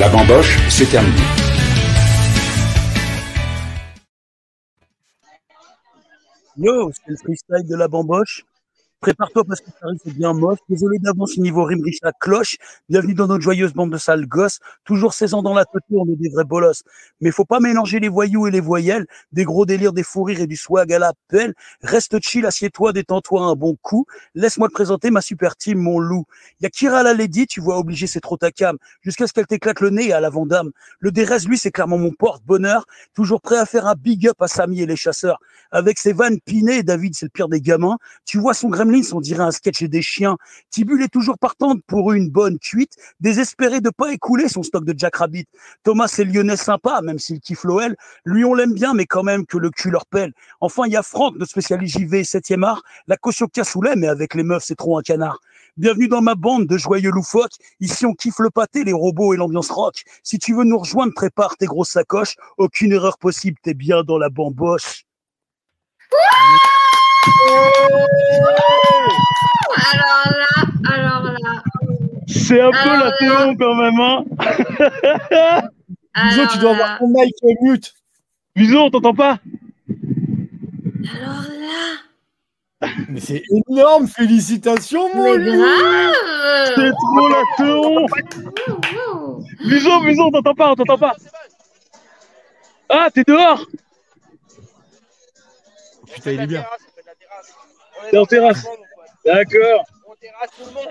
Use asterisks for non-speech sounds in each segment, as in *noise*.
La bamboche, c'est terminé. Yo, c'est le freestyle de la bamboche. Prépare-toi parce que ça risque bien moche. Désolé d'avance niveau rime la cloche. Bienvenue dans notre joyeuse bande de sales gosses. Toujours 16 ans dans la tête, on est des vrais bolosses. Mais faut pas mélanger les voyous et les voyelles. Des gros délires, des fous rires et du swag à la pelle. Reste chill, assieds-toi, détends-toi un bon coup. Laisse-moi te présenter ma super team, mon loup. Y a Kira la Lady, tu vois, obligé, c'est trop ta cam. Jusqu'à ce qu'elle t'éclate le nez à la Vandame. Le Dérez, lui, c'est clairement mon porte-bonheur. Toujours prêt à faire un big up à Samy et les chasseurs. Avec ses vannes pinées, David, c'est le pire des gamins. Tu vois son on dirait un sketch des chiens. Tibul est toujours partante pour une bonne cuite, désespéré de pas écouler son stock de Jack Rabbit. Thomas, c'est lyonnais sympa, même s'il kiffe l'OL. Lui, on l'aime bien, mais quand même que le cul leur pèle. Enfin, il y a Franck, notre spécialiste JV 7e art. La caution cassoulet, mais avec les meufs, c'est trop un canard. Bienvenue dans ma bande de joyeux loufoques. Ici, on kiffe le pâté, les robots et l'ambiance rock. Si tu veux nous rejoindre, prépare tes grosses sacoches. Aucune erreur possible, t'es bien dans la bamboche. Alors là, alors là. C'est un peu Alors la théon quand même, hein *laughs* Alors Biso, tu dois là, avoir ton mic mute. Biso, on t'entend pas Alors là. Mais c'est énorme, félicitations, mon grave. C'est trop la théon Wow. Biso, Biso, on t'entend pas, on t'entend pas Ah, t'es dehors Putain, il est bien. T'es en terrasse D'accord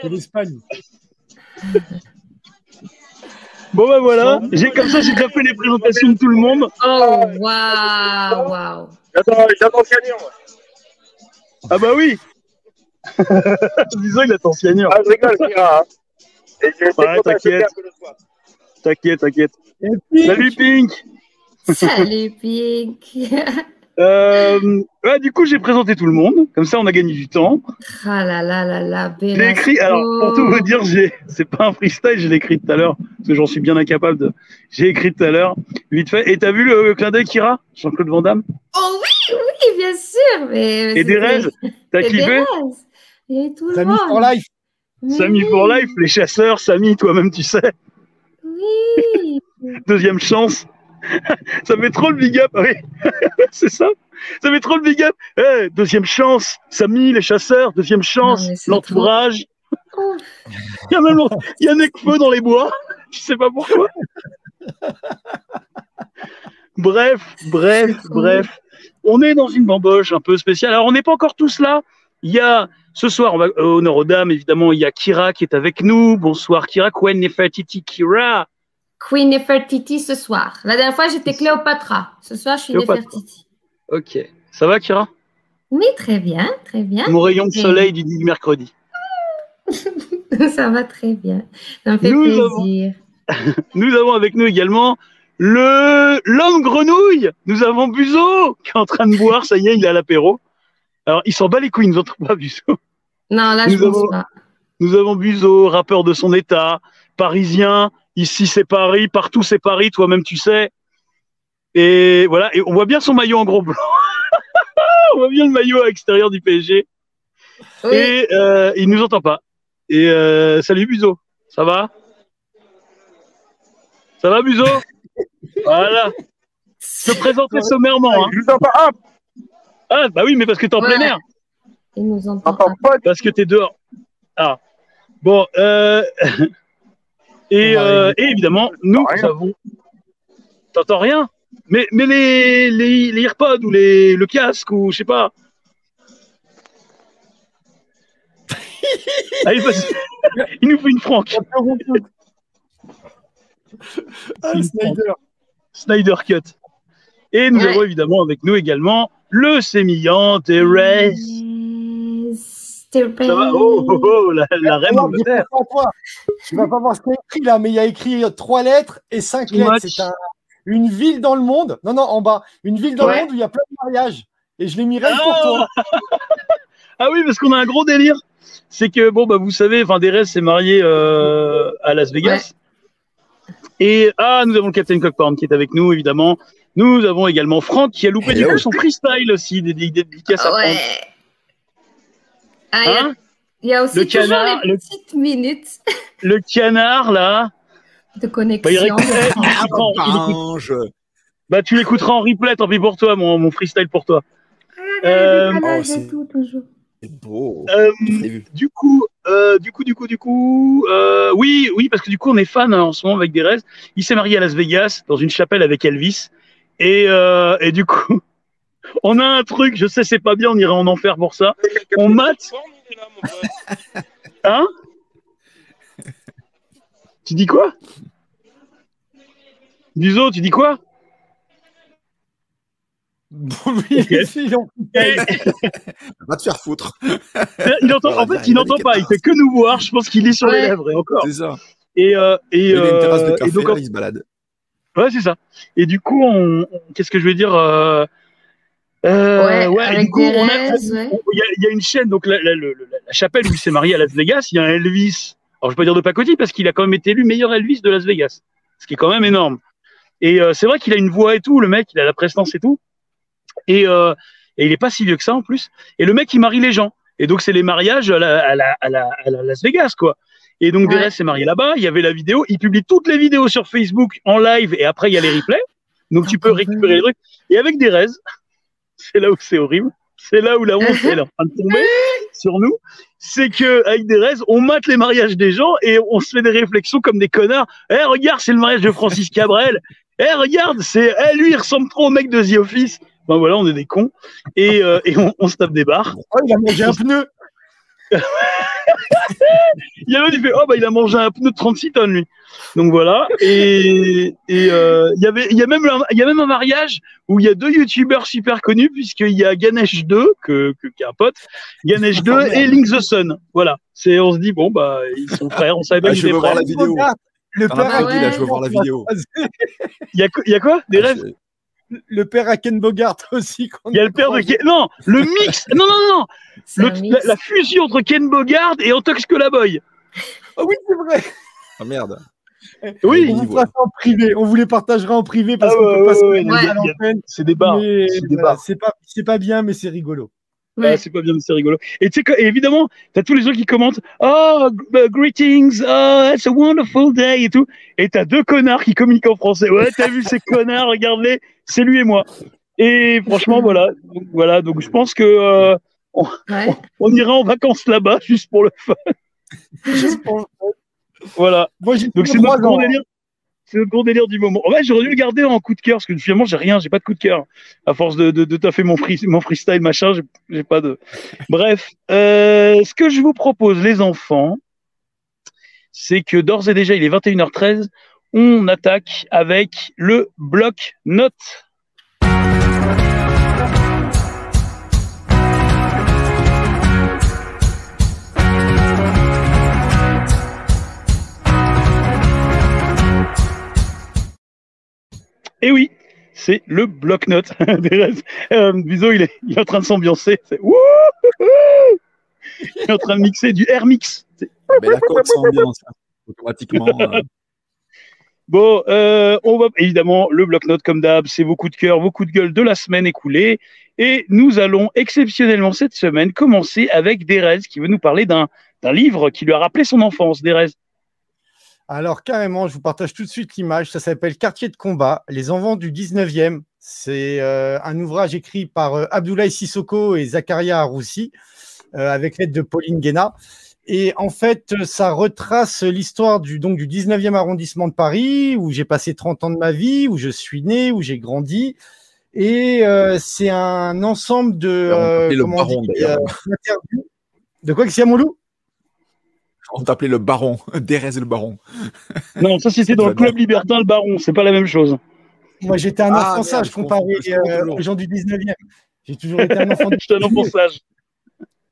C'est l'Espagne. Bon bah voilà, j'ai comme ça j'ai déjà fait les présentations de tout le monde. Oh, waouh, waouh. J'attends, j'attends Cagnon, moi. Ah bah oui *laughs* Biso il attend Signor. Ah, je rigole, Kira. hein. Sais Ouais, t'inquiète. sauté un peu le soir. T'inquiète, t'inquiète. Salut Pink Salut, Pink. *laughs* euh, ouais, Du coup j'ai présenté tout le monde, comme ça on a gagné du temps. Ah là là là là, J'ai écrit, alors pour tout vous dire, j'ai, c'est pas un freestyle, je l'ai écrit tout à l'heure, parce que j'en suis bien incapable de. J'ai écrit tout à l'heure, vite fait. Et t'as vu le clin d'œil Kira Jean-Claude Van Damme? Oh oui, oui, bien sûr. Mais Et Derez T'as Et kiffé? Et tout le Samy for monde. life. Mais Samy oui, for life, les chasseurs, Samy, toi-même tu sais, Oui. *laughs* deuxième chance. *laughs* ça fait trop le big up, oui. *laughs* c'est ça Ça fait trop le big up. Eh, deuxième chance, Samy, les chasseurs, deuxième chance, l'entourage. *laughs* Il y a même il y a Necfeu dans les bois. Je sais pas pourquoi. bref, bref, bref. On est dans une bamboche un peu spéciale. Alors, on n'est pas encore tous là. Il y a ce soir, on va euh, honneur aux dames, évidemment. Il y a Kira qui est avec nous. Bonsoir, Kira. Gwen Nefertiti, Kira. Queen Nefertiti ce soir. La dernière fois, j'étais Cléopatra. Ce soir, je suis Cléopatra. Nefertiti. Ok. Ça va, Kira? Oui, très bien, très bien. Mon rayon de soleil du, mercredi. *laughs* Ça va très bien. Ça me fait Nous plaisir. *laughs* Nous avons avec nous également le l'homme grenouille. Nous avons Buzo qui est en train de boire. Ça y est, il est à l'apéro. Alors, il s'en bat les couilles, nous autres pas, Buzo. Non, là, Nous je pense avons- pas. Nous avons Buzo, rappeur de son état, parisien. Ici, c'est Paris. Partout, c'est Paris. Toi-même, tu sais. Et voilà. Et on voit bien son maillot en gros blanc. *laughs* on voit bien le maillot à l'extérieur du PSG. Oui. Et euh, il nous entend pas. Et euh, salut Buzo. Ça va? Ça va Buzo? *laughs* Voilà. Je te sommairement. Hein. Je vous entends. Ah, Ah, bah oui, mais parce que t'es en plein air. Il nous entend pas. pas. Parce que t'es dehors. Ah. Bon, euh... *laughs* et, euh, et évidemment, nous Rien. avons. T'entends rien Mais, mais les, les, les AirPods ou les, le casque ou je sais pas. *laughs* Allez, vas-y. Il nous fait une franque. *laughs* Ah, Snyder. Snyder Cut. Et nous Ouais. avons évidemment avec nous également le sémillant Thérèse. Ça va Oh, oh, oh, la, la reine Non. Tu vas pas voir ce qu'il y a écrit là, mais il y a écrit trois lettres et cinq Too lettres. C'est un- une ville dans le monde. Non, non, en bas. Une ville dans Ouais. le monde où il y a plein de mariages. Et je l'ai mis rien que Ah pour toi. *laughs* Ah oui, parce qu'on a un gros délire. C'est que, bon, bah, vous savez, enfin, Derez s'est marié euh, à Las Vegas. Et, ah, nous avons le Captain Cockporn qui est avec nous, évidemment. Nous avons également Franck qui a loupé du coup son freestyle aussi, des dédicaces à Ouais. Ah, il y a- Hein il y a aussi Le toujours canard, les le- petites minutes. le canard, là. de connexion. Bah, il réécoute- il Ah, Ange. bah, tu l'écouteras en replay, tant pis pour toi, mon, mon freestyle pour toi. Euh, Décalage oh, c'est- tout, toujours. C'est beau. Euh, vu. du coup, euh, du coup, du coup, du coup, euh, oui, oui, parce que du coup, on est fan hein, en ce moment avec Derez. Il s'est marié à Las Vegas dans une chapelle avec Elvis, et, euh, et du coup, on a un truc. Je sais, c'est pas bien, on irait en enfer pour ça. On mate. Hein? Tu dis quoi? Duzo, tu dis quoi? Et- Va te faire foutre. il entend, en fait, il n'entend pas. Il fait que nous voir. Je pense qu'il est sur les lèvres et encore. C'est ça. Et, euh, et, Il a une terrasse de euh, café, et donc, là, il se balade. Ouais, c'est ça. Et du coup, on, on- qu'est-ce que je vais dire euh, Ouais, ouais, avec du coup, ouais. il y, a- il y a une chaîne, donc la, la- la- la chapelle où il s'est marié à Las Vegas, il y a un Elvis. Alors, je peux pas dire de pacotille parce qu'il a quand même été élu meilleur Elvis de Las Vegas, ce qui est quand même énorme. Et euh, c'est vrai qu'il a une voix et tout, le mec, il a la prestance et tout. Et, euh, et il est pas si vieux que ça en plus. Et le mec, il marie les gens. Et donc, c'est les mariages à la, à la, à la, à Las Vegas, quoi. Et donc, Ouais. Derez s'est marié là-bas. Il y avait la vidéo. Il publie toutes les vidéos sur Facebook en live et après, il y a les replays. Donc, tu peux récupérer les trucs. Et avec Derez, *laughs* c'est là où c'est horrible. C'est là où la honte elle est en train de tomber sur nous. C'est que avec Derez, on mate les mariages des gens et on se fait des réflexions comme des connards. Eh, regarde, c'est le mariage de Francis Cabrel. Eh, regarde, c'est, eh, lui, il ressemble trop au mec de The Office. Ben voilà, on est des cons. Et, euh, et on, on se tape des barres. Oh, il a mangé un pneu. *laughs* *laughs* Il y a l'autre, il fait, oh, bah, il a mangé un pneu de 36 tonnes, lui. Donc voilà. Et, et euh, il y avait, il y a même, un- il y a même un mariage où il y a deux youtubeurs super connus, puisqu'il y a Ganesh 2, que, que, qui est un pote, Ganesh 2 et Link the Sun. Voilà. C'est, on se dit, bon, bah, ils sont frères, on savait pas Ah, qu'ils je étaient veux voir frères. la vidéo. Le père, Ah dit, là, je veux voir la vidéo. Il y a, quoi- il y a quoi? Des rêves? Le père à Ken Bogart *laughs* aussi. Il y a le père de Ken, non, le mix, *laughs* non, non, non, le- la, fusion entre Ken Bogard et Antox Colaboy. Ah oui, c'est vrai. Ah merde. Oui, On vous fera ça en privé. On vous les partagera en privé parce Ah qu'on ouais, peut pas ouais, se ouais, mettre ouais. à l'antenne. c'est des barres. Mais, c'est pas, c'est pas bien, mais c'est rigolo. Ah, c'est pas bien, mais c'est rigolo. Et tu sais, évidemment, t'as tous les gens qui commentent Oh, g- uh, greetings, oh, it's a wonderful day et tout. Et t'as deux connards qui communiquent en français. Ouais, t'as vu ces connards, regarde-les, c'est lui et moi. Et franchement, voilà. Donc, voilà, donc je pense que euh, Ouais. *laughs* on ira en vacances là-bas juste pour le fun. Juste pour- Voilà. Moi, Donc c'est notre délire. C'est notre gros délire du moment. Ouais, j'aurais dû le garder en coup de cœur parce que finalement j'ai rien, j'ai pas de coup de cœur. À force de, de, de taffer mon, free, mon freestyle machin, j'ai- j'ai pas de. Bref, euh, ce que je vous propose, les enfants, c'est que d'ores et déjà, il est 21h13, on attaque avec le bloc note. Et oui, c'est le bloc-notes. *laughs* euh, Biso, il est, il est en train de s'ambiancer. Il est en train de mixer du air mix. Côte s'ambiance. hein. Automatiquement. euh, *laughs* Bon, euh, on va évidemment le bloc-notes comme d'hab, c'est vos coups de cœur, vos coups de gueule de la semaine écoulée. Et nous allons exceptionnellement cette semaine commencer avec Derez qui veut nous parler d'un livre qui lui a rappelé son enfance. Derez. Alors, carrément, je vous partage tout de suite l'image. Ça s'appelle Quartier de combat, les enfants du 19e. C'est euh, un ouvrage écrit par euh, Abdoulaye Sissoko et Zakaria Roussi, euh, avec l'aide de Pauline Guéna. Et en fait, ça retrace l'histoire du, donc, du 19e arrondissement de Paris, où j'ai passé 30 ans de ma vie, où je suis né, où j'ai grandi. Et euh, c'est un ensemble de. on t'appelait le baron, dit, euh. De quoi que c'est, mon loup On t'appelait le baron. Dérèze le baron. Non, ça c'était dans le club libertin, le baron, c'est pas la même chose. Moi, j'étais un Ah, enfant sage comparé euh, aux gens du 19e. J'ai toujours été un *laughs* enfant du donne pour sage.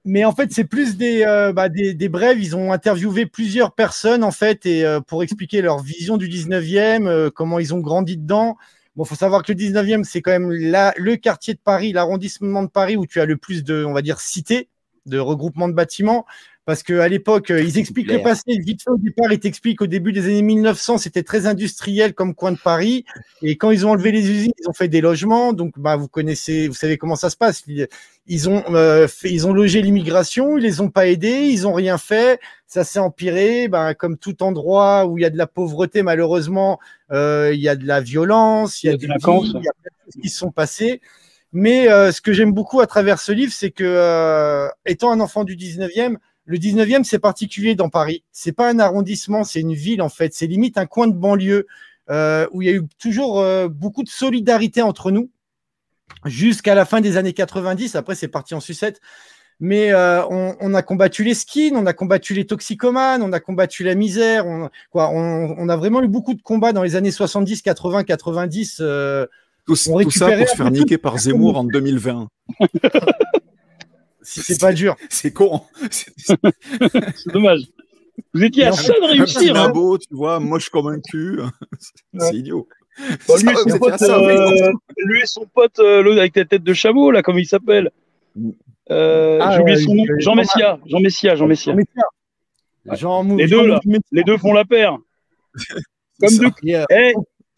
Mais en fait, c'est plus des, euh, bah, des, des brèves. Ils ont interviewé plusieurs personnes, en fait, et euh, pour expliquer leur vision du 19e, euh, comment ils ont grandi dedans. Bon, faut savoir que le 19e, c'est quand même le quartier de Paris, l'arrondissement de Paris où tu as le plus de, on va dire, cités, de regroupements de bâtiments. Parce qu'à l'époque, euh, ils expliquent le passé. Vite fait, au départ, ils t'expliquent au début des années 1900, c'était très industriel comme coin de Paris. Et quand ils ont enlevé les usines, ils ont fait des logements. Donc, bah, vous connaissez, vous savez comment ça se passe. Ils- ont, euh, fait, ils ont logé l'immigration, ils les ont pas aidés, ils ont rien fait. ça s'est empiré. Ben, comme tout endroit où il y a de la pauvreté, malheureusement, euh, il y a de la violence, il y a, des vacances. il y a plein de choses qui se sont passées. Mais euh, ce que j'aime beaucoup à travers ce livre, c'est que, euh, étant un enfant du 19e, le 19e, c'est particulier dans Paris. C'est pas un arrondissement, c'est une ville en fait. C'est limite un coin de banlieue euh, où il y a eu toujours euh, beaucoup de solidarité entre nous jusqu'à la fin des années 90. Après, c'est parti en sucette. Mais euh, on, on a combattu les skins, on a combattu les toxicomanes, on a combattu la misère. On, quoi, on, on a vraiment eu beaucoup de combats dans les années 70, 80, 90. euh, Tout, On tout ça pour se faire niquer par Zemmour en 2020. *laughs* si c'est pas dur. *laughs* C'est con. C'est dommage. Vous étiez à ça de réussir. hein. nabo, tu vois, moche comme un cul. C'est idiot. Bon, lui, Ça, et pote, ça, euh, lui et son pote, euh, l'autre avec la tête de chameau, là, comment il s'appelle euh, Ah, J'ai oublié son nom. Jean Messia. Jean Messia. Jean Messia. Jean Les deux, là. Les deux font la paire. *laughs* Comme, deux- Et, euh, eh,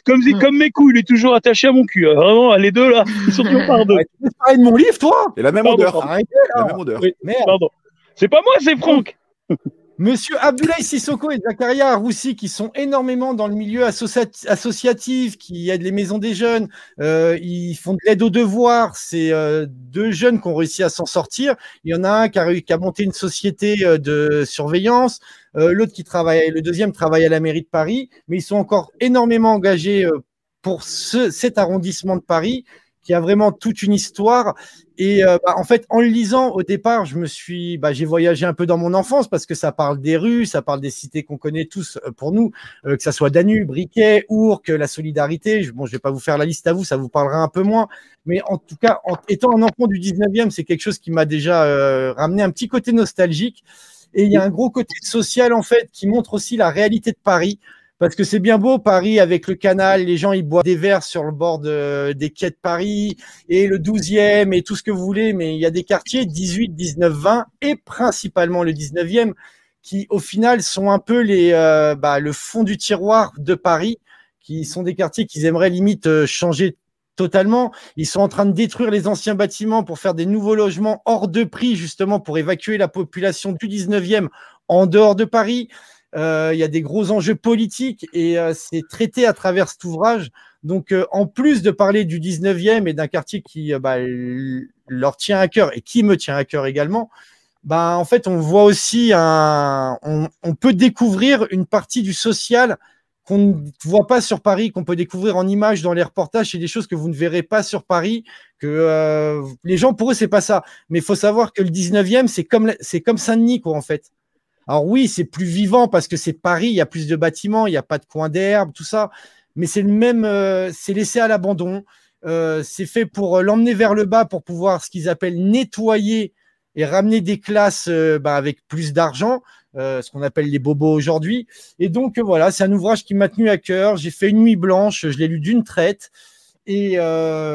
comme, Hmm. comme mes couilles, il est toujours attaché à mon cul. hein. Vraiment, les deux, là, *laughs* ils sont toujours par deux. ouais, tu parler de mon livre, toi? Et la même Pardon, odeur. pardon. Arrêtez La même odeur. Oui. Merde. Pardon. C'est pas moi, c'est Franck. *laughs* Monsieur Abdoulaye Sissoko et Zakaria Roussi, qui sont énormément dans le milieu associa- associatif, qui aident les maisons des jeunes, euh, ils font de l'aide aux devoirs. C'est euh, deux jeunes qui ont réussi à s'en sortir. Il y en a un qui a, qui monté une société euh, de surveillance, euh, l'autre qui travaille, le deuxième travaille à la mairie de Paris, mais ils sont encore énormément engagés pour ce, cet arrondissement de Paris qui a vraiment toute une histoire. Et euh, bah, en fait, en le lisant au départ, je me suis, bah, j'ai voyagé un peu dans mon enfance parce que ça parle des rues, ça parle des cités qu'on connaît tous euh, pour nous, euh, que ça soit Danube, Briquet, Ourcq, la solidarité. Je, bon, je vais pas vous faire la liste à vous, ça vous parlera un peu moins. Mais en tout cas, en étant un enfant du 19e, c'est quelque chose qui m'a déjà euh, ramené un petit côté nostalgique. Et il y a un gros côté social en fait qui montre aussi la réalité de Paris. Parce que c'est bien beau, Paris, avec le canal, les gens, ils boivent des verres sur le bord de- des quais de Paris, et le 12e, et tout ce que vous voulez, mais il y a des quartiers, 18, 19, 20, et principalement le 19e, qui, au final, sont un peu les, euh, bah, le fond du tiroir de Paris, qui sont des quartiers qu'ils aimeraient limite euh, changer totalement. Ils sont en train de détruire les anciens bâtiments pour faire des nouveaux logements hors de prix, justement, pour évacuer la population du 19e en dehors de Paris. Euh, il y a des gros enjeux politiques et euh, c'est traité à travers cet ouvrage. Donc, euh, en plus de parler du 19e et d'un quartier qui bah, leur tient à cœur et qui me tient à cœur également, bah, en fait, on voit aussi un. On, on peut découvrir une partie du social qu'on ne voit pas sur Paris, qu'on peut découvrir en images dans les reportages. C'est des choses que vous ne verrez pas sur Paris. Que euh, les gens, pour eux, c'est pas ça. Mais il faut savoir que le 19e, c'est comme, c'est comme Saint-Denis, quoi, en fait. Alors oui, c'est plus vivant parce que c'est Paris, il y a plus de bâtiments, il n'y a pas de coin d'herbe, tout ça. Mais c'est le même, euh, c'est laissé à l'abandon. Euh, c'est fait pour euh, l'emmener vers le bas pour pouvoir ce qu'ils appellent nettoyer et ramener des classes bah, avec plus d'argent, ce qu'on appelle les bobos aujourd'hui. Et donc voilà, c'est un ouvrage qui m'a tenu à cœur. J'ai fait une nuit blanche, je l'ai lu d'une traite. Et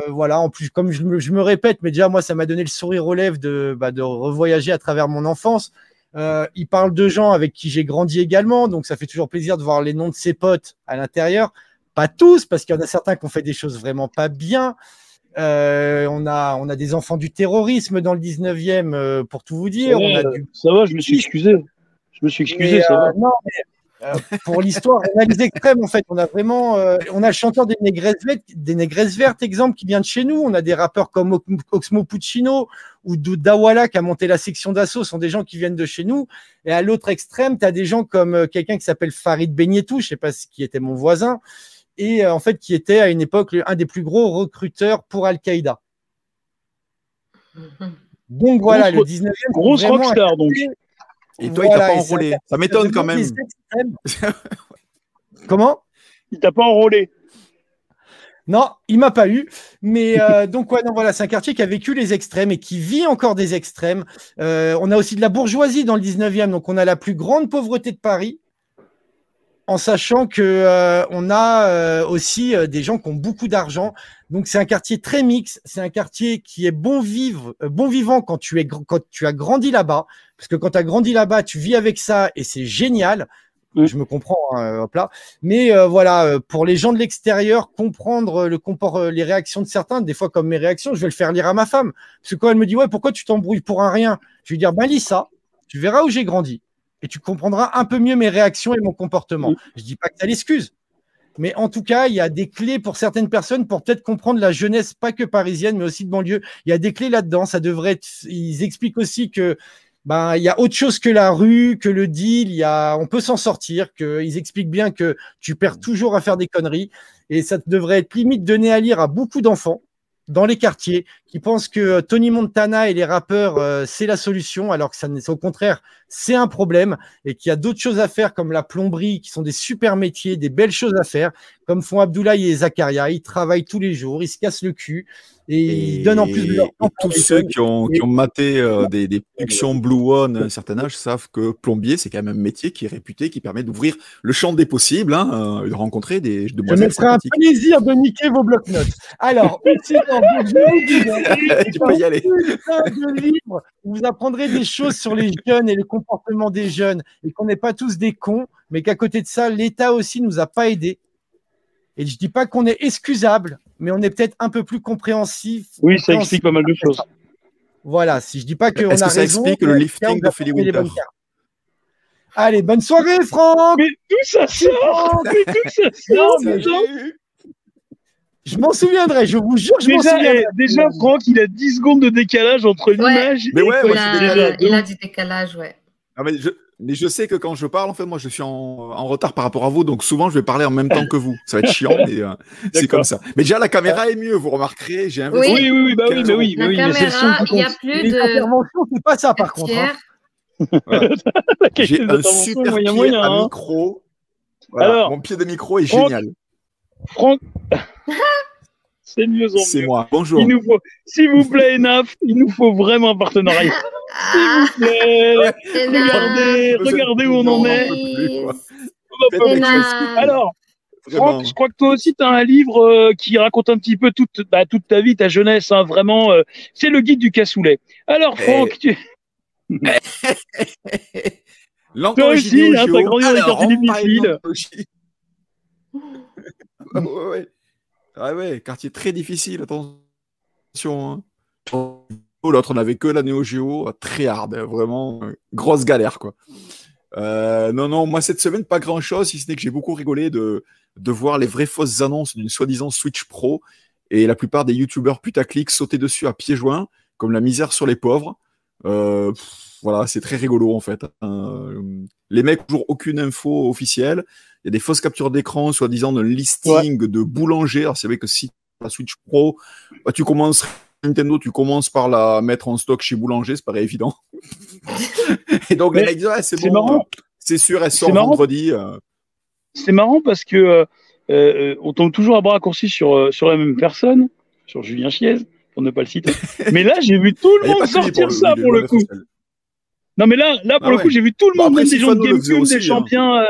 voilà, en plus, comme je me, je me répète, mais déjà moi, ça m'a donné le sourire aux lèvres de, bah, de revoyager à travers mon enfance. Euh, il parle de gens avec qui j'ai grandi également, donc ça fait toujours plaisir de voir les noms de ses potes à l'intérieur. Pas tous, parce qu'il y en a certains qui ont fait des choses vraiment pas bien. Euh, on, a, on a des enfants du terrorisme dans le 19e, euh, pour tout vous dire. Ouais, on a du Ça va, je me suis excusé. Je me suis excusé, mais, ça va. non, mais, euh, pour l'histoire, on a les extrêmes en fait. On a vraiment, euh, on a le chanteur des négresses vertes, des négresses vertes, exemple, qui vient de chez nous. On a des rappeurs comme Ox- Oxmo Puccino ou Dawala qui a monté la section d'assaut. Ce sont des gens qui viennent de chez nous. Et à l'autre extrême, tu as des gens comme euh, quelqu'un qui s'appelle Farid Benietou, je sais pas si qui était mon voisin, et euh, en fait qui était à une époque un des plus gros recruteurs pour Al-Qaïda. Donc voilà, le Grosse- 19e. c'est Grosse rockstar, donc. Et toi, il t'a pas enrôlé. Ça m'étonne quand même. *laughs* Comment? Il t'a pas enrôlé. Non, il m'a pas eu. Mais euh, *laughs* donc, ouais, non, voilà, c'est un quartier qui a vécu les extrêmes et qui vit encore des extrêmes. Euh, on a aussi de la bourgeoisie dans le 19e, donc on a la plus grande pauvreté de Paris, en sachant que euh, on a euh, aussi euh, des gens qui ont beaucoup d'argent. Donc c'est un quartier très mix. C'est un quartier qui est bon vivre, bon vivant quand tu es quand tu as grandi là-bas, parce que quand tu as grandi là-bas, tu vis avec ça et c'est génial. Mm. Je me comprends, hein, hop là. Mais voilà, pour les gens de l'extérieur, comprendre le comport, les réactions de certains, des fois comme mes réactions, je vais le faire lire à ma femme. Parce que quand elle me dit ouais, pourquoi tu t'embrouilles pour un rien, je vais lui dire ben lis ça, tu verras où j'ai grandi. Et tu comprendras un peu mieux mes réactions et mon comportement. Oui. Je dis pas que tu l'excuse. Mais en tout cas, il y a des clés pour certaines personnes pour peut-être comprendre la jeunesse, pas que parisienne, mais aussi de banlieue. Il y a des clés là-dedans. Ça devrait être. Ils expliquent aussi que ben il y a autre chose que la rue, que le deal. Il y a, on peut s'en sortir. Que ils expliquent bien que tu perds toujours à faire des conneries et ça devrait être limite donné à lire à beaucoup d'enfants dans les quartiers qui pensent que Tony Montana et les rappeurs euh, c'est la solution alors que ça n'est au contraire c'est un problème et qu'il y a d'autres choses à faire comme la plomberie qui sont des super métiers des belles choses à faire comme font Abdoulaye et Zakaria. Ils travaillent tous les jours ils se cassent le cul et, ils donnent en plus de leur temps tous ceux qui ont, qui ont maté euh, des, des productions Blue One à un certain âge savent que plombier, c'est quand même un métier qui est réputé, qui permet d'ouvrir le champ des possibles, hein, euh, de rencontrer des Je me demoiselles ferai un plaisir de niquer vos blocs-notes. Alors, aussi, dans *laughs* tu peux y aller. putain de livres où vous apprendrez des choses sur les jeunes et le comportement des jeunes et qu'on n'est pas tous des cons, mais qu'à côté de ça, l'État aussi nous a pas aidés. Et je dis pas qu'on est excusable, mais on est peut-être un peu plus compréhensif. Oui, ça explique pas mal de choses. Voilà, si je dis pas qu'on a Est-ce que ça raison, explique le lifting de a Philly Winter. Allez, bonne soirée, Franck Mais d'où ça sort Mais d'où ça *laughs* sort Je m'en souviendrai, je vous jure, je m'en déjà, souviendrai. eh, déjà, Franck, il a 10 secondes de décalage entre l'image Mais et ouais, Il a, il a du décalage, ouais. Mais, je, mais je sais que quand je parle, en fait, moi, je suis en, en retard par rapport à vous, donc souvent, je vais parler en même temps que vous. Ça va être chiant, mais euh, *laughs* c'est comme ça. Mais déjà, la caméra est mieux, vous remarquerez. J'ai investi. Oui, oui, oui, bah oui, mais oui, La mais oui, mais c'est le son caméra, il n'y a plus Les de c'est pas ça par contre. hein. *laughs* *laughs* J'ai un super moyen, pied moyen, à hein. micro. Voilà, Alors, mon pied de micro est Franck, génial. Franck, *laughs* c'est mieux en C'est mieux. moi. Bonjour. Il nous faut, s'il vous plaît, Enaf, il nous faut vraiment un partenariat. *laughs* S'il vous plaît, c'est regardez, regardez où on en est. Alors. Franck, je crois que toi aussi, tu as un livre euh, qui raconte un petit peu toute, bah, toute ta vie, ta jeunesse, hein, vraiment. euh, c'est le guide du cassoulet. Alors, Franck, tu... *laughs* L'encore Toi aussi, hein, t'as grandi dans les quartiers difficiles. ouais, ouais. Ah ouais, quartier très difficile, attention. hein. Oh, L'autre, on n'avait que la Neo Geo, très hard, hein, vraiment, euh, grosse galère, quoi. Euh, non, non, moi, cette semaine, pas grand-chose, si ce n'est que j'ai beaucoup rigolé de, voir les vraies fausses annonces d'une soi-disant Switch Pro et la plupart des youtubeurs putaclic sauter dessus à pieds joints, comme la misère sur les pauvres. Euh, voilà, c'est très rigolo, en fait. Euh, les mecs toujours aucune info officielle. Il y a des fausses captures d'écran, soi-disant d'un listing de boulanger. Alors, c'est vrai que si la Switch Pro, bah, tu commences Nintendo, tu commences par la mettre en stock chez Boulanger, c'est pas évident. *laughs* Et donc, les Mais mecs disent, ouais, c'est bon, marrant. c'est sûr, elle sort vendredi. euh. c'est marrant parce que euh, euh, on tombe toujours à bras raccourcis sur, sur la même personne, sur Julien Chiez, pour ne pas le citer. *laughs* mais là, j'ai vu tout le Il y a monde sortir ça pour le coup. Non, mais là, là pour Ah le ouais. coup, j'ai vu tout le Bah, monde, après, même des gens de GameCube, aussi, des hein. euh,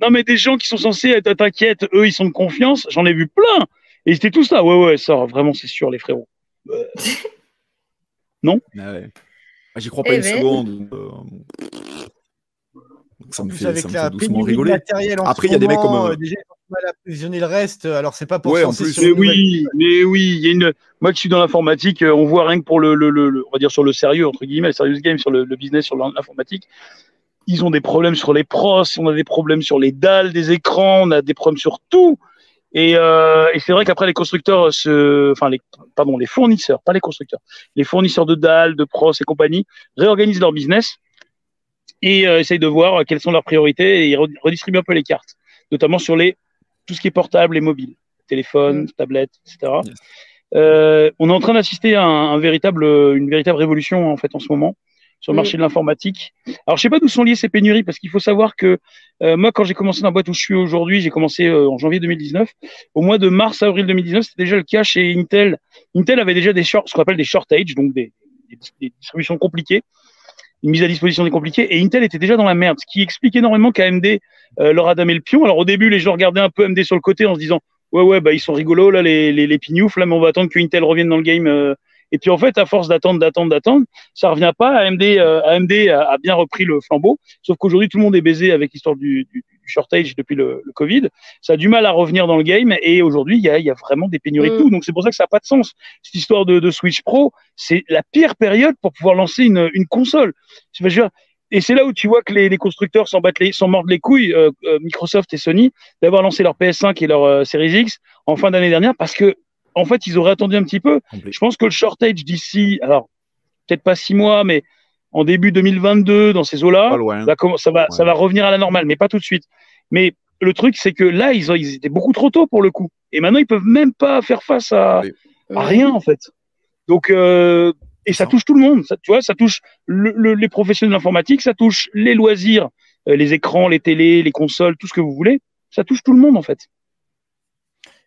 Non, mais des gens qui sont censés être, t'inquiète, eux, ils sont de confiance. J'en ai vu plein. Et ils étaient tous là. Ouais, ouais, ça, vraiment, c'est sûr, les frérots. *laughs* Euh, Ah ouais. Ah, J'y crois pas Eh une ben. seconde. euh, Ça me fait, ça me fait doucement rigoler. Après, il y a des mecs comme, euh, euh, déjà, mal à approvisionner le reste. Alors, c'est pas pour Ouais, en plus. sur Mais nouvelle- oui, mais oui, il y a une. Moi qui suis dans l'informatique, euh, on voit rien que pour le, le, on va dire sur le sérieux entre guillemets, le serious game, sur le, le business, sur l'informatique. Ils ont des problèmes sur les pros, on a des problèmes sur les dalles des écrans, on a des problèmes sur tout. Et, euh, et c'est vrai qu'après les constructeurs, se, enfin les, pardon, les fournisseurs, pas les constructeurs, les fournisseurs de dalles, de pros et compagnie réorganisent leur business et euh, essayent de voir quelles sont leurs priorités et ils re- redistribuent un peu les cartes, notamment sur les tout ce qui est portable et mobile, téléphone, tablette, etc. Yes. Euh, on est en train d'assister à un, un véritable, une véritable révolution en fait en ce moment sur le marché de l'informatique. Alors je sais pas d'où sont liées ces pénuries parce qu'il faut savoir que euh, moi quand j'ai commencé dans la boîte où je suis aujourd'hui, j'ai commencé euh, en janvier 2019. Au mois de mars avril 2019, c'était déjà le cas chez Intel. Intel avait déjà des short, ce qu'on appelle des shortages, donc des, des, des distributions compliquées, une mise à disposition des compliquées. Et Intel était déjà dans la merde, ce qui explique énormément qu'AMD euh, leur a damé le pion. Alors au début, les gens regardaient un peu AMD sur le côté en se disant ouais ouais bah ils sont rigolos là les les, les pignoufs là, mais on va attendre que Intel revienne dans le game. euh. Et puis en fait, à force d'attendre, d'attendre, d'attendre, ça revient pas. AMD, euh, AMD a, bien repris le flambeau, sauf qu'aujourd'hui tout le monde est baisé avec l'histoire du shortage depuis le, le Covid. Ça a du mal à revenir dans le game et aujourd'hui il y a, il y a vraiment des pénuries de Mm. tout. Donc c'est pour ça que ça n'a pas de sens. Cette histoire de, de Switch Pro, c'est la pire période pour pouvoir lancer une, une console. Je veux dire, et c'est là où tu vois que les, les constructeurs s'en battent les, s'en mordent les couilles, euh, euh, Microsoft et Sony, d'avoir lancé leur PS5 et leur euh, Series X en fin d'année dernière parce que, en fait, ils auraient attendu un petit peu. Je pense que le shortage d'ici, alors, peut-être pas six mois, mais en début 2022, dans ces eaux-là, ça, va, ça Ouais. va revenir à la normale, mais pas tout de suite. Mais le truc, c'est que là, ils, ont, ils étaient beaucoup trop tôt pour le coup. Et maintenant, ils peuvent même pas faire face à, Oui. à rien, en fait. Donc, euh, et ça Ça. touche tout le monde. Ça, tu vois, ça touche le- le- les professionnels de l'informatique, ça touche les loisirs, euh, les écrans, les télés, les consoles, tout ce que vous voulez. Ça touche tout le monde, en fait.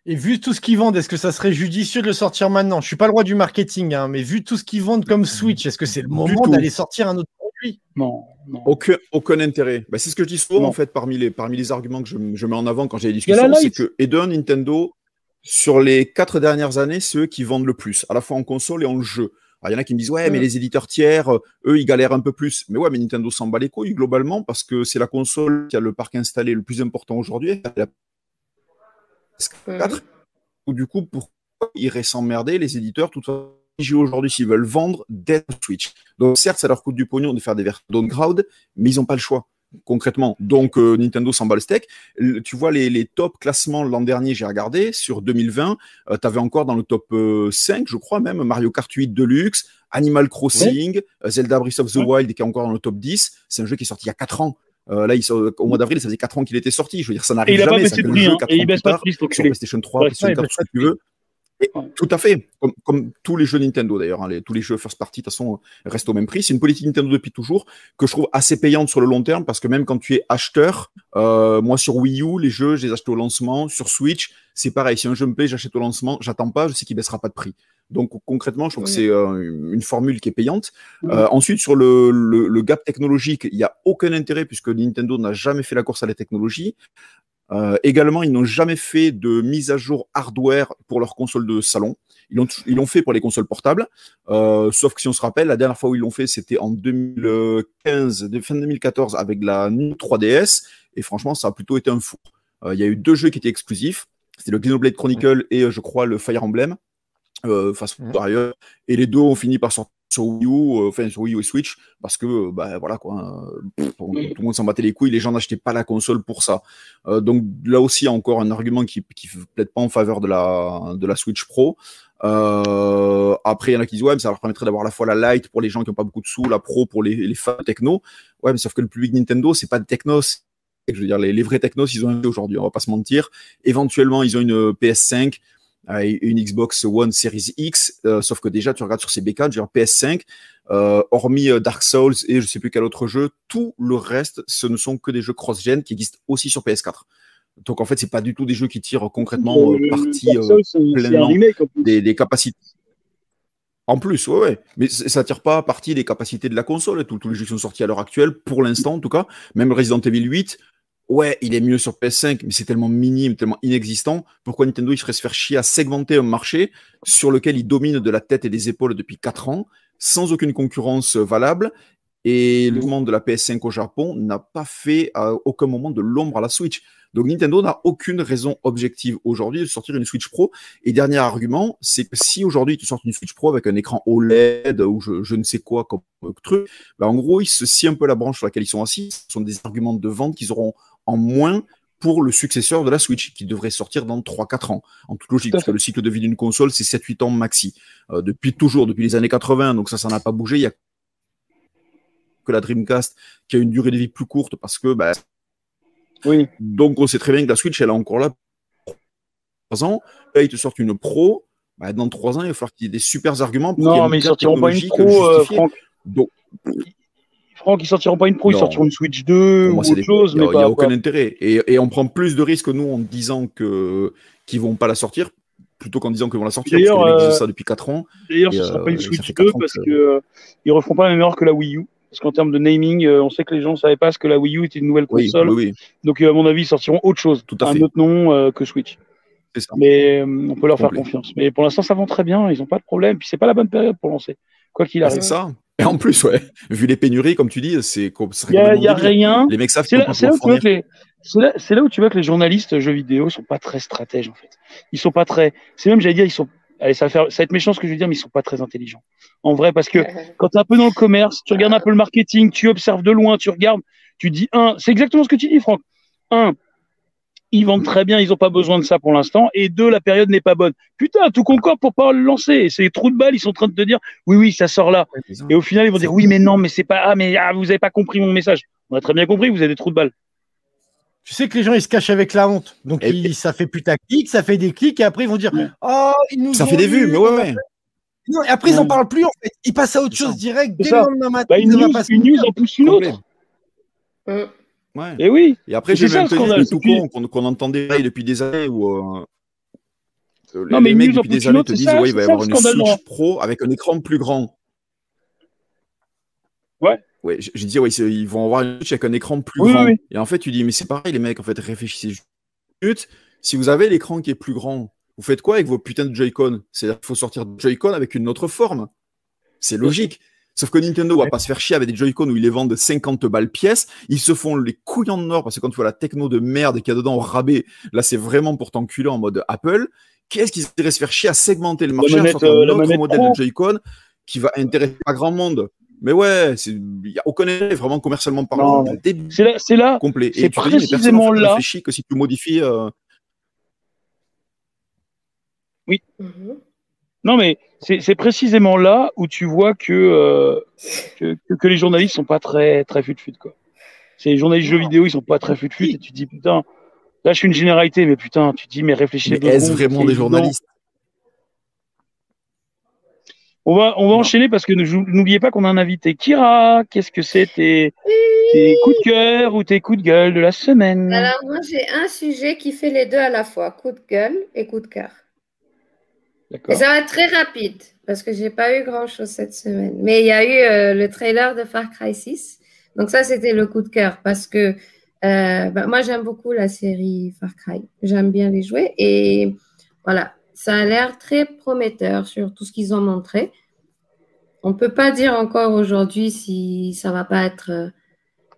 Et vu tout ce qu'ils vendent, est-ce que ça serait judicieux de le sortir maintenant? Je suis pas le roi du marketing, hein, mais vu tout ce qu'ils vendent comme Switch, est-ce que c'est le moment d'aller sortir un autre produit? Non, non. Aucun, aucun intérêt. Bah, c'est ce que je dis souvent, Non. en fait, parmi les, parmi les arguments que je, je mets en avant quand j'ai des discussions, c'est que, et d'un, Nintendo, sur les quatre dernières années, c'est eux qui vendent le plus, à la fois en console et en jeu. Alors, il y en a qui me disent, ouais, mais les éditeurs tiers, euh, eux, ils galèrent un peu plus. Mais ouais, mais Nintendo s'en bat les couilles, globalement, parce que c'est la console qui a le parc installé le plus important aujourd'hui. PS4. Ou du coup, pourquoi ils iraient s'emmerder, les éditeurs, toute façon, JO aujourd'hui, s'ils veulent vendre, dès Switch. Donc, certes, ça leur coûte du pognon de faire des versions downgrade, mais ils n'ont pas le choix, concrètement. Donc, euh, Nintendo s'en bat le steak. Le- tu vois, les, les top classements l'an dernier, j'ai regardé, sur 2020, tu avais encore dans le top euh, 5, je crois même, Mario Kart 8 Deluxe, Animal Crossing, euh, Zelda Breath of the Ouais. Wild, qui est encore dans le top 10. C'est un jeu qui est sorti il y a 4 ans. Euh, là, il sort- au mois d'avril, ça faisait 4 ans qu'il était sorti. Je veux dire, ça n'arrive pas jamais. baissé ça que le prix, jeu, hein, et il baisse pas de prix, sur. PlayStation 3, Ouais, PlayStation ouais, 4, il tout ce que tu veux. Et. Tout à fait, comme, comme tous les jeux Nintendo d'ailleurs, hein, les- tous les jeux first party de toute façon restent au même prix. C'est une politique Nintendo depuis toujours que je trouve assez payante sur le long terme parce que même quand tu es acheteur, euh, moi sur Wii U, les jeux, je les achète au lancement. Sur Switch, c'est pareil. Si un jeu me plaît, j'achète au lancement. J'attends pas, je sais qu'il baissera pas de prix. Donc concrètement, je trouve que c'est euh, une formule qui est payante. Euh, ensuite, sur le, le, le gap technologique, il n'y a aucun intérêt puisque Nintendo n'a jamais fait la course à la technologie. Euh, également, ils n'ont jamais fait de mise à jour hardware pour leurs consoles de salon. Ils l'ont ils l'ont fait pour les consoles portables, euh, sauf que si on se rappelle, la dernière fois où ils l'ont fait, c'était en 2015, de- fin 2014, avec la New 3DS, et franchement, ça a plutôt été un four. Euh, Il y a eu deux jeux qui étaient exclusifs, c'était le Xenoblade Chronicle et euh, je crois le Fire Emblem, euh, face Mhm. par ailleurs, et les deux ont fini par sortir sur Wii U, euh, enfin sur Wii U et Switch, parce que euh, bah voilà quoi, pff, tout le monde s'en battait les couilles, les gens n'achetaient pas la console pour ça. Euh, donc là aussi encore un argument qui qui plaide pas en faveur de la de la Switch Pro. Euh, après il y en a qui disent ouais mais ça leur permettrait d'avoir à la fois la Lite pour les gens qui ont pas beaucoup de sous, la Pro pour les, les fans de techno. Ouais mais sauf que le public Nintendo c'est pas de techno. Je veux dire les, les vrais technos ils ont aujourd'hui, on va pas se mentir. Éventuellement ils ont une PS5 euh, et une Xbox One Series X, euh, sauf que déjà tu regardes sur ces bécanes, dire PS5, euh, hormis euh, Dark Souls et je sais plus quel autre jeu, tout le reste, ce ne sont que des jeux cross-gen qui existent aussi sur PS4. Donc en fait, c'est pas du tout des jeux qui tirent concrètement euh, parti pleinement des, des capacités. En plus, ouais, ouais. Mais ça tire pas parti des capacités de la console. Tous tous les jeux qui sont sortis à l'heure actuelle, pour l'instant en tout cas, même Resident Evil 8, ouais, il est mieux sur PS5, mais c'est tellement minime, tellement inexistant. Pourquoi Nintendo il ferait se faire chier à segmenter un marché sur lequel il domine de la tête et des épaules depuis 4 ans, sans aucune concurrence valable? Et le mouvement de la PS5 au Japon n'a pas fait à aucun moment de l'ombre à la Switch. Donc Nintendo n'a aucune raison objective aujourd'hui de sortir une Switch Pro. Et dernier argument, c'est que si aujourd'hui tu sortent une Switch Pro avec un écran OLED ou je, je ne sais quoi comme truc, bah en gros ils se scient un peu la branche sur laquelle ils sont assis. Ce sont des arguments de vente qu'ils auront en moins pour le successeur de la Switch, qui devrait sortir dans 3-4 ans, en toute logique, parce que le cycle de vie d'une console, c'est 7-8 ans maxi. Euh, depuis toujours, depuis les années 80, donc ça, ça n'a pas bougé. Il y a que la Dreamcast qui a une durée de vie plus courte parce que bah, Oui. donc on sait très bien que la Switch elle est encore là pour 3 ans. Là ils te sortent une Pro. Bah, dans 3 ans il va falloir qu'il y ait des super arguments. Pour Non, mais ils sortiront pas une pro, euh. Franck. Donc Franck, ils sortiront pas une pro, ils sortiront une Switch 2 pour ou autre des- chose, il mais n'y a, y a pas, aucun pas- intérêt. Et, et on prend plus de risques nous en disant que qu'ils vont pas la sortir plutôt qu'en disant qu'ils vont la sortir. D'ailleurs, euh, ça depuis 4 ans. D'ailleurs, ce sera euh, pas une Switch fait 2 quatre ans parce que- que euh, ils referont pas la même erreur que la Wii U. Parce qu'en termes de naming, euh, on sait que les gens ne savaient pas ce que la Wii U était une nouvelle console. oui, oui, Donc, à mon avis, ils sortiront autre chose. Tout à un fait. autre nom que Switch. ça. Mais euh, on peut leur faire confiance. Mais pour l'instant, ça vend très bien. Ils n'ont pas de problème. Puis, c'est pas la bonne période pour lancer. Quoi qu'il Ah, arrive. c'est ça. Et en plus, ouais, vu les pénuries, comme tu dis, c'est Il y a, y a rien. Les mecs savent C'est qu'ils là, là où tu vois pouvoir que les, c'est là, c'est là où tu vois que les journalistes jeux vidéo sont pas très stratèges en fait. Ils sont pas très. C'est même, j'allais dire, ils sont. allez, ça va, faire, ça va être méchant ce que je veux dire, mais ils sont pas très intelligents. En vrai, parce que quand tu es un peu dans le commerce, tu regardes un peu le marketing, tu observes de loin, tu regardes, tu dis, un, c'est exactement ce que tu dis, Franck. Un, ils vendent très bien, ils n'ont pas besoin de ça pour l'instant. Et deux, la période n'est pas bonne. Putain, tout concorde pour pas le lancer. Et ces trous de balles, ils sont en train de te dire, oui, oui, ça sort là. Et au final, ils vont dire, oui, mais non, mais c'est pas, ah, mais ah, vous avez pas compris mon message. On a très bien compris, vous avez des trous de balles. Tu sais que les gens, ils se cachent avec la honte. Donc, Et- ils- ça fait putaclic, ça fait des clics, et après, ils vont dire Ouais. Oh, ils nous Ça ont fait des vues, mais ouais, ouais. Non, et après, ils n'en parlent plus, en fait. Ils passent à autre C'est chose direct. C'est Dès le lendemain matin, Bah, une ça va news, une news en pousse une autre. Ouais. Et oui. Et après, j'ai même tenu tout con qu'on qu'on entendait depuis des années où euh, Non, les mais mecs depuis des années te disent ouais, il va y avoir une Switch. Pro avec un écran plus grand. Ouais. Ouais, j'ai dit ouais, ils vont avoir une Switch avec un écran plus Oui, grand. oui. Et en fait, tu dis mais c'est pareil les mecs, en fait, réfléchissez juste une. Si vous avez l'écran qui est plus grand, vous faites quoi avec vos putains de Joy-Con? C'est-à-dire qu'il faut sortir de Joy-Con avec une autre forme. C'est logique. Sauf que Nintendo va pas se faire chier avec des Joy-Con où ils les vendent 50 balles pièce. Ils se font les couillons de nord parce que quand tu vois la techno de merde qu'il y a dedans au rabais, là c'est vraiment pour t'enculer en mode Apple. Qu'est-ce qu'ils iraient se faire chier à segmenter le marché, manette, sortir euh, un la autre modèle Pro. de Joy-Con qui va intéresser pas grand monde Mais ouais, il n'y a aucun effet vraiment commercialement parlant. C'est là, c'est là, complet. c'est dis, précisément en fait, là- que si tu modifies. euh, Mhm. Non, mais c'est précisément là où tu vois que, euh, que, que- que les journalistes sont pas très, très fut-fut, quoi. C'est les journalistes jeux vidéo, ils sont pas très fut-fut, et tu te dis, putain, là, je suis une généralité, mais putain, tu te dis, mais réfléchis Mais est-ce vraiment des journalistes? On va, on va Non. enchaîner parce que n'oubliez pas qu'on a un invité. Kira, qu'est-ce que c'est tes, tes coups de cœur ou tes coups de gueule de la semaine? Alors, moi, j'ai un sujet qui fait les deux à la fois, coup de gueule et coup de cœur. Et ça va être très rapide parce que j'ai pas eu grand chose cette semaine. Mais il y a eu euh, le trailer de Far Cry 6. Donc ça, c'était le coup de cœur parce que euh, bah, moi, j'aime beaucoup la série Far Cry. J'aime bien les jouer et voilà, ça a l'air très prometteur sur tout ce qu'ils ont montré. On peut pas dire encore aujourd'hui si ça va pas être euh,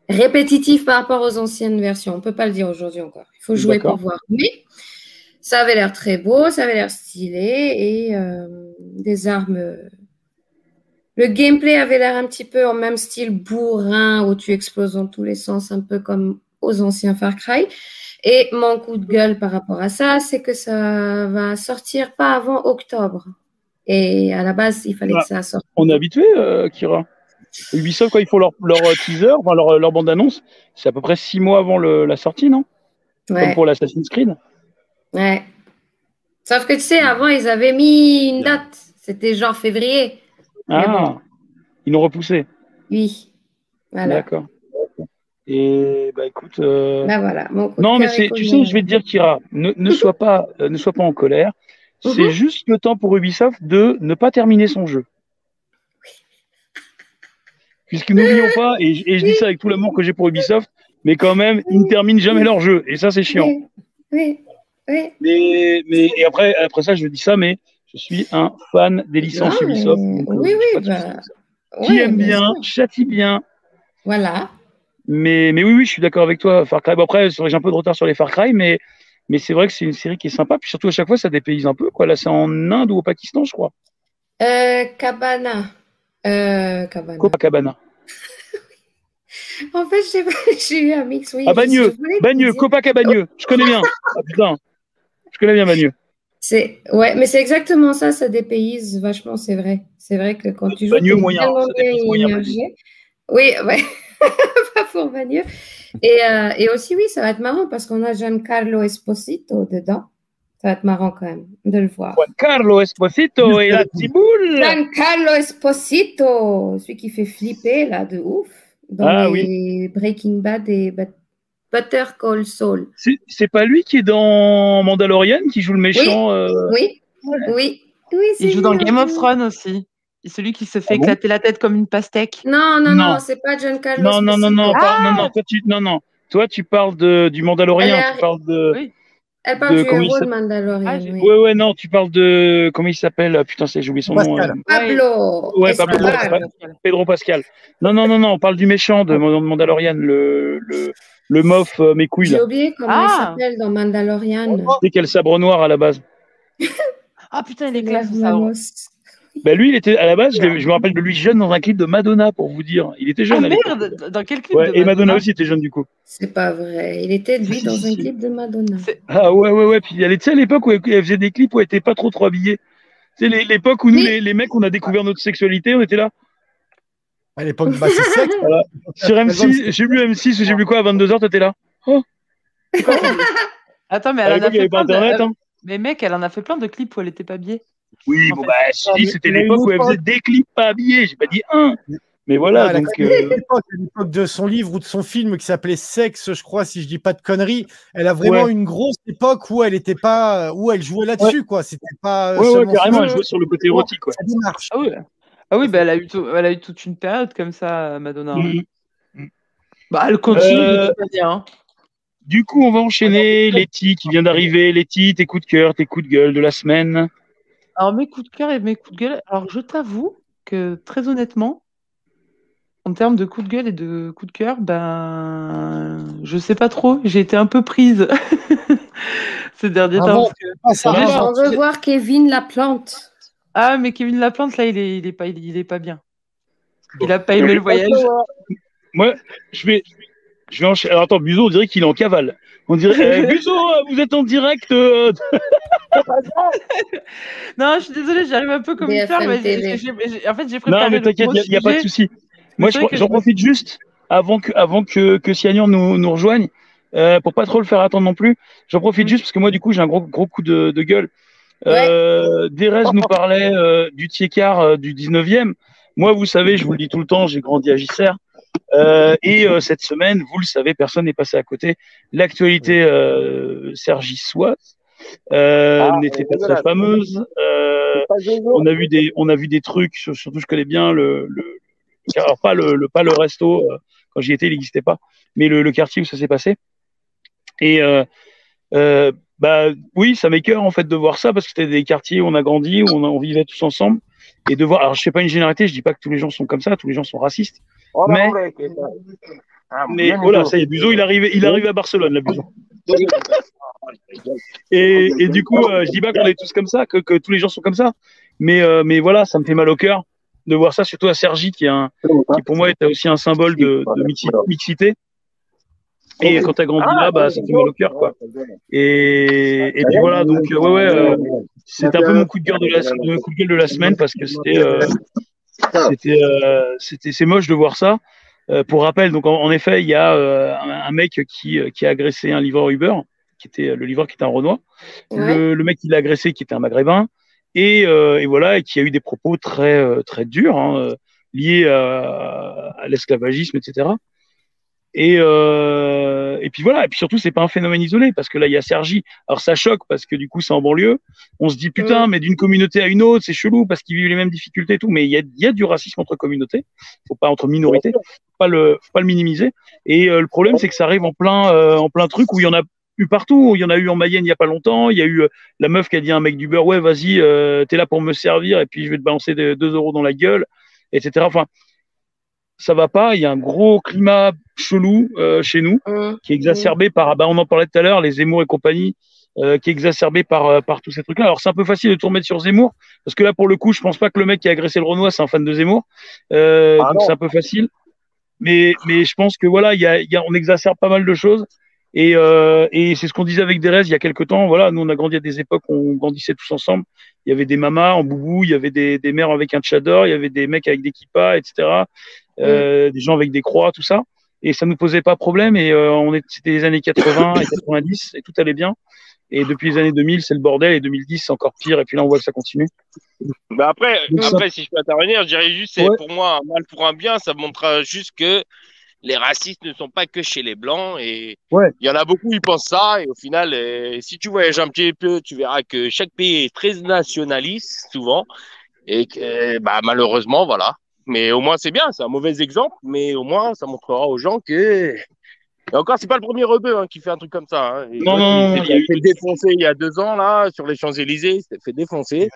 répétitif par rapport aux anciennes versions. On peut pas le dire aujourd'hui encore. Il faut jouer pour voir. Mais ça avait l'air très beau, ça avait l'air stylé et euh, des armes. euh, Le gameplay avait l'air un petit peu en même style bourrin où tu exploses dans tous les sens, un peu comme aux anciens Far Cry. Et mon coup de gueule par rapport à ça, c'est que ça va sortir pas avant octobre. Et à la base, il fallait Ah. que ça sorte. On est habitué, euh, Kira. Ubisoft, quand ils font leur, leur euh, teaser, enfin leur, leur bande-annonce, c'est à peu près six mois avant le- la sortie, non? Comme pour l'Assassin's Creed. Ouais. Sauf que tu sais, avant, ils avaient mis une date. C'était genre février. Ah, ils l'ont repoussé. Oui. Voilà. D'accord. Et bah écoute, euh, Bah voilà. non mais c'est, tu sais, je vais te dire, Kira, ne, ne sois pas, euh, ne sois pas en colère. C'est Mhm. juste le temps pour Ubisoft de ne pas terminer son jeu. Puisque n'oublions pas, et, je- et je dis ça avec tout l'amour que j'ai pour Ubisoft, mais quand même, ils ne terminent jamais leur jeu, et ça c'est chiant. Oui, oui, oui. Mais, mais et après, après ça, je dis ça, mais je suis un fan des licences Non, mais- Ubisoft. donc, oui, oui, bah. Qui ouais, aime bien, châtie bien. Voilà. Mais, mais oui, oui, je suis d'accord avec toi. Far Cry. Bon, après, j'ai un peu de retard sur les Far Cry, mais, mais c'est vrai que c'est une série qui est sympa. Puis surtout, à chaque fois, ça dépayse un peu. Quoi. Là, c'est en Inde ou au Pakistan, je crois. Euh, Cabana. Euh, Cabana. Copacabana. *laughs* En fait, *laughs* j'ai eu un mix. Oui, Ah, Bagneux, Bagneux. Je connais bien. Ah, putain. Je connais bien Bagneux. C'est ouais, mais c'est exactement ça. Ça dépayse vachement. C'est vrai. C'est vrai que quand tu joues, t'es moyen, moyen. Oui, ouais. *laughs* Pas pour Bagneux. Et, euh, et aussi, oui, ça va être marrant parce qu'on a Giancarlo Esposito dedans. Ça va être marrant quand même de le voir. Juan Carlo Esposito et la Tiboule. Giancarlo Esposito, celui qui fait flipper là de ouf dans Ah, les Breaking Bad et Better Call Saul. C'est pas lui qui est dans Mandalorian, qui joue le méchant. euh, Oui, oui, oui. Il joue dans Game of oui. Thrones aussi. C'est celui qui se fait Ah bon éclater la tête comme une pastèque. Non, non, non, Non. c'est pas Giancarlo Non, non, non, non, Esposito. par- non, non, toi, tu, non, non. Toi, tu parles de, du Mandalorian, Elle tu parles de. Oui. Elle parle de- du comment il héros de s'appelle Mandalorian. Ah, oui. Ouais, ouais, non, tu parles de. Comment il s'appelle Putain, c'est- j'ai oublié son nom. Pascal. euh, Pablo Ouais, Pablo. Pedro Pascal. Non, non, non, non, on parle du méchant de Mand- Mandalorian, le, le, le mof euh, mes couilles, J'ai oublié comment Ah. il s'appelle dans Mandalorian. C'est quel sabre noir à la base *laughs* Ah putain, il est classe. Bah, lui, il était à la base, je, me rappelle de lui jeune dans un clip de Madonna, pour vous dire. Il était Ah jeune. à l'époque. merde, dans quel clip Ouais, de et Madonna aussi était jeune du coup. C'est pas vrai. Il était lui dans un clip de Madonna. Ah ouais, ouais, ouais. Puis elle était à l'époque où elle faisait des clips où elle était pas trop trop habillée. C'est l'époque où nous, Oui. les, les mecs, on a découvert notre sexualité, on était là. À l'époque, bah, c'est sexe. *laughs* Sur M6, j'ai vu M6 ou j'ai vu quoi à 22h, t'étais là. Attends, mais À elle en a fait plein de... internet. Hein. Mais mec, elle en a fait plein de clips où elle était pas habillée. Oui, En bon, fait. bah, si, Ah, c'était l'époque où elle faisait des clips pas habillés. J'ai pas dit un. Mais voilà, Ah, donc. euh, l'époque, à l'époque de son livre ou de son film qui s'appelait Sexe, je crois, si je dis pas de conneries. Elle a vraiment Ouais. une grosse époque où elle était pas, où elle jouait là-dessus, quoi. C'était pas. euh, Ouais, ouais, carrément, elle jouait sur le côté érotique, quoi. sa démarche. Ah oui, ah oui bah, elle, a eu tout- elle a eu toute une période comme ça, Madonna. Mhm. Bah, elle continue Euh, de manière. hein. Du coup, on va enchaîner. Letty qui vient d'arriver. Letty, tes coups de cœur, tes coups de gueule de la semaine. Alors, mes coups de cœur et mes coups de gueule. Alors, je t'avoue que très honnêtement, en termes de coups de gueule et de coups de cœur, ben, je sais pas trop. J'ai été un peu prise *laughs* ces derniers Ah temps. bon parce que- Ah, ça là. On veut voir Kevin la plante. Ah, mais Kevin Laplante, là, il est, il est pas, il, il est pas bien. Il a pas aimé le voyage. Moi, je vais, je vais enchaîner. Alors attends, Buzo, on dirait qu'il est en cavale. On dirait, eh, *laughs* Buzo, vous êtes en direct. euh, *laughs* Non, je suis désolée, j'arrive un peu comme une fleur, mais en fait, j'ai préparé Non, mais t'inquiète, il n'y a, pas de souci. Moi, j'en je- profite juste avant que, avant que, que Sianian nous, nous rejoigne, euh, pour pas trop le faire attendre non plus. J'en profite Mm. juste parce que moi, du coup, j'ai un gros, gros coup de, de gueule. Euh, Derez nous *laughs* parlait euh, du Tiécar euh, du 19e. Moi, vous savez, je vous le dis tout le temps, j'ai grandi à Gisère. Euh, et euh, cette semaine, vous le savez, personne n'est passé à côté. L'actualité euh, sergissoise euh, Ah, n'était pas très fameuse. Euh, on a vu des, on a vu des trucs. sur- Surtout, je connais bien le, le alors pas le, le pas le resto. euh, quand j'y étais, il n'existait pas, mais le, le quartier où ça s'est passé. Et euh, euh, bah oui, ça m'écœure en fait de voir ça parce que c'était des quartiers où on a grandi, où on, vivait tous ensemble, et de voir. Alors je fais pas une généralité, je dis pas que tous les gens sont comme ça, tous les gens sont racistes. Oh, Mais- Ah, Mais voilà, ça y est, Buzo, il arrive, il arrive à Barcelone, là, Buzo. Et, et du coup, euh, je dis pas qu'on est tous comme ça, que, que tous les gens sont comme ça, mais euh, mais voilà, ça me fait mal au cœur de voir ça, surtout à Sergi, qui est un, qui pour moi était aussi un symbole de, de mixi- mixité. Et quand t'as grandi là, bah ça fait mal au cœur, quoi. Et, et puis voilà, donc euh, ouais, ouais, euh, c'était un peu mon coup de gueule de la, mon coup de gueule de la semaine parce que c'était, euh, c'était, euh, c'était, c'est moche de voir ça. Euh, pour rappel, donc en, en effet, il y a euh, un, un mec qui, qui a agressé un livreur Uber, qui était le livreur qui était un Renoir. Ouais. Le, le mec qui l'a agressé, qui était un Maghrébin, et, euh, et voilà, et qui a eu des propos très très durs, hein, liés à, à l'esclavagisme, etc. Et, euh, et puis voilà, et puis surtout, c'est pas un phénomène isolé, parce que là, il y a Sergi. Alors ça choque, parce que du coup, c'est en banlieue. On se dit, putain, mais d'une communauté à une autre, c'est chelou, parce qu'ils vivent les mêmes difficultés et tout. Mais il y a, il y a du racisme entre communautés, faut pas entre minorités, faut pas le, faut pas le minimiser. Et euh, le problème, c'est que ça arrive en plein, euh, en plein truc où il y en a eu partout. Il y en a eu en Mayenne il y a pas longtemps. Il y a eu euh, la meuf qui a dit à un mec du beurre, ouais, vas-y, euh, t'es là pour me servir, et puis je vais te balancer 2 euros dans la gueule, etc. Enfin, ça va pas. Il y a un gros climat chelou euh, chez nous Hum. qui est exacerbé par, bah, on en parlait tout à l'heure, les Zemmour et compagnie, euh, qui est exacerbé par, euh, par tous ces trucs-là. Alors c'est un peu facile de tout remettre sur Zemmour, parce que là pour le coup, je pense pas que le mec qui a agressé le Renoir, c'est un fan de Zemmour, euh, Ah donc c'est un peu facile. Mais, mais je pense que voilà, il y a, il y a, on exacerbe pas mal de choses. Et, euh, et c'est ce qu'on disait avec Derez il y a quelques temps. Voilà, nous on a grandi à des époques où on grandissait tous ensemble. Il y avait des mamas en boubou, il y avait des, des mères avec un tchador, il y avait des mecs avec des kippas, etc. Euh, Des gens avec des croix, tout ça. Et ça nous posait pas problème. Et euh, on est, c'était les années 80 et 90 et tout allait bien. Et depuis les années 2000, c'est le bordel. Et 2010, c'est encore pire. Et puis là, on voit que ça continue. Mais après, Donc ça- après, si je peux intervenir, je dirais juste, c'est Ouais. pour moi un mal pour un bien. Ça montre juste que les racistes ne sont pas que chez les blancs et Ouais. il y en a beaucoup qui pensent ça et au final, euh, si tu voyages un petit peu, tu verras que chaque pays est très nationaliste souvent et que bah, malheureusement, voilà. Mais au moins c'est bien, c'est un mauvais exemple, mais au moins ça montrera aux gens que et encore, c'est pas le premier rebeu hein, qui fait un truc comme ça. Hein. Non, non, il s'est eu- fait défoncer il y a deux ans là sur les Champs Élysées, il s'est fait défoncer.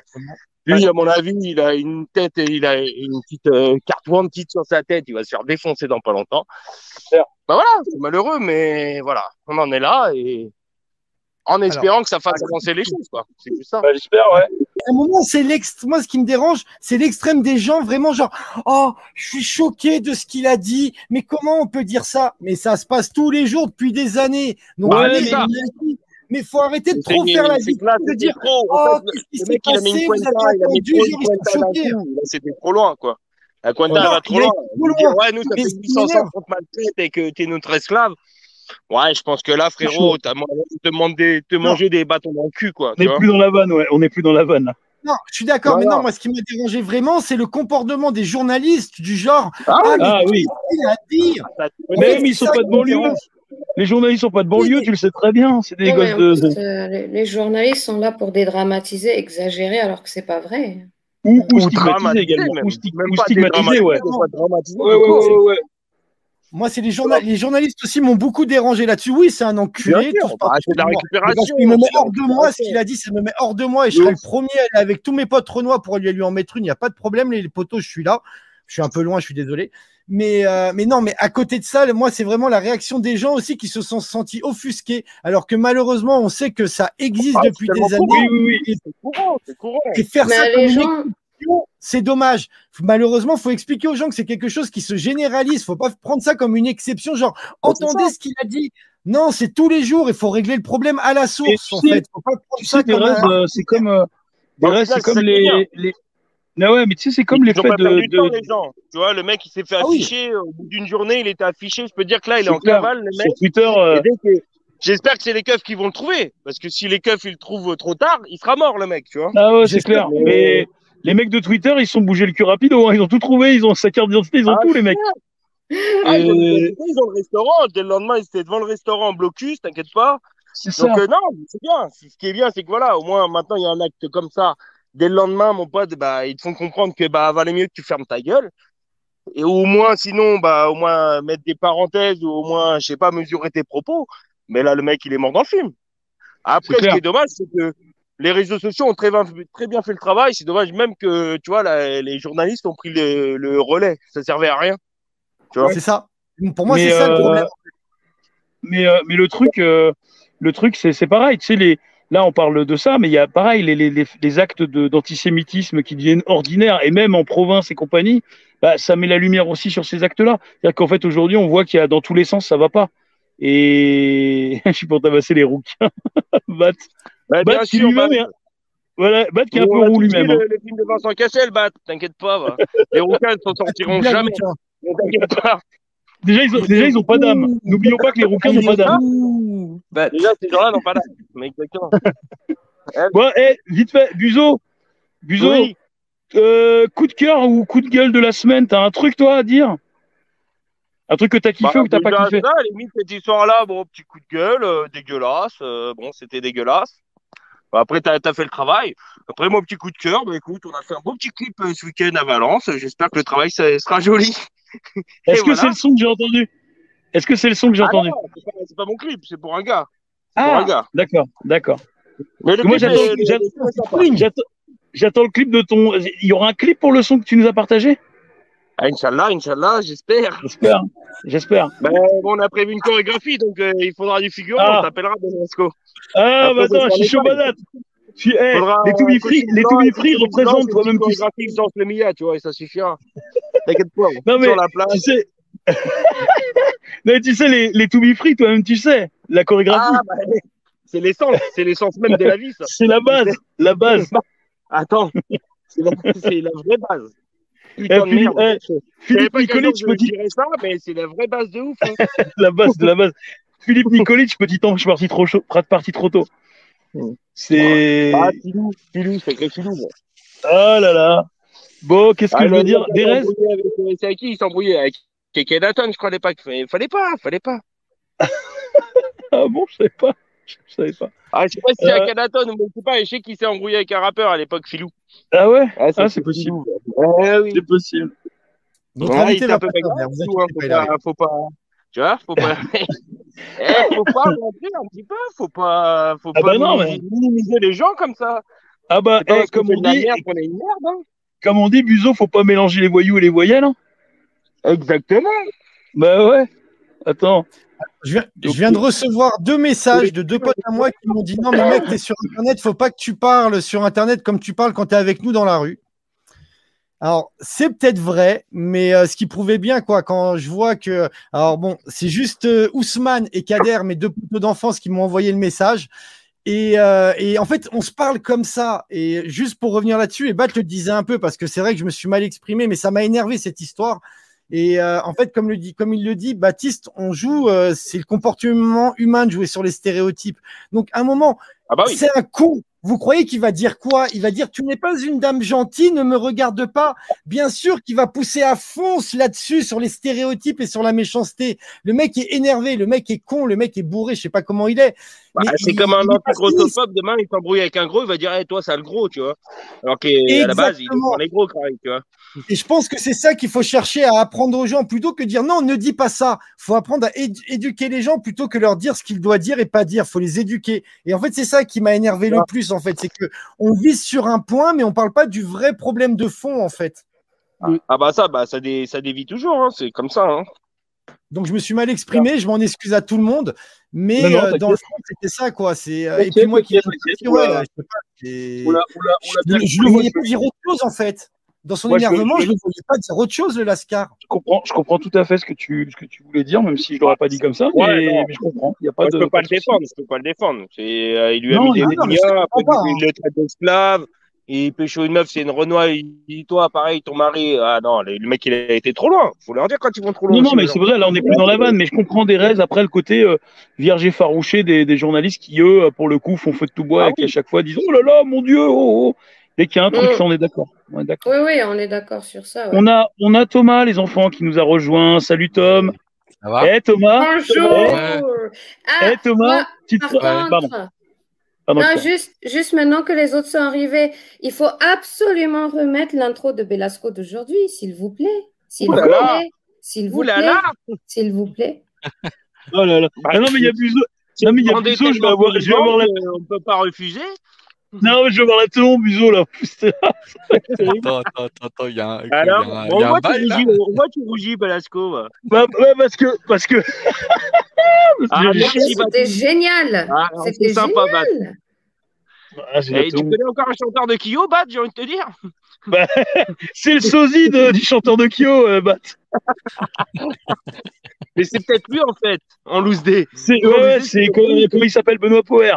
Lui, à mon avis, il a une tête, il a une petite euh, carte wanted sur sa tête. Il va se faire défoncer dans pas longtemps. Bah voilà, c'est malheureux, mais voilà, on en est là et en espérant que ça fasse avancer les choses, quoi. C'est juste ça. Bah, j'espère, ouais. un moment, c'est l'extrême. Moi, ce qui me dérange, c'est l'extrême des gens vraiment genre, oh, je suis choqué de ce qu'il a dit. Mais comment on peut dire ça? Mais ça se passe tous les jours depuis des années. Donc, Ouais, allez, mais faut arrêter de trop faire la là, de dire, trop. Oh, qu'est-ce qui s'est passé? une Vous avez il a mis attendu, c'était trop loin, quoi. La elle va trop loin. ouais, nous, ça fait ce qui 800 m'énerve, qu'on te maltraite et que t'es notre esclave. Ouais, je pense que là, frérot, t'as te demander, te Non. manger des bâtons dans le cul, quoi. On n'est plus dans la vanne, ouais. On n'est plus dans la vanne. là. Non, je suis d'accord, mais non, moi, ce qui m'a dérangé vraiment, c'est le comportement des journalistes du genre, Ah, ah, mais Ah oui. à dire? Même ils sont pas de banlieue. Les journalistes sont pas de banlieue, tu le sais très bien. C'est des gosses de. euh, les, les journalistes sont là pour dédramatiser, exagérer, alors que c'est pas vrai. Ou, ou Ou stigmatiser dramatiser, également. même. Ou, sti- Même ou pas stigmatiser, ouais. ouais, ouais. Moi, c'est les, journa- les journalistes aussi m'ont beaucoup dérangé là-dessus. Oui, c'est un enculé, sûr. Bah, c'est de la particulièrement. Mais parce récupération. qu'il me met hors de moi, ce qu'il a dit, ça me met hors de moi et je serai le premier à aller avec tous mes potes renois pour aller lui en mettre une. Il n'y a pas de problème, les, potos, je suis là. Je suis un peu loin, je suis désolé. Mais, euh, mais non, mais à côté de ça, moi, c'est vraiment la réaction des gens aussi qui se sont sentis offusqués, alors que malheureusement, on sait que ça existe Ah, depuis des années. Oui, oui, oui. C'est courant, c'est courant. Et faire Mais ça comme gens, c'est dommage. Malheureusement, il faut expliquer aux gens que c'est quelque chose qui se généralise. faut pas prendre ça comme une exception, genre entendez ce qu'il a dit. Non, c'est tous les jours. Il faut régler le problème à la source, en sais- fait. Faut pas prendre Tu ça sais, comme un- euh, c'est comme. euh, c'est comme les. les... Ah ouais, mais tu sais, c'est comme ont pas de. temps, les gens. Tu vois, le mec, il s'est fait Ah oui. afficher. Au bout d'une journée, il était affiché. Je peux te dire que là, il est en clair. cavale, le Sur. Twitter, euh, J'espère que c'est les keufs qui vont le trouver. Parce que si les keufs, ils le trouvent trop tard, il sera mort, le mec, tu vois. Ah ouais, c'est J'espère, clair. mais- Mais les mecs de Twitter, ils sont bougés le cul rapido. hein. Ils ont tout trouvé. Ils ont sa carte d'identité. Ils ont Ah, tout, les mecs. Ah, ils, ont, Et- ils ont le restaurant. Dès le lendemain, ils étaient devant le restaurant en blocus, t'inquiète pas. C'est ça. Euh, non, c'est bien. Ce qui est bien, c'est que voilà, au moins, maintenant, il y a un acte comme ça. Dès le lendemain, mon pote, bah, ils te font comprendre que, bah, valait mieux que tu fermes ta gueule. Et au moins, sinon, bah, au moins, mettre des parenthèses ou au moins, je sais pas, mesurer tes propos. Mais là, le mec, il est mort dans le film. Après, ce qui est dommage, c'est que les réseaux sociaux ont très bien, très bien fait le travail. C'est dommage même que, tu vois, les journalistes ont pris le, le relais. Ça servait à rien. C'est ça. Pour moi, c'est ça le euh, problème. Mais, euh, mais le truc, euh, le truc, c'est, pareil. Tu sais, les, là, on parle de ça, mais il y a pareil, les, les, les, les actes de, d'antisémitisme qui deviennent ordinaires, et même en province et compagnie, bah, ça met la lumière aussi sur ces actes-là. C'est-à-dire qu'en fait, aujourd'hui, on voit qu'il y a dans tous les sens, ça va pas. Et *laughs* je suis pour tabasser les rouquins. *laughs* Bat, Ouais, Bat bien qui sûr, lui-même Bat. est un- voilà, Bat qui est un peu roux lui-même. hein. Le, le film de Vincent Cassel, bah, t'inquiète pas. va. *laughs* Les rouquins ne s'en sortiront jamais. tiens. Ne T'inquiète pas. Déjà, ils ont, déjà, ils ont pas d'âme. N'oublions pas que les rouquins n'ont pas d'âme. Bah, Déjà, ces gens-là n'ont pas d'âme. Mais exactement. *laughs* Bon, eh, vite fait, Buzo, Buzo, Oui. euh, coup de cœur ou coup de gueule de la semaine, t'as un truc toi à dire? Un truc que t'as kiffé Bah, ou que t'as pas kiffé? ça, à la limite, cette histoire-là, bon, petit coup de gueule, euh, dégueulasse. euh, bon, c'était dégueulasse. Après, t'as as fait le travail. Après, mon petit coup de cœur, bah, écoute, on a fait un beau petit clip euh, ce week-end à Valence. J'espère que le travail ça, sera joli. Est-ce que voilà. c'est le son que j'ai entendu? Est-ce que c'est le son que j'ai Ah entendu? c'est pas, pas mon clip, c'est pour un gars. Ah, d'accord, d'accord. Moi, j'attends- le clip de ton. Il y aura un clip pour le son que tu nous as partagé? Ah, Inch'Allah, Inch'Allah, j'espère. J'espère, *laughs* j'espère. Ben, on a prévu une chorégraphie, donc euh, il faudra du figurant. Ah. On t'appellera Benesco. Ah, bah ça attends, je suis chaud badate. Faudra les un To Be Free, costume les Free représentent toi-même tu chorégraphie qui danse le Mia, tu vois, et ça suffira. T'inquiète pas. Non, mais Sur la plage. tu sais. *laughs* non, mais tu sais, les, les To Be Free, toi-même tu sais, la chorégraphie, Ah, bah, c'est l'essence, c'est l'essence même de la vie, ça. *laughs* c'est la base, la base. Attends, c'est la, c'est la vraie base. Eh, Putain de Philippe, merde. eh, Philippe Nicolic, je dire dirais ça, mais c'est la vraie base de ouf. hein. *laughs* la base de la base. Philippe Nicolic, petit temps, je suis parti trop chaud, parti trop tôt. C'est. Ah, Filou, Filou, sacré Filou. moi. Oh là là. Bon, qu'est-ce que Ah, je veux dire Derez euh, C'est avec qui il s'est embrouillé Avec Kekenaton, je crois, à l'époque. Fallait pas, fallait pas. *laughs* Ah bon, je savais pas. Je savais pas. Ah, je sais pas si c'est Euh. avec Kekenaton ou mais je sais pas. Je sais qu'il s'est embrouillé avec un rappeur à l'époque, Filou. Ah ouais? Ah, Ah, c'est possible. Oui. C'est possible. Notre Ouais, il invité va pas hein, pas, il faut, pas, faut pas. Tu vois, faut pas. *laughs* Eh, faut pas rentrer un petit peu, faut pas, faut Ah pas bah non, minimiser, minimiser les gens comme ça. Ah bah, eh, qu'on comme on dit, merde qu'on est une merde. Hein. comme on dit, Buzo, faut pas mélanger les voyous et les voyelles. hein. Exactement. Bah ouais. Attends. Je viens, je viens de recevoir deux messages de deux potes à moi qui m'ont dit non mais mec t'es sur internet, faut pas que tu parles sur internet comme tu parles quand tu es avec nous dans la rue. Alors c'est peut-être vrai, mais euh, ce qui prouvait bien quoi quand je vois que alors bon c'est juste euh, Ousmane et Kader mes deux potes d'enfance qui m'ont envoyé le message. Et, euh, et en fait, on se parle comme ça. Et juste pour revenir là-dessus, et Bat le disait un peu parce que c'est vrai que je me suis mal exprimé, mais ça m'a énervé cette histoire. Et euh, en fait, comme, le dit, comme il le dit, Baptiste, on joue, euh, c'est le comportement humain de jouer sur les stéréotypes. Donc, à un moment, Ah bah oui. c'est un con. Vous croyez qu'il va dire quoi? Il va dire Tu n'es pas une dame gentille, ne me regarde pas. Bien sûr qu'il va pousser à fond là-dessus, sur les stéréotypes et sur la méchanceté. Le mec est énervé, le mec est con, le mec est bourré, je sais pas comment il est. Bah, c'est comme un est anti-grossophobe, demain il s'embrouille avec un gros, il va dire, hey, toi, c'est le gros, tu vois. Alors qu'à la base, il prend les gros, quand même, tu vois. Et je pense que c'est ça qu'il faut chercher à apprendre aux gens plutôt que dire non, ne dis pas ça. faut apprendre à édu- éduquer les gens plutôt que leur dire ce qu'ils doivent dire et pas dire. faut les éduquer. Et en fait, c'est ça qui m'a énervé le plus, en fait. C'est que on vise sur un point, mais on parle pas du vrai problème de fond, en fait. Ah bah ça, bah, ça, dé- ça dévie toujours, hein, c'est comme ça. Hein. Donc, je me suis mal exprimé. Je m'en excuse à tout le monde. Mais Non, non, euh, dans le fond, c'était ça, quoi. C'est, euh, et puis moi qui. Ouais, je sais pas, je, je le voyais pas dire autre chose, en fait. Dans son Moi, énervement, je- ne le voyais pas dire autre chose, le Lascar. Je comprends, je comprends tout à fait ce que tu, ce que tu voulais dire, même si je l'aurais pas dit comme ça, Ouais, mais, non. mais je comprends. Il y a pas Moi, de. je peux pas le défendre, je peux pas le défendre. C'est, euh, il lui a Non, mis des non, comprends pas, il le traite d'esclave, et pécho une meuf, c'est une Renoir, il dit, toi, pareil, ton mari, ah non, le mec, il a été trop loin. Faut leur dire quand ils vont trop loin. Non, non, mais c'est vrai, là, on n'est plus dans la vanne, mais je comprends des raises après le côté euh, vierge effarouché des, des journalistes qui, eux, pour le coup, font feu de tout bois Ah et qui, à chaque fois, disent Oh là là, mon Dieu, oh, oh. Dès qu'il y a un truc, Mm. ça, on est d'accord. On. Oui, oui, on est d'accord sur ça. ouais. On a, on a Thomas, les enfants, qui nous a rejoint. Salut, Tom. Ça va? Eh, Thomas. Bonjour. Ouais. Ah, Eh, Thomas. moi, Tu te- par Ouais, pardon. contre, Pardon, non, Pierre. juste, juste maintenant que les autres sont arrivés, il faut absolument remettre l'intro de Belasco d'aujourd'hui, s'il vous plaît. S'il vous plaît. S'il vous plaît. là. S'il vous plaît. Oh là là. Ah non, mais il y a Buzo. Non, mais il y a Buzo, je vais tellement avoir, je vais avoir la. qu'on peut pas refuser. *laughs* Non, mais je vais avoir la Buzo, là. *laughs* Attends, attends, attends, attends, il y a un, y a Alors, un, on y a un voit tu bail rougis, on voit tu rougis, Belasco. va. Bah, ouais, parce que, parce que. *laughs* Ah, Bat. C'était génial. Ah, C'était c'est sympa, Bat. Ah, Et tu connais encore un chanteur de Kyo, Bat, j'ai envie de te dire? C'est le sosie de- du chanteur de Kyo, euh, Bat. Mais c'est peut-être lui, en fait, en loose day. C'est, ouais, c'est comment, comment il s'appelle Benoît Power.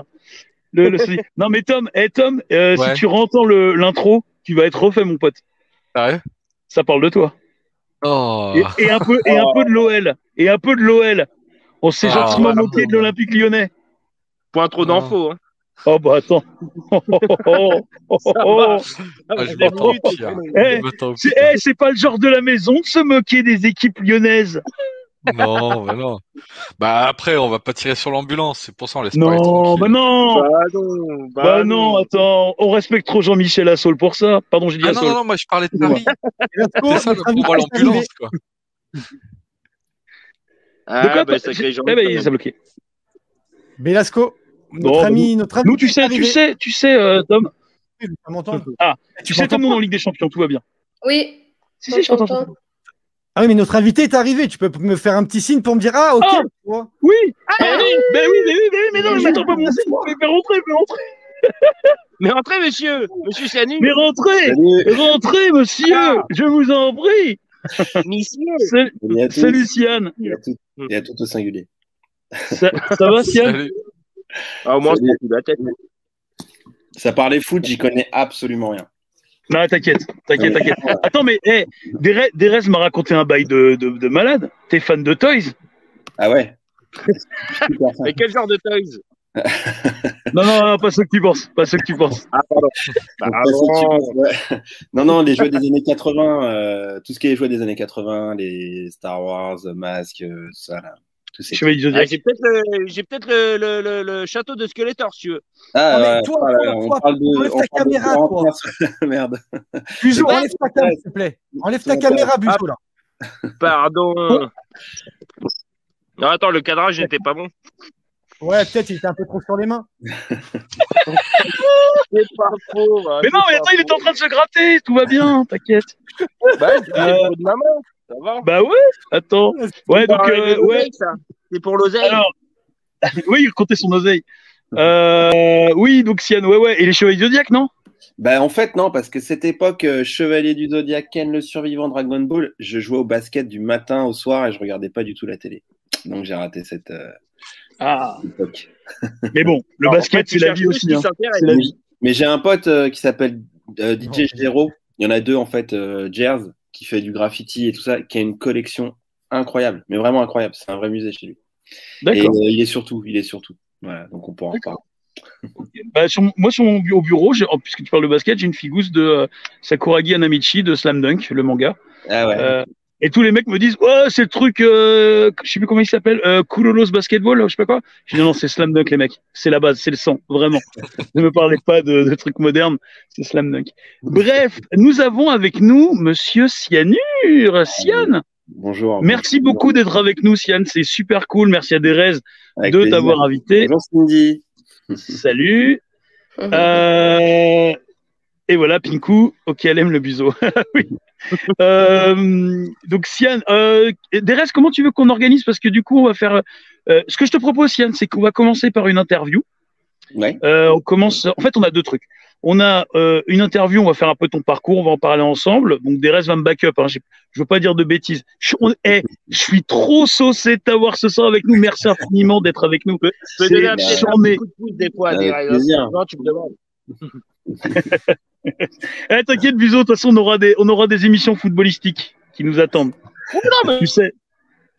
Le, le sosie. Non, mais Tom, eh, Tom euh, Ouais. si tu rentends l'intro, tu vas être refait, mon pote. Sérieux Ça parle de toi. Oh, Et, et un peu, et un peu de l'OL. Et un peu de l'OL. On s'est Ah, gentiment voilà. moqué de l'Olympique lyonnais. Point trop d'infos. Hein. Oh, bah attends. Oh, oh, oh, oh, oh, oh. Ah, je pire. Eh, eh, c'est pas le genre de la maison de se moquer des équipes lyonnaises. Non, bah non. Bah après, on va pas tirer sur l'ambulance, c'est pour ça on laisse Non, tranquille. bah non. Bah non, bah, Bah non, attends, on respecte trop Jean-Michel Assol pour ça. Pardon, j'ai dit Ah non, Assol. non, non, moi je parlais de. Paris. C'est ça, le est arrivé. l'ambulance, quoi. Ah, De quoi, bah, pas- sacré Jean- Eh ben, il s'est bloqué. Belasco, notre Bon, ami, notre ami. Nous, tu sais, tu sais, tu sais, euh, Tom. Ah, tu sais, Tom, on est en Ligue des Champions, tout va bien. Oui. Si, si, je t'entends. Je. Ah oui, mais notre invité est arrivé. Tu peux me faire un petit signe pour me dire Ah, ok. Ah tu vois. Oui, ah, oui, ben oui, mais oui, mais oui, mais non, mais m'attends pas mon signe. *laughs* Mais fais rentrer, fais rentrer. Mais rentrez, monsieur Monsieur Sanu Mais rentrez, Salut, rentrez, monsieur. Je vous en prie. Monsieur *laughs* salut Sian. Et à tout, et à tout au singulier. Ça, ça va, Sian Salut. Ah, au moins, c'est plus la tête. Ça parlait foot, j'y connais absolument rien. Non, t'inquiète, t'inquiète, t'inquiète. Attends, mais hey, Derez Derez m'a raconté un bail de, de, de malade. T'es fan de Toys? Ah ouais. *laughs* Mais quel genre de toys? *laughs* Non, non, non, pas ce que tu penses. Pas ce que tu penses. Ah, pardon. Bah, Donc, parce que tu bon. penses, ouais. Non, non, les jeux des années 80, euh, tout ce qui est jeux des années 80, les Star Wars, Mask, euh, tout ça, là. Tous ces Ah, j'ai peut-être le, j'ai peut-être le, le, le, le château de Skeletor, si tu veux. Ah, toi, on toi, parle de. enlève on ta caméra, toi. *laughs* Merde. Buzo, Ouais. enlève ta caméra, s'il te plaît. Enlève ta caméra, Buzo, là. Pardon. Non, attends, le cadrage n'était pas bon. Ouais, peut-être il était un peu trop sur les mains. *laughs* C'est pas faux. bah, Mais c'est non, mais attends, il est faux. en train de se gratter. Tout va bien, t'inquiète. Bah, c'est Euh, de ma main. Ça va? Bah ouais, attends. Ouais, donc, euh, ouais. C'est pour l'oseille. Alors, *laughs* oui, compter son oseille. Euh, oui, donc Sian, ouais, ouais. Et les chevaliers Zodiac, non? Bah, en fait, non, parce que cette époque, euh, Chevalier du Zodiac, Ken le survivant, Dragon Ball, je jouais au basket du matin au soir et je regardais pas du tout la télé. Donc j'ai raté cette euh, Ah, époque. *laughs* mais bon, le Alors, en basket, fait, tu c'est la vie aussi. hein. la vie. Mais j'ai un pote euh, qui s'appelle euh, DJ Gero. Il y en a deux, en fait, euh, Jers, qui fait du graffiti et tout ça, qui a une collection incroyable, mais vraiment incroyable. C'est un vrai musée chez lui. Et euh, il est surtout, il est surtout. Voilà, donc on pourra en reparler. Bah, sur moi, sur mon au bureau, oh, puisque tu parles de basket, j'ai une figousse de euh, Sakuragi Anamichi de Slam Dunk, le manga. Ah ouais. Et tous les mecs me disent, ouais, c'est le truc, euh, je sais plus comment il s'appelle, euh, Basketball, je sais pas quoi. Je dis, non, non, c'est Slam Dunk, les mecs. C'est la base, c'est le sang, vraiment. ne me parlez pas de, de trucs modernes, c'est Slam Dunk. Bref, nous avons avec nous Monsieur Cyanur. Cian, Bonjour. merci Bonjour. beaucoup d'être avec nous, Cian. C'est super cool. Merci à Derez Avec de t'avoir invité. Bonjour Cindy. Salut. Euh, *laughs* et voilà, Pinku, ok, elle aime le buzo. *laughs* oui. Euh, donc, Sian, euh, Derez, comment tu veux qu'on organise? Parce que du coup, on va faire. euh, ce que je te propose, Sian, c'est qu'on va commencer par une interview. Ouais. Euh, on commence. En fait, on a deux trucs. On a euh, une interview, on va faire un peu ton parcours, on va en parler ensemble. Donc, Derez va me back-up. Hein, j'ai- je veux pas dire de bêtises. Je, on- je suis trop saucé de t'avoir ce soir avec nous. Merci infiniment d'être avec nous. Je peux donner un C'est petit un coup de pouce des fois. Non, tu me demandes. *laughs* Eh, t'inquiète, Buzo, de toute façon, on aura des, on aura des émissions footballistiques qui nous attendent. Non, mais Tu sais.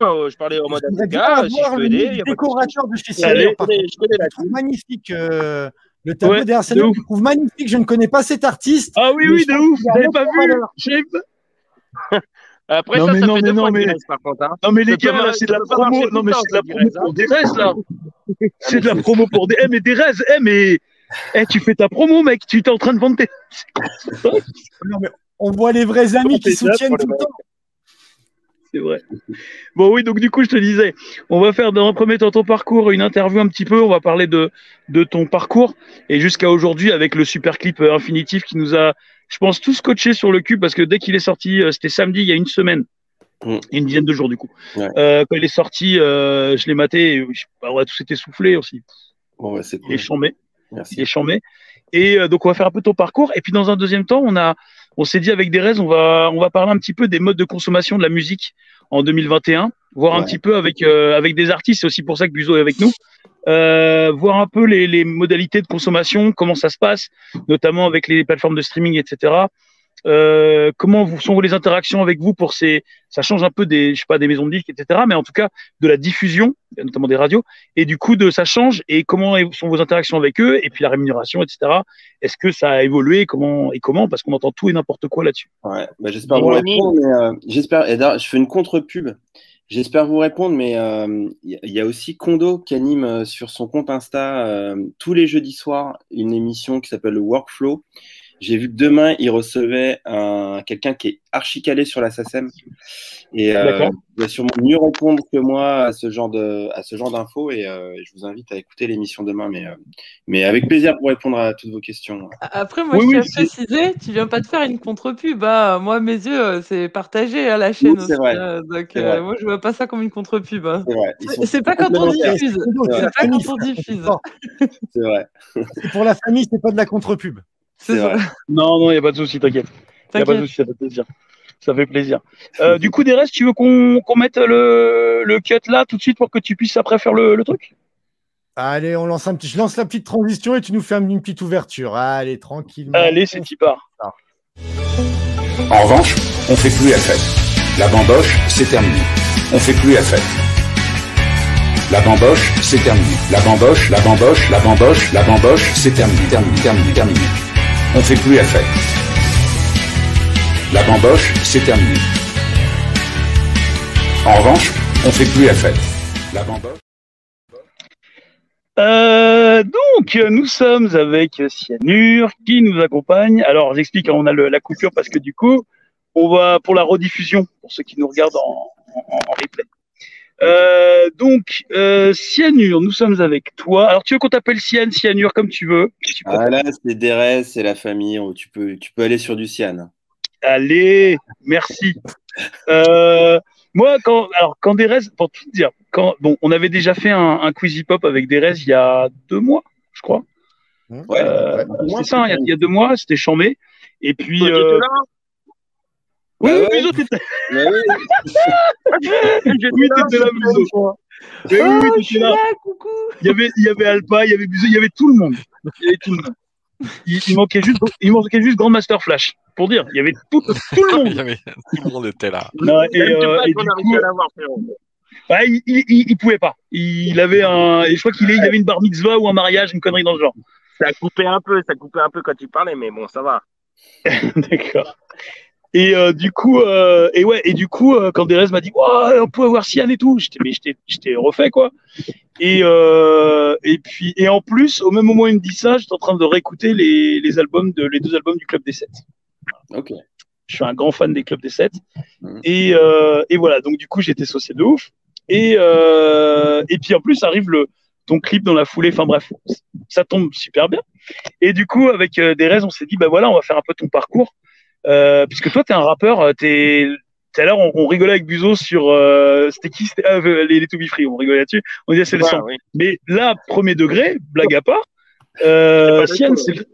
euh, je parlais en mode avocat. Si je peux le aider, de décorateur de chez. Allez. Je connais- je connais la Je trouve magnifique. euh, le tableau Ouais, ouf. je trouve magnifique. Je ne connais pas cet artiste. Ah oui, oui, je de ouf. J'avais un pas vu. pas- Après, Non, ça, mais ça non, fait mais deux non, fois mais- qu'il reste, par contre. hein. Non, mais les gars, là, c'est de la promo. Non, mais le c'est de la promo pour hein. Derez, là. C'est de la promo pour Derez. Eh, mais Derez, eh, mais. Eh, tu fais ta promo, mec. Tu es en train de vendre tes. *laughs* Non, mais on voit les vrais amis qui soutiennent tout le temps. C'est vrai. Bon, oui, donc du coup, je te disais, on va faire dans un premier temps ton parcours, une interview un petit peu. On va parler de, de ton parcours et jusqu'à aujourd'hui avec le super clip euh, Infinitif qui nous a, je pense, tous coachés sur le cul parce que dès qu'il est sorti, euh, c'était samedi, il y a une semaine, Mm. Une dizaine de jours du coup. Ouais. Euh, quand il est sorti, euh, je l'ai maté, et, je- bah, on a tous été soufflés aussi. Bon, ouais, cool. chambé. Merci. Il est chambé. Et euh, donc, on va faire un peu ton parcours. Et puis, dans un deuxième temps, on a, on s'est dit avec Derez, on va, on va parler un petit peu des modes de consommation de la musique en 2021, voir un petit peu avec, euh, avec des artistes. C'est aussi pour ça que Buzo est avec nous. Euh, voir un peu les, les modalités de consommation, comment ça se passe, notamment avec les plateformes de streaming, etc. Euh, comment vous, sont les interactions avec vous pour ces, ça change un peu des, je sais pas, des maisons de disques, etc. Mais en tout cas, de la diffusion, notamment des radios, et du coup, de ça change. Et comment sont vos interactions avec eux, et puis la rémunération, etc. Est-ce que ça a évolué, comment et comment? Parce qu'on entend tout et n'importe quoi là-dessus. Ouais, bah, j'espère vous répondre, mais euh, j'espère. je fais une contre-pub. J'espère vous répondre, mais euh, il y, y a aussi Kondo qui anime euh, sur son compte Insta euh, tous les jeudis soirs une émission qui s'appelle le Workflow. J'ai vu que demain il recevait un quelqu'un qui est archi calé sur la SACEM et euh, D'accord. il va sûrement mieux répondre que moi à ce genre de à ce genre d'infos et euh, je vous invite à écouter l'émission demain, mais euh, mais avec plaisir pour répondre à toutes vos questions. Après, moi, Oui, je oui, tiens à préciser, tu viens pas de faire une contre-pub. hein. Moi, mes yeux, euh, c'est partagé à la chaîne Oui, c'est aussi. vrai. hein. Donc, C'est euh, vrai. moi, je vois pas ça comme une contre-pub. hein. C'est vrai, ils sont C'est c'est pas quand on diffuse. C'est pas quand on diffuse. C'est vrai, C'est pour la famille, c'est pas de la contre-pub. C'est vrai. Non, non, il n'y a pas de souci, t'inquiète. Il n'y a pas de souci, ça fait plaisir. Ça fait plaisir. Euh, du coup, Derez, tu veux qu'on qu'on mette le, le cut là tout de suite pour que tu puisses après faire le, le truc? Allez, on lance un petit, je lance la petite transition et tu nous fais une petite ouverture. Allez, tranquillement. Allez, c'est y part? En revanche, on fait plus la fête. La bamboche, c'est terminé. On fait plus la fête. La bamboche, c'est terminé. La bamboche, la bamboche, la bamboche, la bamboche, c'est terminé, terminé, terminé, terminé. On fait plus la fête. La bamboche, c'est terminé. En revanche, on fait plus la fête. La bamboche. Euh, donc, nous sommes avec Cyanure qui nous accompagne. Alors, j'explique, hein, on a la coupure parce que du coup, on va pour la rediffusion, pour ceux qui nous regardent en, en- en replay. Euh, donc, euh, Cyanure, nous sommes avec toi. Alors, tu veux qu'on t'appelle Cyan, Cyanure, comme tu veux Tu Ah là, c'est Derez, c'est la famille. Tu peux, tu peux aller sur du Cyan. Allez, merci. Euh, moi, quand, alors, quand Derez, pour tout te dire, quand, bon, on avait déjà fait un, un quiz hip-hop avec Derez il y a deux mois, je crois. Ouais, Euh, ouais. c'est ça, il y, a, il y a deux mois, c'était chambé. Et puis. Euh, là Oui, Bah oui, t'étais Ouais, ouais. oui, *laughs* t'étais là, Muso. Oui, oui, Oh, oui, je t'étais suis là. là, coucou. Il y avait, il y avait Alpa, il y avait Muso, il y avait tout le monde. Il y avait tout le monde. Il, il manquait juste, il manquait juste Grandmaster Flash. Pour dire, il y avait tout, tout le *laughs* monde. Avait- Tout le monde était là. Non, et, euh, et du coup, il, il, il, il pouvait pas. Il avait un, et je crois qu'il il avait une bar mitzvah ou un mariage, une connerie dans le genre. Ça coupé un peu, ça a coupé un peu quand tu parlais, mais bon, ça va. *laughs* D'accord. Et euh, du coup, euh, et ouais, et du coup, euh, quand Derez m'a dit, ouais, on peut avoir Sian et tout, j'étais, mais j'étais, j'étais refait quoi. Et euh, et puis, et en plus, au même moment où il me dit ça, j'étais en train de réécouter les, les albums de les deux albums du Club des Sept. Ok. Je suis un grand fan des Clubs des Sept. Mhm. Et euh, et voilà, donc du coup, j'étais saucé de ouf. Et euh, et puis en plus arrive le ton clip dans la foulée. Enfin bref, ça tombe super bien. Et du coup, avec euh, Derez, on s'est dit, bah voilà, on va faire un peu ton parcours. Euh, puisque toi, t'es un rappeur, euh, t'es. Tout à l'heure, on, on rigolait avec Buzo sur. Euh, c'était qui c'était, ah, les, les To Be Free, on rigolait là-dessus. On disait c'est le Ouais, son. oui. Mais là, premier degré, blague à part, euh, Sian, le c'est le.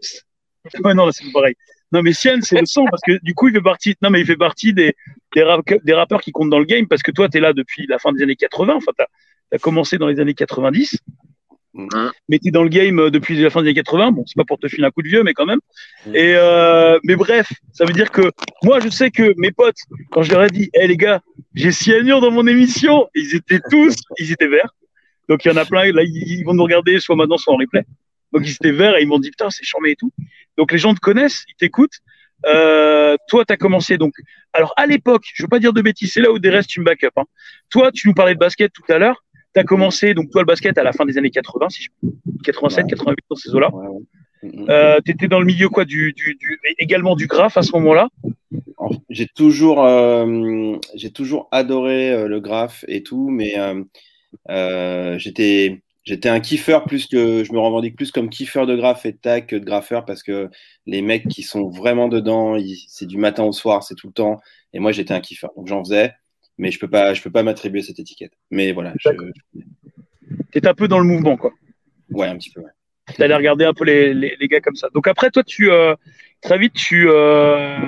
Ouais, non, là, c'est pareil. Non, mais Sian, c'est le son parce que du coup, il fait partie. Non, mais il fait partie des, des, rap- des rappeurs qui comptent dans le game parce que toi, t'es là depuis la fin des années 80. Enfin, t'as as commencé dans les années 90 Mhm. mais t'es dans le game euh, depuis la fin des années 80. Bon, c'est pas pour te filer un coup de vieux, mais quand même. Mhm. Et euh, mais bref, ça veut dire que moi, je sais que mes potes, quand je leur ai dit, hé les gars, j'ai Cyanure dans mon émission, ils étaient tous, ils étaient verts. Donc il y en a plein, là, ils ils vont nous regarder, soit maintenant, soit en replay. Donc ils étaient verts et ils m'ont dit, putain, c'est charmé et tout. Donc les gens te connaissent, ils t'écoutent. Euh, toi, tu as commencé donc. Alors à l'époque, je veux pas dire de bêtises, c'est là où des restes tu me back up. Hein. Toi, tu nous parlais de basket tout à l'heure. Tu as commencé donc toi le basket à la fin des années 80, si je... 87, Ouais. 88 dans ces eaux-là. Ouais, ouais. Mhm. Euh, tu étais dans le milieu quoi du, du, du également du graphe à ce moment-là? En- J'ai toujours, euh, j'ai toujours adoré euh, le graphe et tout, mais j'étais, j'étais un kiffeur plus que, je me revendique plus comme kiffeur de graphe et de tag que de graffeur parce que les mecs qui sont vraiment dedans, c'est du matin au soir, c'est tout le temps. Et moi, j'étais un kiffeur, donc j'en faisais, mais je peux pas, je peux pas m'attribuer cette étiquette. Mais voilà, je, Tu étais un peu dans le mouvement quoi. ouais, un petit peu. Ouais. Tu allais regarder un peu les, les, les gars comme ça. Donc après toi tu euh, très vite tu euh,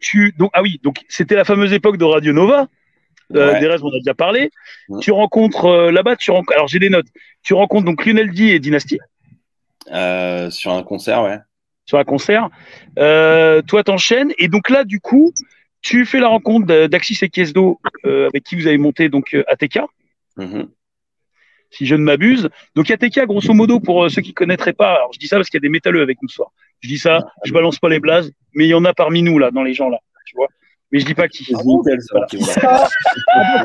tu donc ah oui donc c'était la fameuse époque de Radio Nova. Euh, Ouais. Des restes, on a déjà parlé. Ouais. Tu rencontres euh, là-bas, tu rencontres. Alors j'ai des notes. Tu rencontres donc Lionel D et Dynasty sur un concert, ouais. sur un concert. Toi, t'enchaînes. Et donc là, du coup, tu fais la rencontre d'Axis et Kiesdo, euh, avec qui vous avez monté donc euh, ATK, Mhm. si je ne m'abuse. Donc ATK, grosso modo, pour euh, ceux qui connaîtraient pas, alors je dis ça parce qu'il y a des métalleux avec nous ce soir. Je dis ça, je balance pas les blazes, mais il y en a parmi nous là, dans les gens là, tu vois. Mais je dis pas qui. Voilà.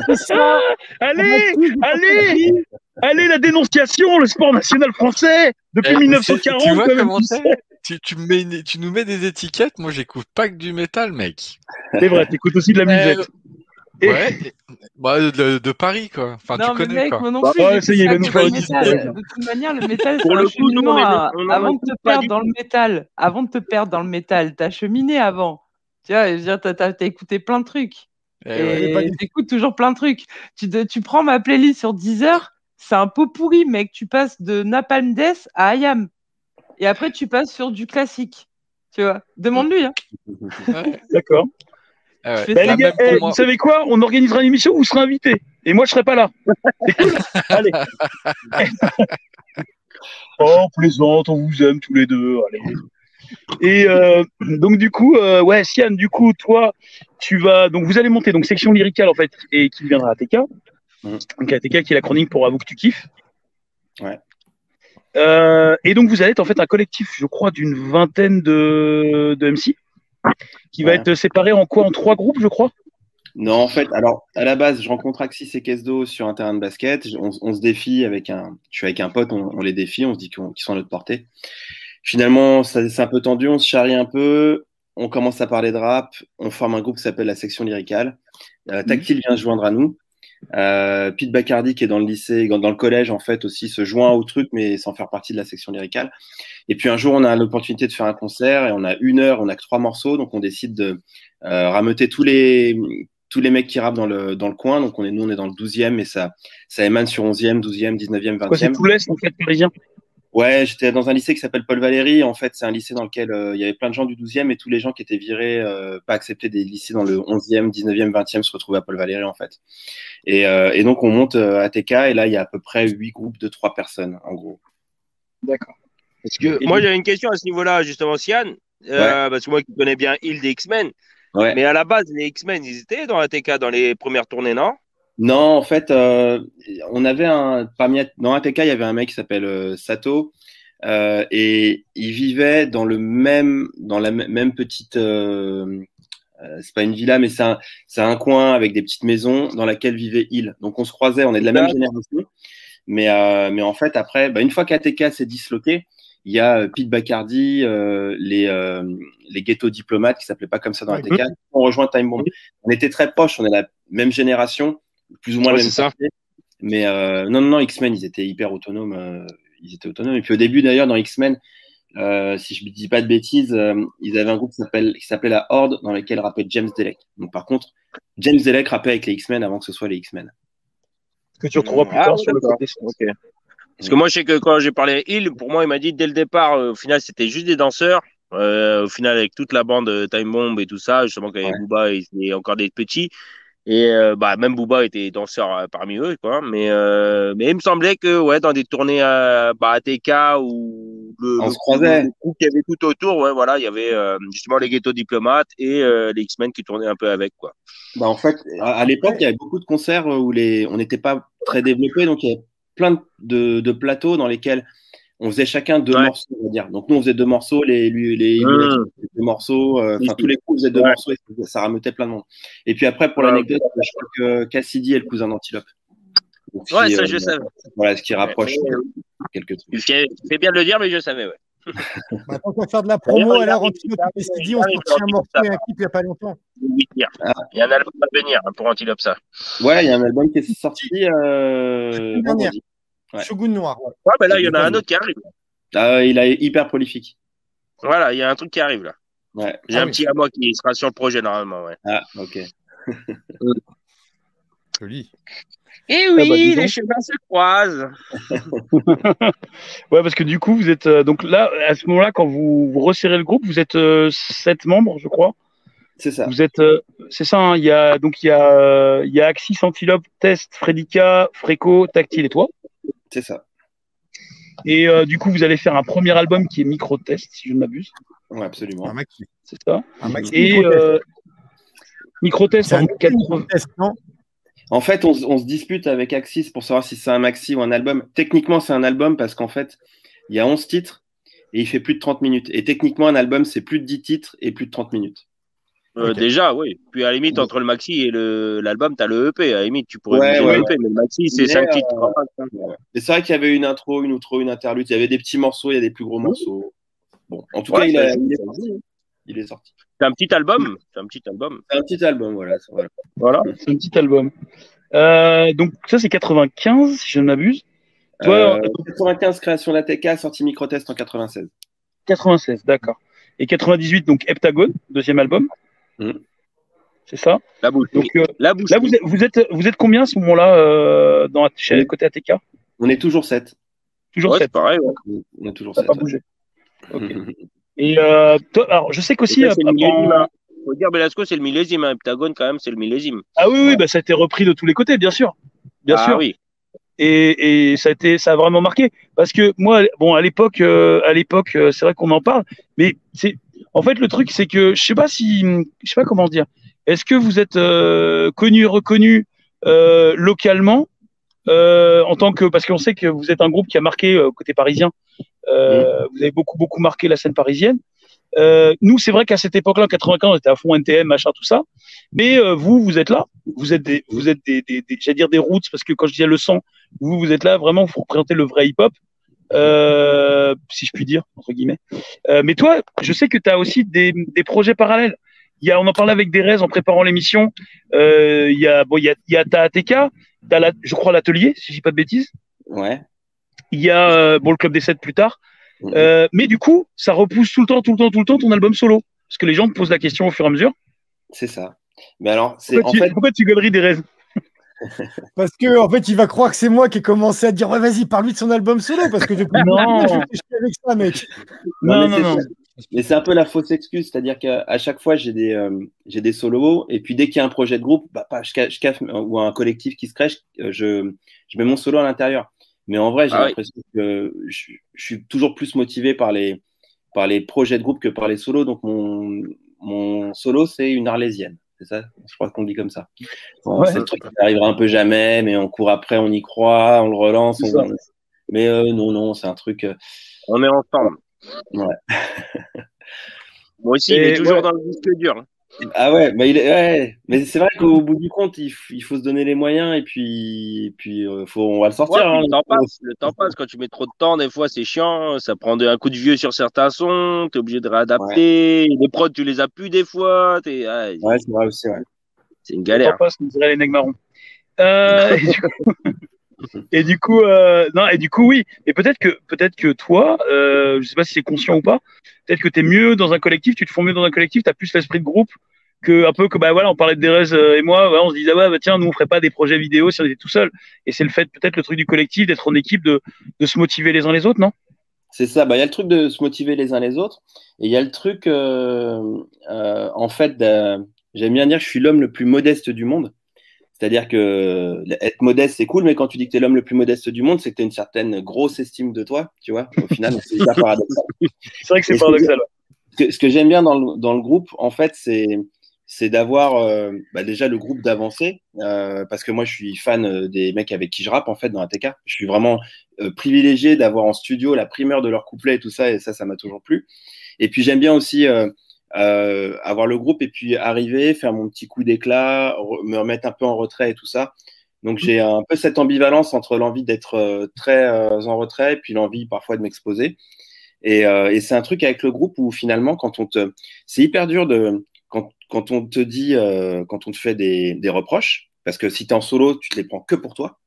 Ça, ça. Allez, allez, allez, la dénonciation, le sport national français depuis Eh, 1940. tu vois comment c'est. Tu, tu, me mets une- tu nous mets des étiquettes, moi j'écoute pas que du métal, mec. C'est vrai, t'écoutes aussi de la Euh, musette. Et- Ouais, bah, de, de Paris quoi. Enfin, non, tu mais connais mec, quoi. moi non Bah, plus. ouais, j'écoute ça y est, il va nous faire une. De toute manière, le métal, c'est Pour un le coup, nous, on cheminement. est- à- on en Avant de te perdre dans le métal, avant de te perdre dans le métal, t'as cheminé avant. Tu vois, je veux dire, t'as t'as- t'as écouté plein de trucs. Eh. Et t'écoutes toujours plein de trucs. Tu, tu prends ma playlist sur Deezer, c'est un pot pourri, mec. Tu passes de Napalm Death à IAM. Et après, tu passes sur du classique. Tu vois, demande-lui. Hein. Ouais. D'accord. Ah ouais. Bah, les gars, eh, vous savez quoi? On organisera une émission où vous serez invité. Et moi, je serai pas là. C'est *laughs* cool Allez. *laughs* oh, plaisante, on vous aime tous les deux. Allez. Et euh, donc du coup, euh, ouais, Sian, du coup, toi, tu vas donc vous allez monter donc section lyricale en fait et qui viendra à TK. Mhm. Donc ATK qui est la chronique pour Avoue que tu kiffes. Ouais. Euh, et donc vous allez être en fait un collectif, je crois, d'une vingtaine de, de MC qui va Ouais. être séparé en quoi? En trois groupes, je crois? Non, en fait, alors à la base, je rencontre Axis et Kesdo sur un terrain de basket. On, on se défie avec un. Je suis avec un pote, on, on les défie, on se dit qu'ils sont à notre portée. Finalement, c'est un peu tendu, on se charrie un peu. On commence à parler de rap. On forme un groupe qui s'appelle la section lyricale. Euh, Tactile vient se joindre à nous. Euh, Pete Bacardi, qui est dans le lycée, dans le collège, en fait, aussi se joint au truc, mais sans faire partie de la section lyricale. Et puis un jour, on a l'opportunité de faire un concert et on a une heure, on a que trois morceaux, donc on décide de euh, rameuter tous les tous les mecs qui rappent dans le, dans le coin. Donc, on est, nous, on est dans le 12e et ça, ça émane sur 11e, 12e, 19e, Quoi, c'est 20e. tout l'Est, en fait, parisien. Ouais, j'étais dans un lycée qui s'appelle Paul Valéry. En fait, c'est un lycée dans lequel euh, il y avait plein de gens du 12e et tous les gens qui étaient virés, euh, pas acceptés des lycées dans le 11e, 19e, 20e se retrouvaient à Paul Valéry, en fait. Et, euh, et donc, on monte à TK et là, il y a à peu près huit groupes de trois personnes, en gros. D'accord. Parce que moi, j'avais une question à ce niveau-là, justement, Sian. Euh, Parce que moi qui connais bien Hill des X-Men. Ouais. Mais à la base, les X-Men, ils étaient dans la TK dans les premières tournées, non? Non, en fait, euh, on avait un parmi dans ATK, il y avait un mec qui s'appelle euh, Sato euh, et il vivait dans le même dans la même petite euh, euh, c'est pas une villa mais c'est un c'est un coin avec des petites maisons dans laquelle vivait il. Donc on se croisait, on est de la même génération. Mais euh, mais en fait après, bah, une fois qu'ATK s'est disloqué, il y a Pete Bacardi, euh, les euh, les ghetto diplomates qui s'appelaient pas comme ça dans ATK, qui ont rejoint Time Bomb. On était très proches, on est la même génération, plus ou moins Ouais, même ça. Mais euh, non, non, non, X-Men, ils étaient hyper autonomes. euh, ils étaient autonomes. Et puis au début, d'ailleurs, dans X-Men, euh, si je ne dis pas de bêtises, euh, ils avaient un groupe qui s'appelle- qui s'appelait la Horde, dans lequel rappait James Delec. Donc par contre, James Delec rappait avec les X-Men avant que ce soit les X-Men. Que tu retrouveras plus Ah, tard sur le Ok. Parce que moi, je sais que quand j'ai parlé à Hill, pour moi, il m'a dit dès le départ, euh, au final, c'était juste des danseurs. Euh, au final, avec toute la bande Time Bomb et tout ça, justement, quand il y avait Booba et, et encore des petits. Et euh, bah, même Booba était danseur euh, parmi eux, quoi. Mais, euh, mais il me semblait que, ouais, dans des tournées à, bah, à TK ou le, On le- se groupe qu'il y avait tout autour, ouais, voilà, il y avait euh, justement les ghetto diplomates et euh, les X-Men qui tournaient un peu avec, quoi. Bah, en fait, à, à l'époque, il y avait beaucoup de concerts où les, on n'était pas très développé, donc il y avait plein de, de plateaux dans lesquels on faisait chacun deux morceaux, on va dire. Donc nous, on faisait deux morceaux, les, lui- les Mmh. Deux morceaux, euh, enfin tous les coups faisaient deux Ouais. morceaux et ça- ça rameutait plein de monde. Et puis après, pour Ouais. l'anecdote, je crois que Cassidy est le cousin d'Antilope. Donc, Ouais, qui, ça, euh, je savais. Voilà, ce qui rapproche Ouais. quelques trucs. Fais bien de le dire, mais je savais, ouais. *laughs* Bah, tant qu'à faire de la promo, alors Antilope il et Cassidy arrive- ont il sorti un morceau et un clip il n'y a pas longtemps. Dire. Il y a un album à venir hein, pour Antilope, ça. Ouais, il y a un album qui est sorti euh. Ouais. Shogun Noir. Ouais, mais là, il y en a un autre qui arrive. Ah, il est hyper prolifique. Voilà, il y a un truc qui arrive là. Ouais. J'ai Ah un oui. petit à moi qui sera sur le projet normalement, ouais. Ah, ok. Joli. Eh Ah oui, bah, les chemins se croisent. *laughs* Ouais, parce que du coup, vous êtes euh, donc là, à ce moment-là, quand vous, vous resserrez le groupe, vous êtes euh, sept membres, je crois. C'est ça. Vous êtes, euh, c'est ça. hein, il y a donc il y a il y a Axis, Antilope, Test, Fredica, Freco, Tactile et toi. C'est ça. Et euh, du coup, vous allez faire un premier album qui est Micro Test, si je ne m'abuse. Ouais, absolument. Un maxi. C'est ça. Un maxi Et micro-test. euh, Micro Test C'est un en maxi 80. micro-test, non? En fait, on, on se dispute avec Axis pour savoir si c'est un maxi ou un album. Techniquement, c'est un album parce qu'en fait, il y a 11 titres et il fait plus de 30 minutes. Et techniquement, un album, c'est plus de 10 titres et plus de 30 minutes. Euh. Déjà, oui. Puis à la limite, entre le maxi et le l'album, t'as le EP. À la limite, tu pourrais Ouais, le EP, mais le maxi, c'est Mais, 5 euh, titres. C'est vrai qu'il y avait une intro, une outro, une interlude. Il y avait des petits morceaux, il y a des plus gros morceaux. Bon, en tout Ouais, cas, il, a- est sorti. Il est sorti. C'est un petit album. C'est un petit album. C'est un petit album, voilà. c'est- voilà. *laughs* C'est un petit album. Euh, donc ça, c'est 95, si je ne m'abuse. Toi, Euh, 95 création d'ATK, sorti Microtest en 96. 96, d'accord. Et 98, donc Heptagone, deuxième album. Mhm. C'est ça. La bouche. Donc euh, La bouche. là, vous êtes, vous êtes, vous êtes combien à ce moment-là euh, dans chez Oui. côté ATK On est toujours 7. Toujours Ouais, 7. c'est pareil. ouais. On est toujours Ça 7. n'a pas bougé. *laughs* Et euh, toi, alors, je sais qu'aussi. Hein. Faut dire, Belasco, c'est le millésime. Hein. Heptagone, quand même, c'est le millésime. Ah oui, oui, bah, ça a été repris de tous les côtés, bien sûr. Bien ah, sûr. oui. et, et ça a été ça a vraiment marqué parce que moi bon à l'époque euh, à l'époque euh, c'est vrai qu'on en parle mais c'est en fait le truc c'est que je sais pas si je sais pas comment dire. Est-ce que vous êtes euh, connu reconnu euh, localement euh, en tant que parce qu'on sait que vous êtes un groupe qui a marqué euh, côté parisien euh, vous avez beaucoup beaucoup marqué la scène parisienne. Euh, nous c'est vrai qu'à cette époque-là en 95 on était à fond NTM machin tout ça. Mais euh, vous vous êtes là. Vous êtes des vous êtes des, des, des j'allais dire des roots parce que quand je disais le sang vous, vous êtes là vraiment pour représenter le vrai hip-hop, euh, si je puis dire, entre guillemets. Euh, mais toi, je sais que tu as aussi des, des projets parallèles. Il y a, on en parlait avec Derez en préparant l'émission. Euh, il y a, bon, il y a, il y a ta ATK, la, je crois l'atelier, si je dis pas de bêtises. Ouais. Il y a bon le club des 7 plus tard. Mhm. Mais du coup, ça repousse tout le temps, tout le temps, tout le temps ton album solo, parce que les gens te posent la question au fur et à mesure. C'est ça. Mais alors, c'est en tu, fait, pourquoi tu gueuleries des raisins Parce que en fait, il va croire que c'est moi qui ai commencé à dire ouais, vas-y, parle-lui de son album solo parce que depuis *laughs* Non. je chier avec ça, mec. Non, mais non, c'est non. ça. Mais c'est un peu la fausse excuse, c'est-à-dire qu'à chaque fois j'ai des euh, j'ai des solos et puis dès qu'il y a un projet de groupe, bah, pas je, je caffe ou un collectif qui se crée, je, euh, je, je mets mon solo à l'intérieur. Mais en vrai, j'ai Ah oui. l'impression que je, je suis toujours plus motivé par les par les projets de groupe que par les solos. Donc mon mon solo c'est une arlésienne, c'est ça? Je crois qu'on dit comme ça. Bon, Ouais. C'est le truc qui n'arrivera un peu jamais, mais on court après, on y croit, on le relance. On-. Mais euh, non non, c'est un truc. euh, On est ensemble. Ouais. Moi aussi, il est toujours ouais. dans le disque dur. Ah ouais, mais il est, ouais. mais c'est vrai qu'au bout du compte, il, faut se donner les moyens et puis, et puis euh, faut, on va le sortir. Ouais, hein. le temps passe. Le temps passe. Quand tu mets trop de temps, des fois, c'est chiant. Ça prend de- un coup de vieux sur certains sons. T'es obligé de réadapter. Les prods, tu les as plus des fois. T'es- ouais, Ouais, c'est vrai aussi. Ouais. c'est une galère. passe, on dirait les. *laughs* Euh, et du coup, et du coup, euh, non, et du coup, oui. Et peut-être que, peut-être que toi, euh, je sais pas si c'est conscient ou pas, peut-être que tu es mieux dans un collectif, tu te fonds mieux dans un collectif, tu as plus l'esprit de groupe que un peu que bah voilà, on parlait de Derez euh, et moi, on se disait ouais, bah tiens, nous on ferait pas des projets vidéo si on était tout seul. Et c'est le fait peut-être le truc du collectif d'être en équipe, de, se motiver les uns les autres, non? C'est ça. Bah, il y a le truc de se motiver les uns les autres et il y a le truc, euh, en fait, j'aime bien dire que je suis l'homme le plus modeste du monde. C'est-à-dire que être modeste, c'est cool, mais quand tu dis que tu es l'homme le plus modeste du monde, c'est que tu as une certaine grosse estime de toi, tu vois. Au final, c'est hyper paradoxal. *laughs* C'est vrai que c'est Et ce que- paradoxal. ce que, j'aime bien dans le, dans le groupe, en fait, c'est c'est d'avoir euh, bah, déjà le groupe d'avancer, euh, parce que moi, je suis fan euh, des mecs avec qui je rappe en fait dans ATK. Je suis vraiment euh, privilégié d'avoir en studio la primeur de leur couplet et tout ça, et ça, ça m'a toujours plu. Et puis j'aime bien aussi euh, avoir le groupe et puis arriver, faire mon petit coup d'éclat, me remettre un peu en retrait et tout ça. Donc j'ai un peu cette ambivalence entre l'envie d'être euh, très euh, en retrait et puis l'envie parfois de m'exposer. Et, euh, et c'est un truc avec le groupe où finalement, quand on te, c'est hyper dur de, quand, quand on te dit, euh, quand on te fait des, des reproches, parce que si tu es en solo, tu te les prends que pour toi.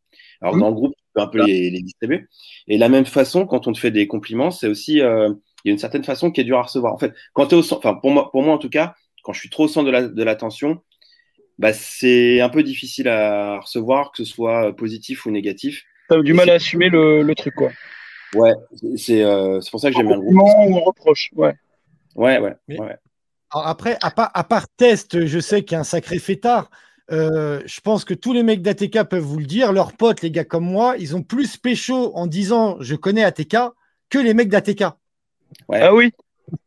Alors Mmh. dans le groupe, tu peux un peu les, les distribuer. Et de la même façon, quand on te fait des compliments, c'est aussi, euh, il y a une certaine façon qui est dure à recevoir. En fait, quand tu es au centre, enfin pour moi, pour moi en tout cas, quand je suis trop au centre de la- de l'attention, bah, c'est un peu difficile à recevoir, que ce soit positif ou négatif. T'as du mal à assumer le, le truc, quoi. Ouais, c'est euh, c'est pour ça que j'aime bien le groupe. Ou un reproche, ouais. Ouais, ouais, Mais- ouais. Alors après, à part, à part test, je sais qu'il y a un sacré fêtard. Euh, je pense que tous les mecs d'ATK peuvent vous le dire. Leurs potes, les gars comme moi, ils ont plus pécho en disant je connais ATK que les mecs d'ATK. Ouais. Ah oui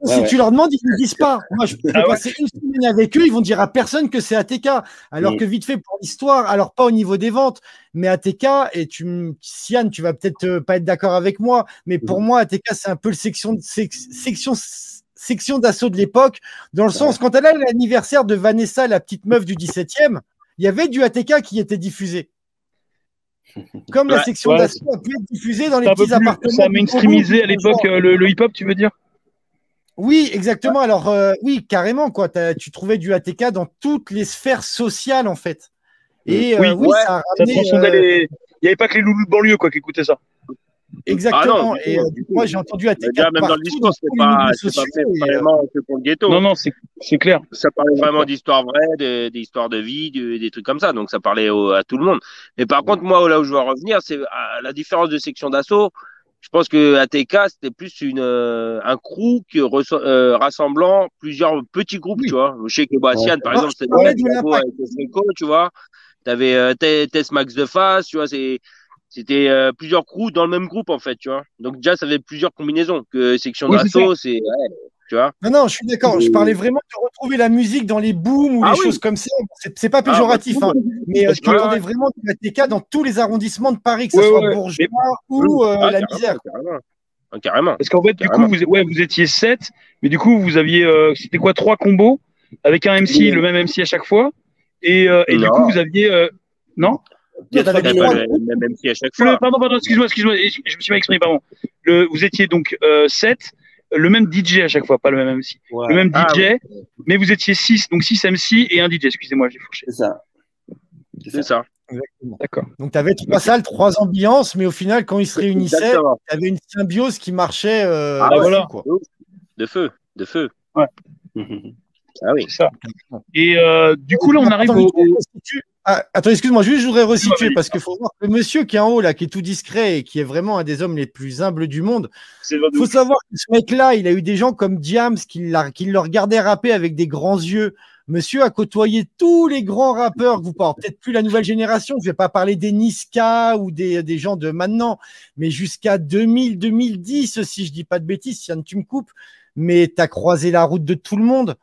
si ouais. tu leur demandes, ils ne disent pas. Moi, je peux Ah ouais passer une semaine avec eux, ils vont dire à personne que c'est ATK. Alors Mm. que vite fait pour l'histoire, alors pas au niveau des ventes, mais ATK, et tu, Sian, tu vas peut-être euh, pas être d'accord avec moi, mais pour Mm. moi, ATK, c'est un peu le section, sec- section, section d'assaut de l'époque, dans le sens, quand elle a l'anniversaire de Vanessa, la petite meuf du 17e, il y avait du ATK qui était diffusé. Comme la section ouais. d'assaut a pu être diffusée dans les petits plus, appartements. ça a mainstreamisé à l'époque euh, le, le hip-hop, tu veux dire? Oui, exactement. Alors, euh, oui, carrément, quoi. Tu trouvais du ATK dans toutes les sphères sociales, en fait. Et euh, Oui, oui, ouais, ça a ramené. euh, les. Il n'y avait pas que les loulous de banlieue quoi, qui écoutaient ça. Exactement. Ah non, et tout, euh, du tout. moi, j'ai entendu ATK Déjà, même dans le discours, c'est pas, pas sociaux, fait et, euh, vraiment que pour le ghetto. Non, non, c'est c'est clair. ça parlait vraiment d'histoires vraies, de- d'histoires de vie, de- des trucs comme ça. Donc ça parlait au- à tout le monde. Mais par contre, moi, là où je veux en revenir, c'est à la différence de section d'assaut. Je pense que ATK, c'était plus une, euh, un crew euh, rassemblant plusieurs petits groupes, Oui. tu vois. Je sais que Bastian, Ouais. par exemple, je c'était le avec Franco, tu vois. T'avais euh, Te- Tess Max de face, tu vois. C'est, c'était euh, plusieurs crews dans le même groupe, en fait, tu vois. Donc déjà, ça fait plusieurs combinaisons. Que section Oui, d'assaut, c'est, ouais, tu vois. Non, non, je suis d'accord. Je parlais vraiment de retrouver la musique dans les booms ou Ah les oui. choses comme ça. C'est pas Ah, bah, péjoratif, hein. mais euh, ouais. vraiment de l'ATK dans tous les arrondissements de Paris, que ce Ouais, soit ouais, bourgeois ou euh, Ah, la carrément, misère. Carrément. Ah, carrément. Parce qu'en fait, du coup, vous, ouais, vous étiez 7, mais du coup, vous aviez. euh, C'était quoi Trois combos avec un MC, Oui. le même MC à chaque fois. Et, euh, et du coup, vous aviez. euh, Non? Pas le même à chaque Le-. Pardon, pardon, excuse-moi, excuse-moi, je me suis mal exprimé, pardon. Le, vous étiez donc 7, le même DJ à chaque fois, pas le même MC. Ouais, Le même Ah, DJ, mais vous étiez 6, donc 6 MC et un DJ, excusez-moi, j'ai fourché. c'est ça. C'est ça. D'accord. Donc, tu avais trois salles, trois ambiances, mais au final, quand ils se réunissaient, tu avais une symbiose qui marchait. euh, Ah, voilà. quoi. De feu. De feu. *laughs* Ah oui. C'est ça. Et euh, du coup, là, on arrive Attends, au. Ah, attends, excuse-moi, juste je voudrais resituer parce qu'il faut voir que le monsieur qui est en haut là, qui est tout discret et qui est vraiment un des hommes les plus humbles du monde. De faut savoir que ce mec-là, il a eu des gens comme Diams qui, le regardaient rapper avec des grands yeux. Monsieur a côtoyé tous les grands rappeurs que vous parlez, peut-être plus la nouvelle génération. Je vais pas parler des Niska ou des, des gens de maintenant, mais jusqu'à 2000, 2010, si je dis pas de bêtises, Yann, tu me coupes. Mais tu as croisé la route de tout le monde.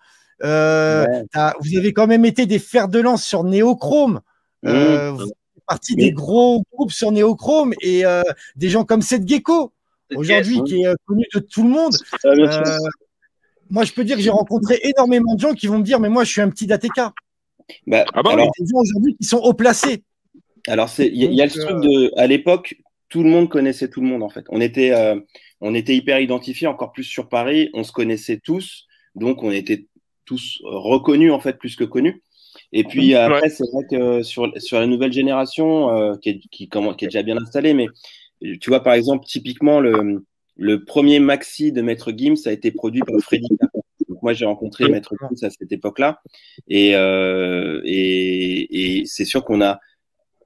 Euh, Ouais. vous avez quand même été des fers de lance sur Néochrome. Euh, Mmh. vous faites partie des gros groupes sur Néochrome et euh, des gens comme Seth Gecko, aujourd'hui, qui est euh, connu de tout le monde. Ah. Euh, moi, je peux dire que j'ai rencontré énormément de gens qui vont me dire, mais moi, je suis un petit d'ATK. Bah, Ah bah alors, Des gens aujourd'hui qui sont haut placés. Alors, il y, a- il y a le truc de, à l'époque, tout le monde connaissait tout le monde, en fait. On était, euh, on était hyper identifiés, encore plus sur Paris. On se connaissait tous. Donc, on était tous reconnus, en fait, plus que connus. Et puis, Ouais. après, c'est vrai que sur, sur la nouvelle génération, euh, qui, est, qui, comment- qui est déjà bien installée, mais tu vois, par exemple, typiquement, le, le premier maxi de Maître Gims a été produit par Freddy. Donc, moi, j'ai rencontré Maître Gims à cette époque-là. Et, euh, et, et c'est sûr qu'on a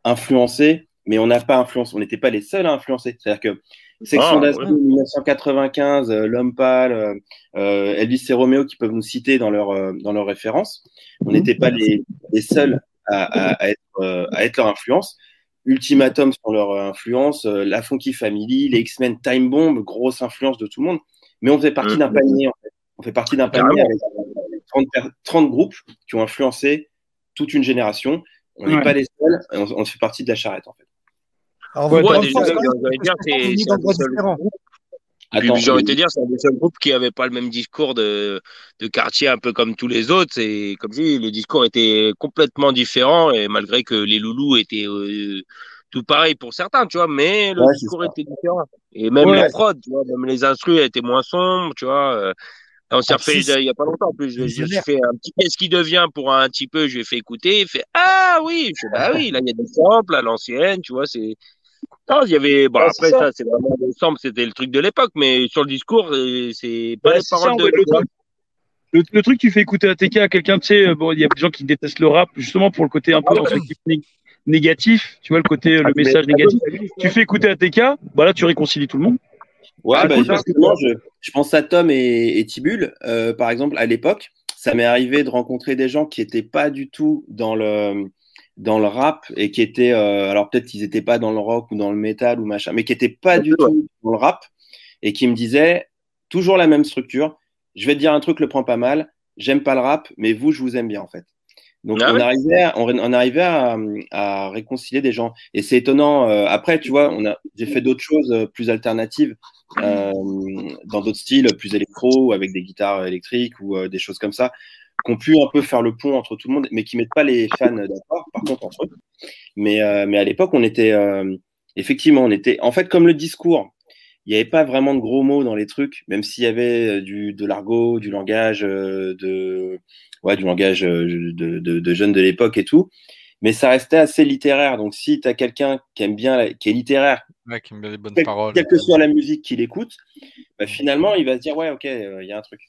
influencé, mais on n'a pas influencé. On n'était pas les seuls à influencer. C'est-à-dire que Section Ah, d'Assaut 1995, euh, L'Homme Pâle, euh, euh, Elvis et Romeo qui peuvent nous citer dans leur euh, dans leurs références. On n'était pas les, les seuls à, à, à être euh, à être leur influence. Ultimatum sur leur influence, euh, La Funky Family, les X-Men Time Bomb, grosse influence de tout le monde. Mais on faisait partie d'un panier. En fait. On fait partie d'un panier avec euh, 30, per- 30 groupes qui ont influencé toute une génération. On n'est Ouais. pas les seuls, on, on fait partie de la charrette en fait. Alors, Ouais, déjà, j'ai envie de te dire, c'est un des seuls groupes qui avait pas le même discours de, de quartier un peu comme tous les autres. C'est comme je dis, le discours était complètement différent et malgré que les loulous étaient euh, tout pareil pour certains, tu vois, mais le Ouais, discours était différent. Et même Ouais. les prods, tu vois, même les instrus étaient moins sombres, tu vois. euh, on s'est Ah, refait il y a pas longtemps en plus. Je, je fais un petit qu'est-ce qui devient pour un petit peu, je lui ai fait écouter, il fait Ah oui, je fais bah oui, là il y a des samples à l'ancienne, tu vois, c'est. Non, il y avait. Bon, Ouais, après, ça. ça, c'est vraiment le sample, c'était le truc de l'époque, mais sur le discours, euh, c'est pas Ouais, les ça, paroles en de. le truc. Le, le truc, tu fais écouter ATK à quelqu'un, tu sais, euh, bon, il y a des gens qui détestent le rap, justement pour le côté un peu Ah ouais. négatif, tu vois, le côté, le Ah, message négatif. Tu fais écouter ATK, bah là, tu réconcilies tout le monde. Ouais, Ah, bah, cool, parce que- justement, je, je pense à Tom et, et Tibul. Euh, par exemple, à l'époque, ça m'est arrivé de rencontrer des gens qui étaient pas du tout dans le dans le rap et qui étaient, euh, alors peut-être qu'ils étaient pas dans le rock ou dans le métal ou machin, mais qui étaient pas du tout dans le rap et qui me disaient toujours la même structure. Je vais te dire un truc, le prends pas mal. J'aime pas le rap, mais vous, je vous aime bien en fait. Donc Ah on ouais? arrivait, à, on, on arrivait à, à réconcilier des gens. Et c'est étonnant. euh, après, tu vois, on a, j'ai fait d'autres choses euh, plus alternatives euh, dans d'autres styles, plus électro, ou avec des guitares électriques ou euh, des choses comme ça, qui ont pu un peu faire le pont entre tout le monde, mais qui mettent pas les fans d'accord, par contre entre eux. Mais, euh, mais à l'époque, on était euh, effectivement, on était en fait comme le discours. Il n'y avait pas vraiment de gros mots dans les trucs, même s'il y avait euh, du de l'argot, du langage euh, de ouais, du langage euh, de, de, de jeunes de l'époque et tout. Mais ça restait assez littéraire. Donc, si tu as quelqu'un qui aime bien, la- qui est littéraire, Ouais, qui me met les bonnes quelle, paroles. quelle que soit la musique qu'il écoute, bah, finalement, il va se dire ouais, ok, il y a un truc.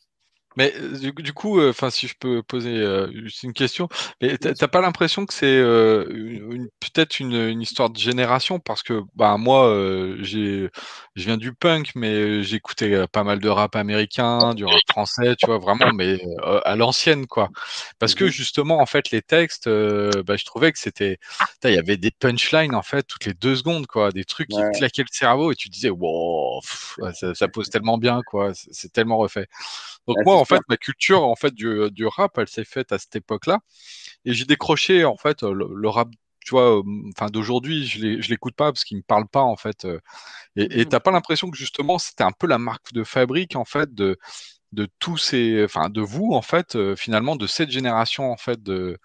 Mais euh, du, du coup, enfin, si je peux poser euh, juste une question, mais t'as pas l'impression que c'est euh, une, peut-être une, une histoire de génération? Parce que bah moi, euh, j'ai, je viens du punk, mais j'écoutais euh, pas mal de rap américain, du rap français, tu vois, vraiment, mais euh, à l'ancienne, quoi. Parce que Mhm. justement, en fait, les textes, euh, bah, je trouvais que c'était, il y avait des punchlines en fait toutes les deux secondes, quoi, des trucs qui Ouais. te claquaient le cerveau et tu disais, wow, pff, ça, ça pose tellement bien, quoi, c'est c'est tellement refait. Donc Ouais, moi, en fait, ma culture en fait du, du rap, elle s'est faite à cette époque-là, et j'ai décroché en fait le, le rap, tu vois, euh, enfin d'aujourd'hui, je l'écoute pas parce qu'il me parle pas en fait. euh, et et t'as pas l'impression que justement c'était un peu la marque de fabrique en fait de de tous ces, enfin de vous en fait, euh, finalement de cette génération en fait de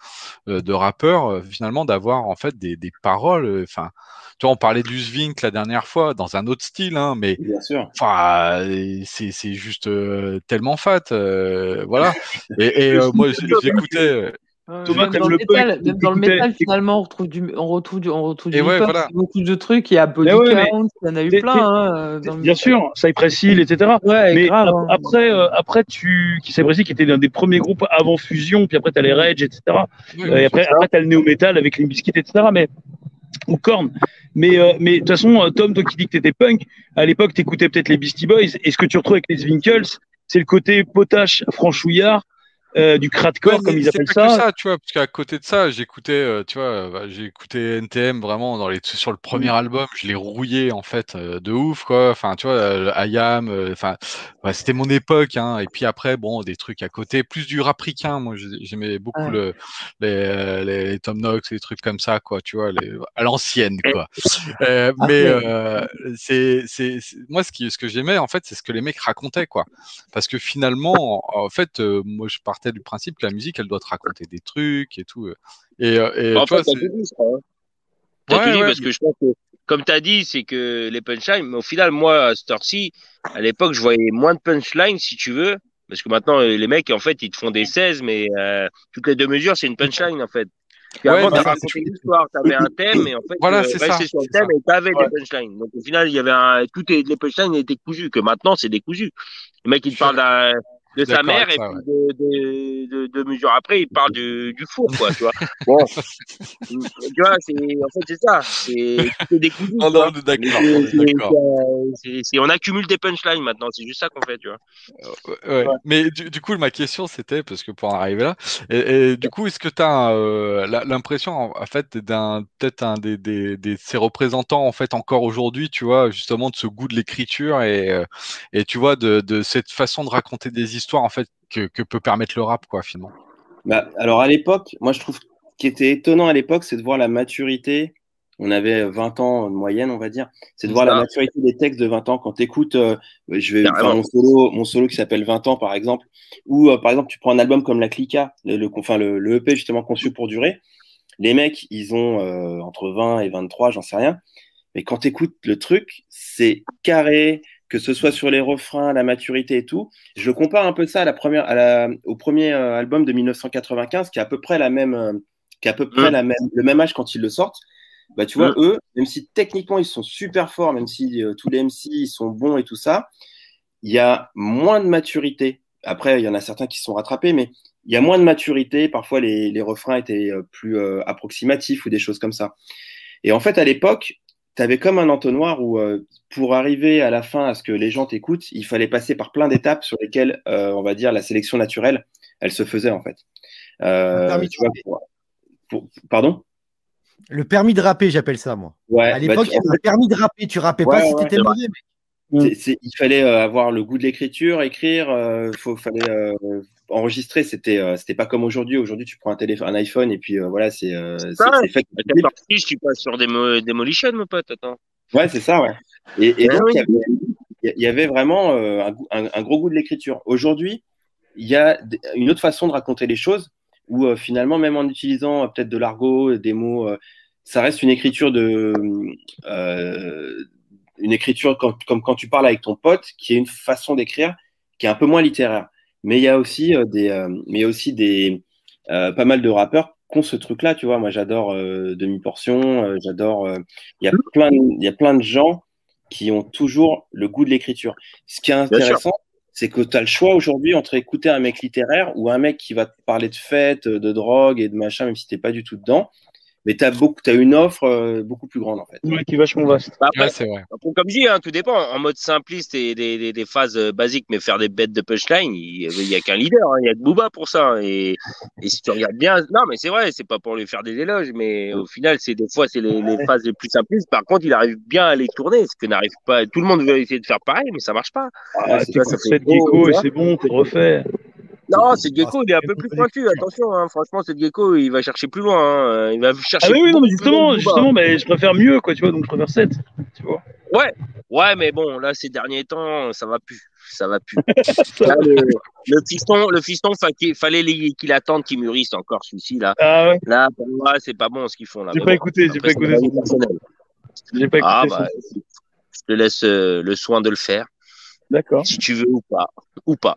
euh, de rappeurs, euh, finalement d'avoir en fait des, des paroles, enfin, tu vois, on parlait du Svink la dernière fois dans un autre style, hein, mais. Enfin, c'est juste tellement fat, voilà. *laughs* Et, et, moi, j'écoutais, Thomas, même dans le le métal, même dans le t'écoutais- métal, finalement, on retrouve du, on retrouve du, on retrouve du ouais, voilà. beaucoup de trucs. Il y a Body ouais, Count, il y en a eu plein. Hein, dans le Bien sûr, Cypress Hill, etc. Ouais, mais grave, ap- hein. après, euh, après, tu, qui Cypress Hill, qui était l'un des premiers groupes avant Fusion, puis après t'as les Rage, etc. Euh, et après, après t'as le néo metal avec Limp Bizkit, etc. Mais ou Korn. Mais euh, mais de toute façon, euh, Tom, toi qui dis que t'étais punk, à l'époque t'écoutais peut-être les Beastie Boys. Et ce que tu retrouves avec les Winkles, c'est le côté potache, franchouillard, euh, du cradcore Ouais, comme ils appellent pas ça. que ça, tu vois, parce qu'à côté de ça, j'écoutais, euh, tu vois, euh, bah, j'ai écouté NTM vraiment dans les sur le premier Mm. album, je l'ai rouillé en fait euh, de ouf quoi. Enfin, tu vois, IAM, enfin, c'était mon époque. Hein. Et puis après, bon, des trucs à côté, plus du rapricain. Moi, j'ai- j'aimais beaucoup le les, les, les Tom Knox, les trucs comme ça, quoi. Tu vois, les, à l'ancienne, quoi. *laughs* Ah, mais c'est, c'est, moi, ce qui, ce que j'aimais en fait, c'est ce que les mecs racontaient, quoi. Parce que finalement, en, en fait, moi, je partais du principe que la musique, elle doit te raconter des trucs et tout. Et, et En fait, c'est- dit, hein. Ouais, dit parce que je pense que, comme tu as dit, c'est que les punchlines, mais au final, moi, à cette heure-ci, à l'époque, je voyais moins de punchlines, si tu veux, parce que maintenant, euh, les mecs, en fait, ils te font des 16, mais euh, toutes les deux mesures, c'est une punchline, en fait. Puis Ouais, avant, ça, racontais une histoire, tu avais un thème, et en fait, Voilà, euh, c'est ça, sur le thème ça. et tu avais Ouais. des punchlines. Donc, au final, il y avait un, tout est, les punchlines étaient cousus, que maintenant, c'est décousu. Le mec, il te parle d'un, de sa mère, et puis de, de, de, deux mesures après, il parle du, du four, quoi, tu vois. *laughs* Bon, tu vois, c'est, en fait, c'est ça. C'est, non, vois. on on accumule des punchlines maintenant, c'est juste ça qu'on fait, tu vois. Ouais, Mais du, du coup, ma question, c'était, parce que pour en arriver là, et, et du coup, est-ce que tu as l'impression, en, fait, d'un peut-être un des, des, des ces représentants, en fait, encore aujourd'hui, tu vois, justement, de ce goût de l'écriture et, euh, et tu vois, de, de cette façon de raconter des histoires, en fait, que, que peut permettre le rap, quoi, finalement. Bah, alors à l'époque, moi je trouve qui était étonnant à l'époque, c'est de voir la maturité. On avait 20 ans de moyenne, on va dire. C'est de voir la maturité des textes de 20 ans. Quand tu écoutes, je vais, enfin, mon solo, mon solo qui s'appelle 20 ans, par exemple, ou euh, par exemple, tu prends un album comme La Clica, le, le, enfin, le, le EP justement conçu pour durer. Les mecs, ils ont euh, entre 20 et 23, j'en sais rien. Mais quand tu écoutes le truc, c'est carré, que ce soit sur les refrains, la maturité et tout. Je compare un peu ça à la première, à la, au premier euh, album de 1995, qui est à peu près la même, euh, qui est à peu près Mm. la même, le même âge quand ils le sortent. Bah, tu vois, Mm. eux, même si techniquement ils sont super forts, même si euh, tous les MC ils sont bons et tout ça, il y a moins de maturité. Après, il y en a certains qui se sont rattrapés, mais il y a moins de maturité. Parfois, les, les refrains étaient plus euh, approximatifs ou des choses comme ça. Et en fait, à l'époque, tu avais comme un entonnoir où, euh, pour arriver à la fin à ce que les gens t'écoutent, il fallait passer par plein d'étapes sur lesquelles, euh, on va dire, la sélection naturelle, elle se faisait en fait. Euh, permis tu vois, pour- pour- pardon? Le permis de rapper, j'appelle ça, moi. Ouais, à bah, l'époque, il y avait un permis de rapper. Tu rappais Ouais, pas si t'étais mauvais, mec. C'est- il fallait euh, avoir le goût de l'écriture, écrire, euh, faut, fallait euh, enregistrer. C'était, euh, c'était pas comme aujourd'hui. Aujourd'hui, tu prends un téléphone, un iPhone et puis euh, voilà, c'est, euh, fait. Partie, tu passes sur des mo- Demolition, mon pote, attends. Ouais, c'est ça, ouais. Et, et Ah donc, oui. il y avait, il y avait vraiment euh, un, goût- un- un gros goût de l'écriture. Aujourd'hui, il y a une autre façon de raconter les choses où euh, finalement, même en utilisant euh, peut-être de l'argot, des mots, euh, ça reste une écriture de, euh, une écriture comme quand tu parles avec ton pote, qui est une façon d'écrire qui est un peu moins littéraire. Mais il y a aussi euh, des, euh, mais il y a aussi des, euh, pas mal de rappeurs qui ont ce truc-là, tu vois. Moi, j'adore Demi Portion, euh, j'adore. Il y a plein, de- il y a plein de gens qui ont toujours le goût de l'écriture. Ce qui est intéressant, c'est que tu as le choix aujourd'hui entre écouter un mec littéraire ou un mec qui va te parler de fêtes, de drogue et de machin, même si t'es pas du tout dedans. Mais tu as, beaucoup, as une offre euh, beaucoup plus grande, en fait. Ouais, qui est vachement vaste. Bah, après, Ouais, c'est vrai. après, comme je dis, hein, tout dépend. En mode simpliste et des, des, des phases euh, basiques, mais faire des bêtes de punchline, il il y a qu'un leader. hein. Il y a que Booba pour ça. hein. Et, et si tu regardes bien, non, mais c'est vrai, c'est pas pour lui faire des éloges, mais au final, c'est des fois, c'est les, les phases les plus simplistes. Par contre, il arrive bien à les tourner, ce que n'arrive pas. Tout le monde veut essayer de faire pareil, mais ça marche pas. Ah, c'est tu ça, ça fait cette gros, gecko tu et vois. c'est bon, t'es refait. Non, c'est Gecko, il est un peu plus pointu. Attention, hein. franchement, c'est Gecko, il va chercher plus loin. hein. Il va chercher Ah oui, oui, non, mais loin justement, justement, mais je préfère mieux, quoi, tu vois, donc je préfère 7, tu vois. Ouais, ouais, mais bon, là, ces derniers temps, ça va plus. Ça va plus. *laughs* Là, le, le fiston, le fiston, fallait qu'il attende qu'il mûrisse encore celui-ci, là. Ah ouais, Là, pour moi, c'est pas bon ce qu'ils font, là. j'ai pas bon, écouté, j'ai pas écouté. J'ai pas écouté Ah, bah, je te laisse euh, le soin de le faire, D'accord. si tu veux ou pas. Ou pas.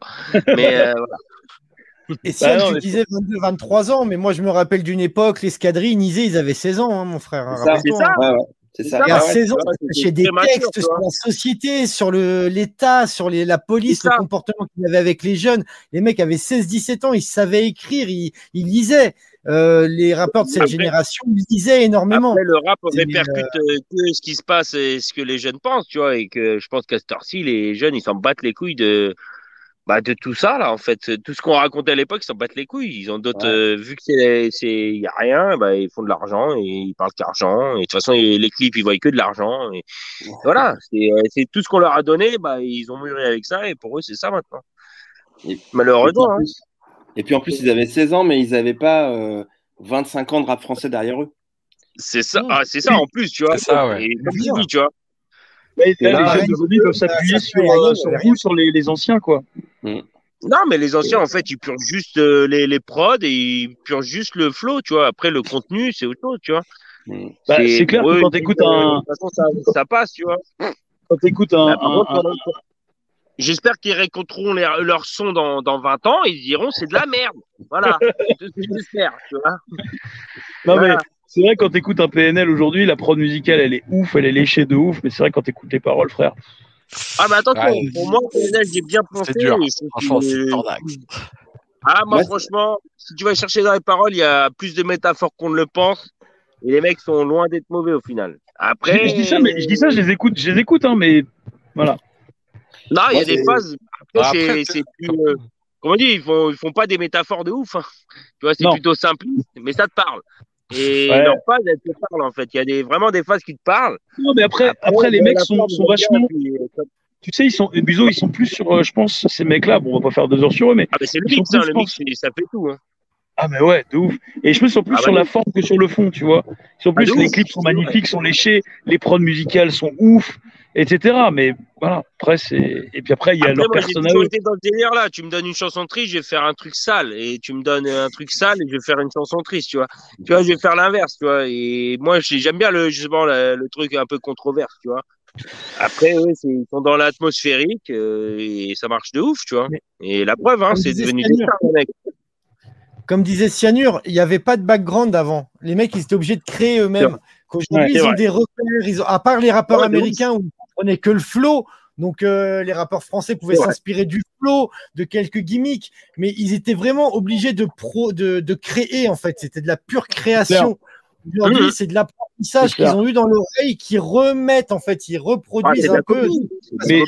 Mais euh, voilà. Et si Bah elle, non, tu mais- disais 22, 23 ans, mais moi je me rappelle d'une époque, l'escadrille, Nizé, ils avaient 16 ans, hein, mon frère. hein, C'est ça, rappelle-toi, c'est ça. hein. Ouais, ouais, c'est ça. Et à Ouais, ouais. 16 ans, cherché des mature, textes sur la société, sur le- l'État, sur les, la police, le comportement qu'ils avaient avec les jeunes. Les mecs avaient 16-17 ans, ils savaient écrire, ils, ils lisaient. Euh, les rappeurs de cette Après- génération lisaient énormément. Après, le rap répercute euh, que ce qui se passe et ce que les jeunes pensent, tu vois, et que je pense qu'à cette heure-ci, les jeunes, ils s'en battent les couilles de, bah, de tout ça, là, en fait. Tout ce qu'on racontait à l'époque, ils s'en battent les couilles. Ils ont d'autres, Ouais. euh, vu que c'est, c'est, y a rien, bah, ils font de l'argent et ils parlent qu'argent. Et de toute façon, les clips, ils voient que de l'argent. Et voilà. C'est, euh, tout ce qu'on leur a donné, bah, ils ont mûri avec ça et pour eux, c'est ça maintenant. Et- Et puis, Et puis en plus, ils avaient 16 ans, mais ils n'avaient pas euh, 25 ans de rap français derrière eux. C'est ça, Non. ah, c'est ça en plus, tu vois. C'est ça, ouais. Et comme Bien. tu dis, tu vois. Mais là, là, les jeunes d'aujourd'hui peuvent s'appuyer sur, euh, vous, sur les, les anciens, quoi. Non, mais les anciens, en fait, ils purgent juste euh, les, les prods et ils purgent juste le flow, tu vois. Après, le contenu, c'est autre chose, tu vois. Mm. Bah, c'est clair que quand t'écoutes euh, un- De toute façon, ça, ça passe, tu vois. Quand t'écoutes un, Bah, un- un- J'espère qu'ils réécouteront leur, leur son dans, dans 20 ans et ils diront c'est de la merde. Voilà. *laughs* C'est tout ce que j'espère, tu vois. Non, mais Voilà. c'est vrai, quand t'écoutes un PNL aujourd'hui, la prod musicale, elle est ouf, elle est léchée de ouf, mais c'est vrai, quand t'écoutes les paroles, frère. Ah, mais attention, Ouais. pour moi, PNL, j'ai bien pensé. C'est dur. Franchement, c'est tordax. Ah, moi, franchement, si tu vas chercher dans les paroles, il y a plus de métaphores qu'on ne le pense. Et les mecs sont loin d'être mauvais au final. Après. Je, je dis ça, mais je dis ça, je les écoute, je les écoute, hein, mais voilà. Non, il y a des phases. Après, Bah, c'est- après, c'est plus. euh, comment dire, ils font, ils font pas des métaphores de ouf. hein. Tu vois, c'est plutôt simpliste, mais ça te parle. Et Ouais. leurs phases, elles te parlent en fait. Il y a des, vraiment des phases qui te parlent. Non, mais après, après, les mecs sont, vachement. puis, euh, Tu sais, ils sont, Buzo, ils sont plus sur, euh, je pense, ces mecs-là. Bon, on va pas faire deux heures sur eux, mais. Ah, mais c'est le mix, hein, le mix, ça fait tout. Hein. Ah, mais ouais, de ouf. Et je me sens plus Ah, sur bah la oui. forme que sur le fond, tu vois. Ils sont Ah, plus, les ouf. clips sont magnifiques, sont léchés, les prods musicales sont ouf, etc. Mais voilà, après, c'est. Et puis après, il y a Après, leur moi, j'ai dans délire là. Tu me donnes une chanson triste, je vais faire un truc sale. Et tu me donnes un truc sale et je vais faire une chanson triste, tu vois. Tu vois, je vais faire l'inverse, tu vois. Et moi, j'ai- j'aime bien le, justement le, le truc un peu controverse, tu vois. Après, ils sont dans l'atmosphérique euh, et ça marche de ouf, tu vois. Mais- Et la preuve, hein, c'est devenu des stars. Comme disait Cyanure, il n'y avait pas de background avant. Les mecs, ils étaient obligés de créer eux-mêmes. Qu'aujourd'hui, Ouais, ils ont vrai. des repères. Ils ont... À part les rappeurs Ouais, américains où ils prenaient que le flow. Donc, euh, les rappeurs français pouvaient s'inspirer du flow, de quelques gimmicks. Mais ils étaient vraiment obligés de, pro... de, de créer, en fait. C'était de la pure création. Aujourd'hui, c'est de l'apprentissage qu'ils ont eu dans l'oreille, qui remettent, en fait. Ils reproduisent un peu. Mais-.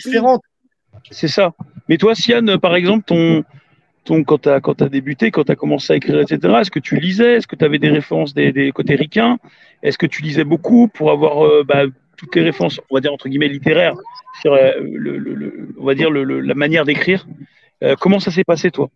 C'est ça. Mais toi, Sian, par exemple, ton, ton, quand tu as, quand as débuté, quand tu as commencé à écrire, etc., est-ce que tu lisais? Est-ce que tu avais des références des, des côtés ricains? Est-ce que tu lisais beaucoup pour avoir euh, bah, toutes les références, on va dire entre guillemets littéraires, sur euh, le, on va dire la manière d'écrire Euh, Comment ça s'est passé, toi?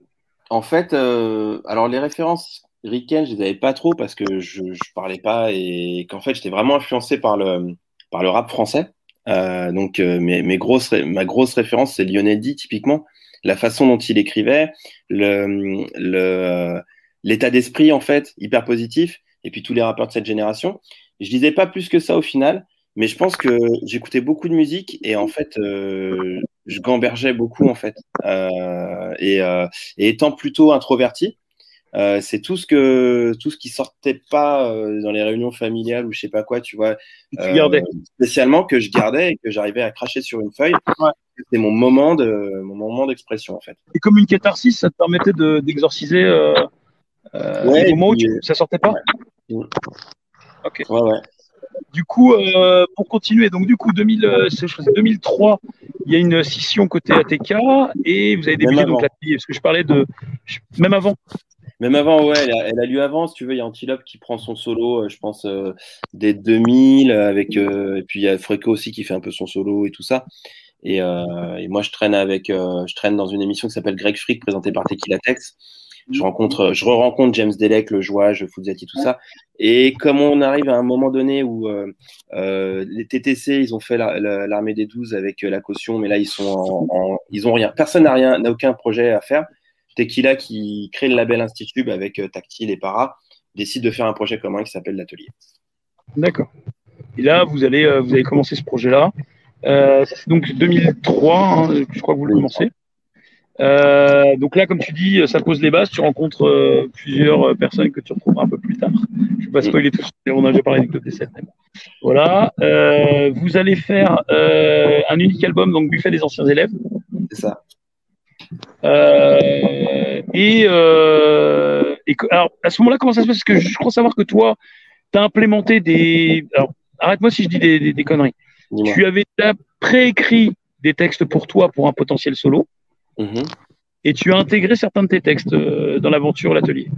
En fait, euh, alors les références ricaines, je les avais pas trop parce que je, je parlais pas et qu'en fait, j'étais vraiment influencé par le, par le rap français. Donc, mes, grosses, ma grosse référence, c'est Lionel D, typiquement. La façon dont il écrivait, l'état d'esprit, en fait, hyper positif, et puis tous les rappeurs de cette génération. Je disais pas plus que ça au final, mais je pense que j'écoutais beaucoup de musique et en fait, euh, je gambergeais beaucoup, en fait. Euh, et, euh, et étant plutôt introverti, c'est tout ce que tout ce qui sortait pas dans les réunions familiales ou je sais pas quoi, tu vois, Tu gardais. spécialement que je gardais et que j'arrivais à cracher sur une feuille. Ouais. C'était mon moment de mon moment d'expression en fait. Et comme une catharsis, ça te permettait de- d'exorciser euh, Ouais, les moments où tu- ça sortait pas? Ouais. Ok. Ouais ouais. Du coup, euh, pour continuer, donc du coup, 2000, euh, je 2003, il y a une scission côté ATK et vous avez débuté donc l'atelier, parce que je parlais de même avant. Même avant, ouais, elle a, elle a lieu avant. Si tu veux, il y a Antilope qui prend son solo, euh, je pense, euh, dès 2000, euh, avec, euh, et puis il y a Freco aussi qui fait un peu son solo et tout ça. Et, et moi, je traîne avec, je traîne dans une émission qui s'appelle Greg Freak, présentée par Tequila Tex. Je rencontre, je re-rencontre James Delec, le Jouage, Fuzati, tout ça. Et comme on arrive à un moment donné où euh, euh, les TTC, ils ont fait la- la- l'armée des 12 avec euh, la caution, mais là ils sont en, en- ils ont rien. Personne n'a rien, n'a aucun projet à faire. Tequila qui crée le label Institube avec euh, Tactile et Para décide de faire un projet commun qui s'appelle l'Atelier. D'accord. Et là, vous allez, euh, vous avez commencé ce projet-là. Euh, c'est donc 2003, hein, je crois que vous le commencez. Euh, donc là, comme tu dis, ça pose les bases. Tu rencontres euh, plusieurs euh, personnes que tu retrouveras un peu plus tard. Je vais pas spoiler tout. On a déjà parlé du des 7. mais bon. Voilà. Euh, vous allez faire euh, un unique album, donc Buffet des anciens élèves. C'est ça. Euh, et, euh, et alors, à ce moment-là, comment ça se passe? Parce que je crois savoir que toi, tu as implémenté des. Alors, arrête-moi si je dis des, des- des conneries. Tu avais déjà préécrit des textes pour toi pour un potentiel solo, Mhm. et tu as intégré certains de tes textes euh, dans l'aventure, l'atelier.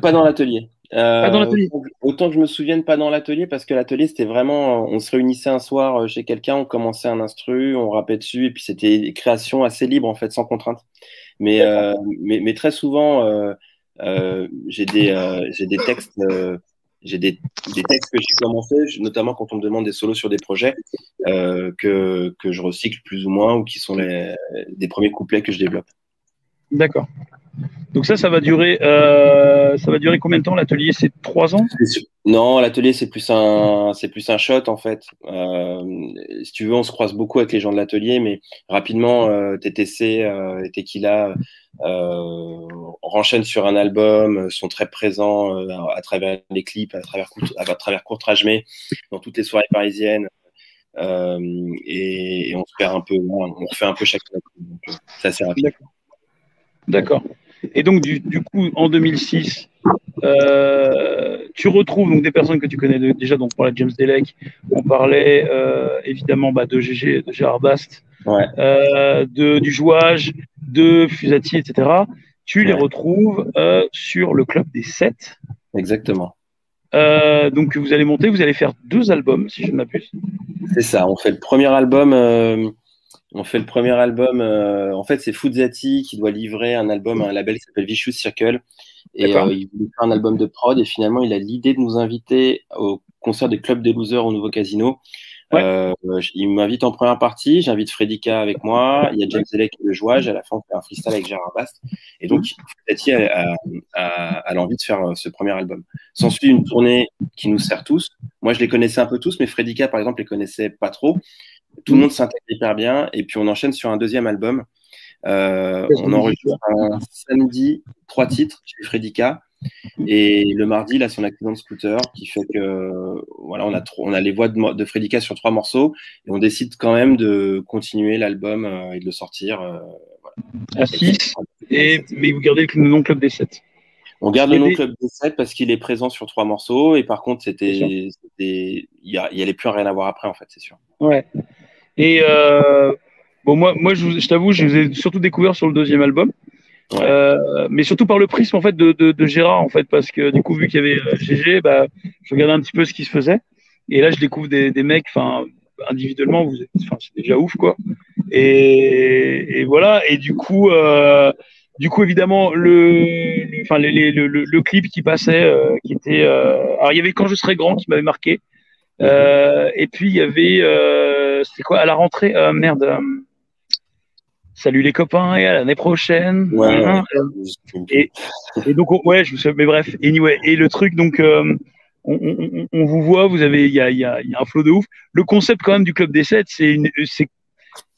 Pas dans l'atelier. Euh, Pas dans l'atelier. Autant, que je me souvienne, pas dans l'atelier, parce que l'atelier, c'était vraiment. On se réunissait un soir euh, chez quelqu'un, on commençait un instru, on rappait dessus, et puis c'était des créations assez libres, en fait, sans contrainte. Mais, euh, mais, mais très souvent, euh, euh, j'ai des, euh, j'ai des textes. J'ai des, textes que j'ai commencé, notamment quand on me demande des solos sur des projets, euh, que, je recycle plus ou moins, ou qui sont des premiers couplets que je développe. D'accord. Donc ça, ça va durer, euh, ça va durer combien de temps l'atelier? C'est trois ans? Non, l'atelier c'est plus un c'est plus un shot en fait. Euh, si tu veux, on se croise beaucoup avec les gens de l'atelier, mais rapidement euh, TTC euh, et Tequila renchaînent sur un album, sont très présents à travers les clips, à travers court- à travers dans toutes les soirées parisiennes. Et, et on se perd un peu, on refait un peu chaque euh, C'est assez rapide. D'accord. Et donc, du, du coup, en 2006, euh, tu retrouves donc des personnes que tu connais de- déjà. Donc, voilà, James Delec, on parlait euh, évidemment bah, de GG, de Gérard Bast, Ouais. euh, de, du jouage, de Fusati, etc. Tu les retrouves sur le club des 7. Exactement. Donc, vous allez monter, vous allez faire deux albums, si je ne m'abuse. C'est ça, on fait le premier album. On fait le premier album. euh, en fait, c'est Fuzzati qui doit livrer un album à un label qui s'appelle Vicious Circle. Et euh, il voulait faire un album de prod. Et finalement, il a l'idée de nous inviter au concert du Club des Losers au Nouveau Casino. Ouais. Euh, il m'invite en première partie. J'invite Fredika avec moi. Il y a James Elec qui est le jouage. À la fin, on fait un freestyle avec Gérard Bast. Et donc, Fuzzati a, a, a- a l'envie de faire euh, ce premier album. S'ensuit une tournée qui nous sert tous. Moi, je les connaissais un peu tous, mais Fredika, par exemple, les connaissait pas trop. Tout le monde s'intègre hyper bien. Et puis, on enchaîne sur un deuxième album. Euh, on enregistre un samedi trois titres chez Fredika. Et le mardi, là, son accident de scooter qui fait que voilà, on a, trop, on a les voix de, de Fredika sur trois morceaux et on décide quand même de continuer l'album euh, et de le sortir. euh, À 6. Et, mais vous gardez le nom Club des 7. On garde Et le nom des- Club des 7 parce qu'il est présent sur trois morceaux et par contre, c'était, il y, a- il y allait plus rien à voir après en fait, c'est sûr. Ouais. Et euh, bon, moi, moi je, je t'avoue, je vous ai surtout découvert sur le deuxième album. Euh, mais surtout par le prisme en fait de, de, de Gérard en fait parce que du coup vu qu'il y avait euh, GG bah je regardais un petit peu ce qui se faisait. Et là je découvre des, des mecs enfin individuellement vous enfin c'est déjà ouf quoi. Et, et voilà. Et du coup euh, du coup évidemment le enfin les- le, le, le clip qui passait euh, qui était euh, alors il y avait quand je serai grand qui m'avait marqué. Et puis il y avait c'était quoi à la rentrée merde salut les copains et à l'année prochaine Ouais, Hein, ouais. et, et donc, on- ouais, je me souviens, mais bref, anyway. Et le truc, donc, euh, on, on- on- vous voit, vous avez, il y a, il y, a, y a un flot de ouf. Le concept, quand même, du Club des 7, c'est une, c'est,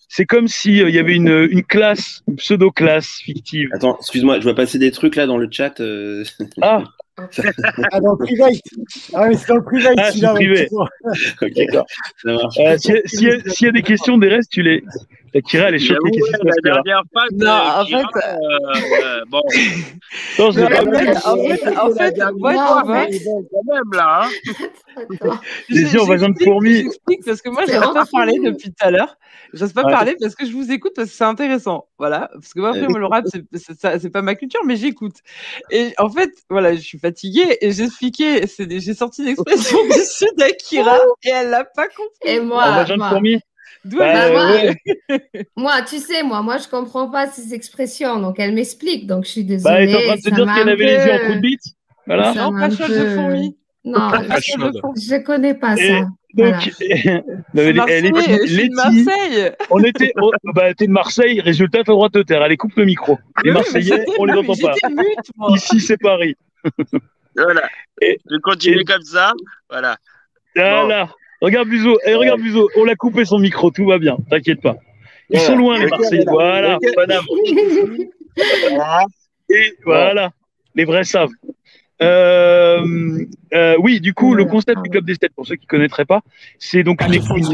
c'est comme si euh, il y avait une, une classe, une pseudo-classe fictive. Attends, excuse-moi, je vois passer des trucs là dans le chat. euh, Ah, *laughs* Ah, dans le private. Ah, mais c'est dans le private, Ah, c'est privé. ouais, ok, D'accord. euh, s'il y, a- s'il y, a- des questions, des restes, tu les. La Kira, elle est choquée. J'avoue, Qu'est-ce qui se ouais, passe, la Kira dernière fois, Non, en Kira, fait- euh, bon, Non, je en fait, en fait, en fait, moi, tu vois, quand même là. Hein. Les yeux en vagin de j'explique- fourmi. J'explique parce que moi, je n'ose pas parler depuis tout à l'heure. Je n'ose pas Ouais. parler parce que je vous écoute parce que c'est intéressant. Voilà. Parce que moi, après, moi, le rap, c'est pas ma culture, mais j'écoute. Et en fait, voilà, je suis fatiguée et j'expliquais, c'est des- j'ai sorti une expression dessus d'Akira et elle l'a pas compris. Et moi, vagin de moi, Bah, moi, ouais. moi, tu sais, moi, moi, je comprends pas ces expressions, donc elle m'explique, donc je suis Bah, elle est en train désolée. de te ça dire qu'elle avait les yeux en coup de bite. Voilà. ça Non, pas de fourmi. Non, fourmi. je connais pas Et ça. Donc, Voilà. *laughs* elle est je suis de. Marseille. On était, oh, *laughs* bah, t'es de Marseille, résultat, t'as le droit de te taire. Allez, coupe le micro. Les Oui, mais Marseillais, on les entend pas. J'étais mute, moi. Ici, c'est Paris. *laughs* Voilà. Et- je continue et- comme ça. Voilà. Voilà. Regarde Buzo, eh, regarde Buzo, on l'a coupé son micro, tout va bien, t'inquiète pas. Ils Voilà. sont loin, les Marseillais. voilà. Voilà. Et voilà, les vrais savent. Euh, euh, oui, du coup, le concept du club des sept, pour ceux qui connaîtraient pas, c'est donc une, une-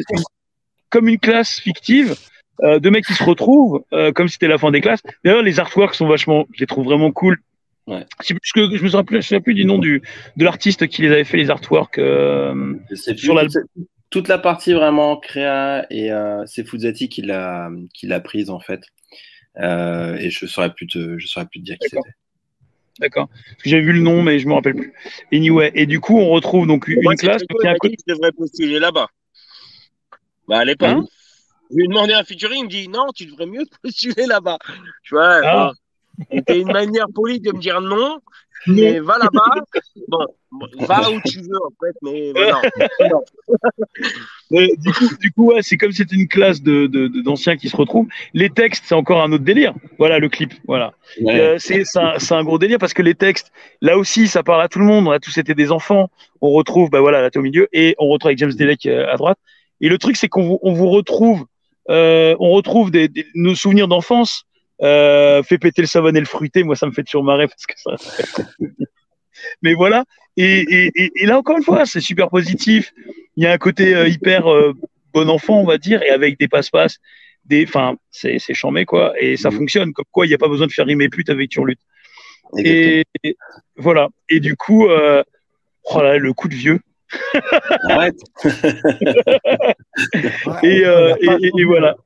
comme une classe fictive euh, de mecs qui se retrouvent, euh, comme si c'était la fin des classes. D'ailleurs, les artworks sont vachement, je les trouve vraiment cool. Ouais. Je, sais plus que- je me souviens plus, je me souviens plus du nom du de l'artiste qui les avait fait les artworks. euh, Sur l'album. toute- toute la partie vraiment créa et euh, c'est Fuzati qui l'a qui l'a prise en fait. Euh, et je saurais plus te je saurais plus te dire qui c'était. D'accord. Parce que J'avais vu le nom, mais je me rappelle plus. Anyway, et du coup, on retrouve donc une Moi, classe qui a un côté. je devrais postuler là-bas. Bah, à l'époque. Hein je lui ai demandé un featuring, il me dit non, tu devrais mieux *laughs* postuler là-bas. Tu vois, Ah. c'était une manière polie de me dire non, mais va là-bas. Bon, *laughs* va où tu veux en fait, mais voilà. *laughs* Euh, du coup, du coup ouais, c'est comme c'était une classe de de- de- d'anciens qui se retrouvent. Les textes, c'est encore un autre délire. Voilà le clip. Voilà. Ouais. Euh, c'est c'est un, c'est un gros délire parce que les textes, là aussi, ça parle à tout le monde. On a tous été des enfants. On retrouve, bah voilà, là t'es au milieu et on retrouve avec James Delec euh, à droite. Et le truc, c'est qu'on vous, on vous retrouve, euh, on retrouve des, des- nos souvenirs d'enfance. Euh, fait péter le savon et le fruité, moi ça me fait toujours marrer parce que ça. *laughs* Mais voilà. Et, et, et, et là encore une fois, c'est super positif. Il y a un côté euh, hyper euh, bon enfant, on va dire, et avec des passe-passe, des, enfin, c'est c'est chambé quoi, et ça fonctionne. Comme quoi, il n'y a pas besoin de faire rimer pute avec Turlut. Et, et voilà. Et du coup, euh, oh là, le coup de vieux. Arrête. *laughs* et, euh, et, et- et voilà.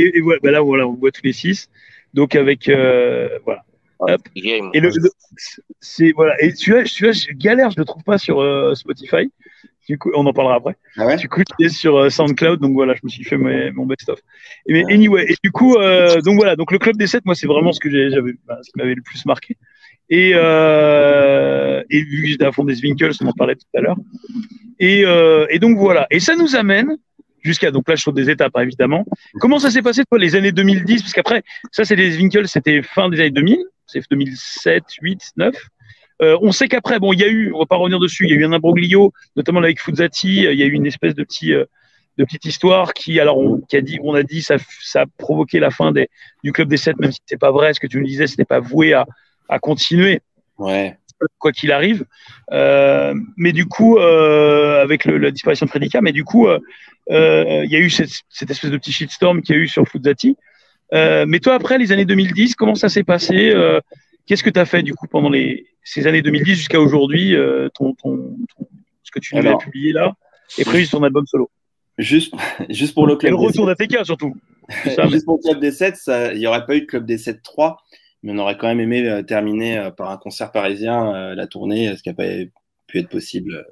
Et, et voilà, bah là, voilà, on voit tous les six. Donc avec euh, voilà. Hop. Game. Et le, le- c'est voilà. Et celui-là, je galère, je le trouve pas sur euh, Spotify. Du coup, on en parlera après. Ah ouais? Du coup, il est sur euh, SoundCloud, donc voilà, je me suis fait mes- mon best-of. Mais anyway, et du coup, euh, donc voilà, donc le club des 7, moi, c'est vraiment ce que j'avais, bah, ce qui m'avait le plus marqué. Et, euh, et vu que j'étais à fond des Winkles, on en parlait tout à l'heure. Et, euh, et donc voilà. Et ça nous amène jusqu'à donc là sur des étapes hein, évidemment. Comment ça s'est passé toi les années 2010 parce qu'après ça c'est des Winkles, c'était fin des années 2000, c'est 2007, 8, 9. Euh, on sait qu'après, bon, il y a eu, on va pas revenir dessus, il y a eu un imbroglio, notamment avec Fuzati, euh, il y a eu une espèce de petit, euh, de petite histoire qui, alors, on, qui a dit, on a dit, ça, ça a provoqué la fin du club des sept, même si c'est pas vrai, ce que tu nous disais, c'était pas voué à, à continuer, Ouais. Quoi qu'il arrive. Euh, mais du coup, euh, avec le- la disparition de Predica, mais du coup, euh, euh, il y a eu cette, cette espèce de petit shitstorm qu'il y a eu sur Fuzati. Euh, mais toi, après les années 2010, comment ça s'est passé Qu'est-ce que tu as fait du coup pendant les, ces années 2010 jusqu'à aujourd'hui ton, ton, ton- Ce que tu nous as Alors. publié là est prévu sur ton album solo? Juste, *laughs* juste pour le Et club le des retour d'ATK surtout. *laughs* Mais- Juste pour le club des 7, ça- il n'y aurait pas eu de club des 7 3, mais on aurait quand même aimé euh, terminer euh, par un concert parisien euh, la tournée, ce qui n'a pas pu être possible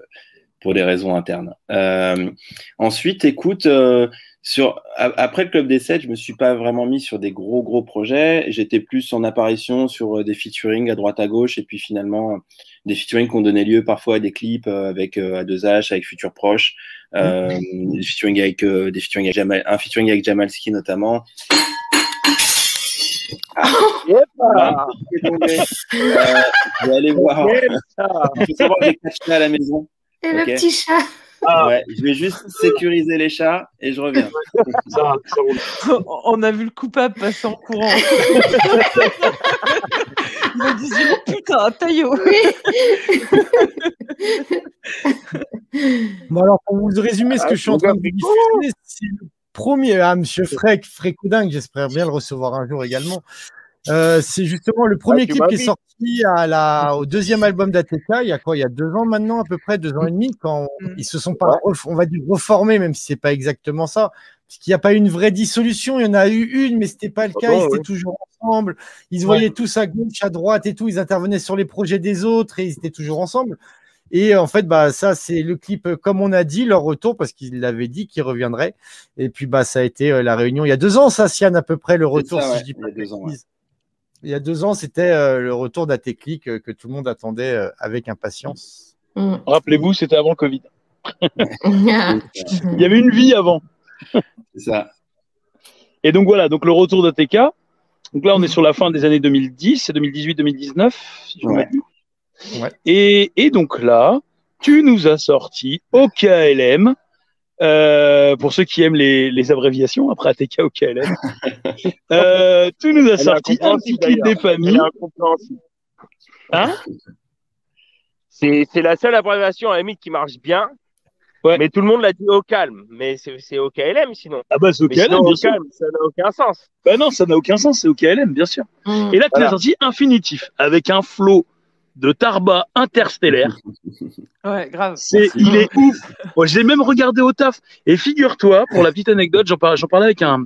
pour des raisons internes. Euh, ensuite, écoute, euh, sur, après le club des 7, je me suis pas vraiment mis sur des gros gros projets. J'étais plus en apparition sur des featuring à droite à gauche et puis finalement des featuring qui ont donné lieu parfois à des clips euh, avec euh, A2H, avec Futur Proche, euh, des featuring avec euh, des featuring avec Jamal, un featuring avec Jamalski notamment. Ah. Euh, je vais aller voir. Il faut savoir que j'ai quatre chats à la maison. Et le petit chat. Ouais, je vais juste sécuriser les chats et je reviens. On a vu le coupable passer en courant. *laughs* Il m'a dit oh, putain, taillot. Bon, alors, pour vous résumer ce que je suis en train de vous diffuser, c'est le premier, ah, monsieur Freck, Frécoudingue, j'espère bien le recevoir un jour également. Euh, c'est justement le premier Ah, clip qui est sorti à la, au deuxième album d'ATK, il y a quoi Il y a deux ans maintenant, à peu près, deux ans et demi, quand Mm. ils se sont pas, on va dire, reformés, même si c'est pas exactement ça. Parce qu'il n'y a pas eu une vraie dissolution, il y en a eu une, mais c'était pas le cas, Bon, ils étaient ouais. toujours ensemble, ils se Ouais. voyaient tous à gauche, à droite et tout, ils intervenaient sur les projets des autres et ils étaient toujours ensemble. Et en fait, bah, ça, c'est le clip, euh, comme on a dit, leur retour, parce qu'il l'avait dit qu'il reviendrait. Et puis, bah, ça a été euh, la réunion il y a deux ans, ça, Sian, à peu près, le retour, ça, si ouais, je dis il y pas a de deux ans, bêtises. Il y a deux ans, c'était euh, le retour d'Atéclic euh, que tout le monde attendait euh, avec impatience. Mm. Rappelez-vous, c'était avant le Covid. *laughs* Il y avait une vie avant. C'est ça. Et donc voilà, donc le retour d'ATK. Donc là, on est sur la fin des années 2010, c'est 2018-2019, si je Ouais. m'abuse. Ouais. Et, et donc là, tu nous as sorti au KLM Euh, pour ceux qui aiment les, les abréviations, après ATK ou KLM. *laughs* Euh, tout nous a Elle est sorti un petit clip incompréhensible. Hein? C'est c'est la seule abréviation à la limite qui marche bien. Mais tout le monde l'a dit au calme. Mais c'est c'est au KLM sinon. Ah bah c'est au Mais sinon, KLM, au sûr. calme, ça n'a aucun sens. Bah non, ça n'a aucun sens, c'est au KLM, bien sûr. Et là, tu Voilà. as sorti infinitif avec un flow de Tarba interstellaire. *laughs* Ouais, grave. C'est, il est ouf. Moi, j'ai même regardé au taf. Et figure-toi, pour la petite anecdote, j'en parlais, j'en parlais avec un,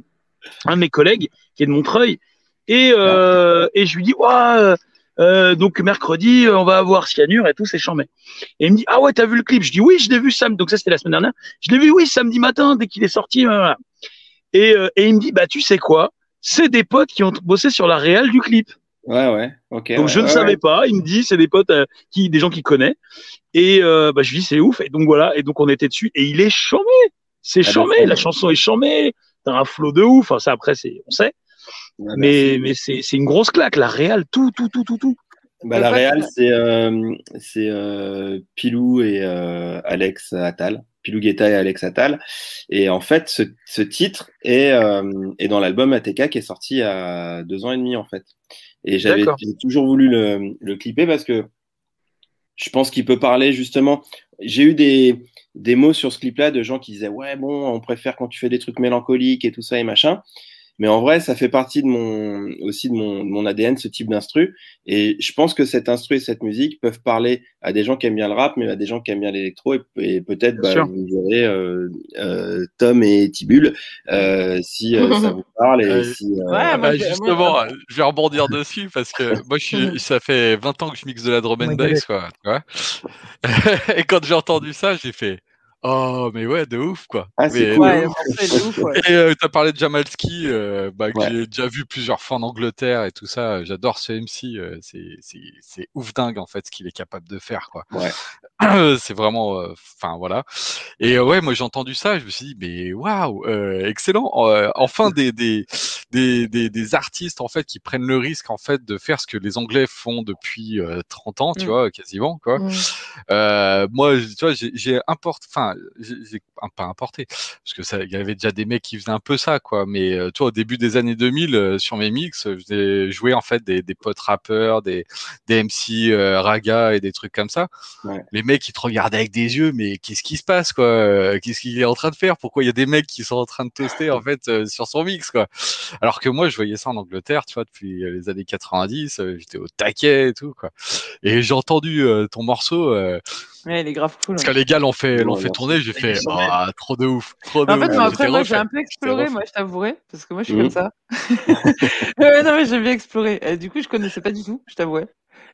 un de mes collègues qui est de Montreuil. Et, euh, et je lui dis, ouais, euh, euh, donc mercredi, on va avoir Cyanure et tout, c'est chambé. Et il me dit, ah ouais, t'as vu le clip? Je dis, oui, je l'ai vu samedi. Donc ça, c'était la semaine dernière. Je l'ai vu, oui, samedi matin, dès qu'il est sorti. voilà. Et, euh, et il me dit, bah, tu sais quoi? C'est des potes qui ont bossé sur la réal du clip. Ouais, ouais, ok. Donc ouais, je ne ouais, savais ouais. pas. Il me dit c'est des potes euh, qui, des gens qu'il connaît. Et euh, bah, je lui dis c'est ouf. Et donc voilà. Et donc on était dessus. Et il est chambé. C'est Ah bah, chambé. c'est- La chanson est chambée. T'as un flow de ouf. Enfin ça après c'est on sait. Ouais, mais mais c'est c'est une grosse claque. La réal tout tout tout tout tout. Bah, la Real, c'est euh, c'est euh, Pilou et euh, Alex Attal. Pilou Guetta et Alex Attal. Et en fait, ce, ce titre est, euh, est dans l'album ATK qui est sorti il y a deux ans et demi, en fait. Et j'avais toujours voulu le, le clipper parce que je pense qu'il peut parler justement. J'ai eu des, des mots sur ce clip-là de gens qui disaient Ouais, bon, on préfère quand tu fais des trucs mélancoliques et tout ça et machin. Mais en vrai, ça fait partie de mon, aussi de mon, de mon ADN, ce type d'instru. Et je pense que cet instru et cette musique peuvent parler à des gens qui aiment bien le rap, mais à des gens qui aiment bien l'électro. Et, et peut-être, bah, vous verrez euh, euh, Tom et Tibul, euh, si euh, ça vous parle et Euh, si. euh, ah bah, justement, je vais rebondir dessus parce que moi, je suis, ça fait 20 ans que je mixe de la drum and bass, quoi. tu vois. *laughs* Et quand j'ai entendu ça, j'ai fait Oh, mais ouais, de ouf, quoi. Ah, c'est cool. Ouais, ouf. ouais. Et euh, t'as parlé de Jamalski, euh, bah, que Ouais. j'ai déjà vu plusieurs fois en Angleterre et tout ça. J'adore ce MC. euh, c'est, c'est, c'est ouf dingue, en fait, ce qu'il est capable de faire, quoi. Ouais. *clears throat* c'est vraiment, euh, enfin voilà. Et euh, ouais, moi j'ai entendu ça, je me suis dit mais waouh, euh, excellent. Euh, enfin des, des des des des artistes en fait qui prennent le risque en fait de faire ce que les Anglais font depuis euh, 30 ans, tu Mm. vois, quasiment quoi. Mm. Euh, moi, tu vois, j'ai- j'ai importé, enfin, pas importé, parce que ça, il y avait déjà des mecs qui faisaient un peu ça, quoi. Mais euh, tu vois, au début des années 2000, euh, sur mes mix, je faisais jouer en fait des, des potes rappeurs, des, des MC euh, raga et des trucs comme ça. Ouais. Les mecs, ils te regardaient avec des yeux, mais qu'est-ce qui se passe, quoi Euh, Qu'est-ce qu'il est en train de faire? Pourquoi il y a des mecs qui sont en train de toaster en fait euh, sur son mix, quoi? Alors que moi, je voyais ça en Angleterre, tu vois, depuis les années 90, euh, j'étais au taquet et tout, quoi. Et j'ai entendu euh, ton morceau. euh, Ouais, il est grave cool. parce que les gars l'ont fait, l'ont Ouais, fait j'ai fait ah, trop de ouf, trop de En fait, ouf. après, moi, j'ai un peu exploré, moi, je t'avouerai, parce que moi, je suis comme ça. *laughs* *laughs* ouais, non, mais j'ai bien exploré. Et du coup, je connaissais pas du tout, je t'avouerai.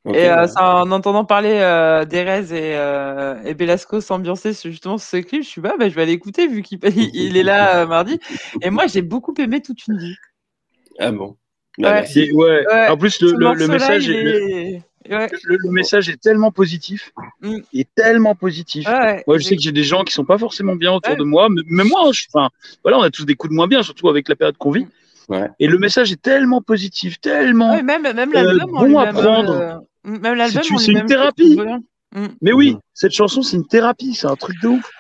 et euh, ouais. en entendant parler euh, d'Erez et, euh, et Belasco s'ambiancer sur justement sur ce clip, je suis bah, bah, je vais aller écouter vu qu'il il est là euh, mardi. Et moi, j'ai beaucoup aimé toute une vie. Ah bon. Bah, Ouais. merci. Ouais. Ouais, En plus le, message il est, le, est... Ouais, le- le message est tellement positif. Mm. Il est tellement positif. ouais. Moi, je sais que j'ai des gens qui sont pas forcément bien autour Ouais. de moi, mais même moi, je, enfin, voilà, on a tous des coups de moins bien, surtout avec la période qu'on vit. Ouais. Et le message est tellement positif, tellement. Ouais, même même Euh, bon à prendre. euh, même l'album C'est- une thérapie. bien. Mm. Mais oui, cette chanson, c'est une thérapie, c'est un truc de ouf.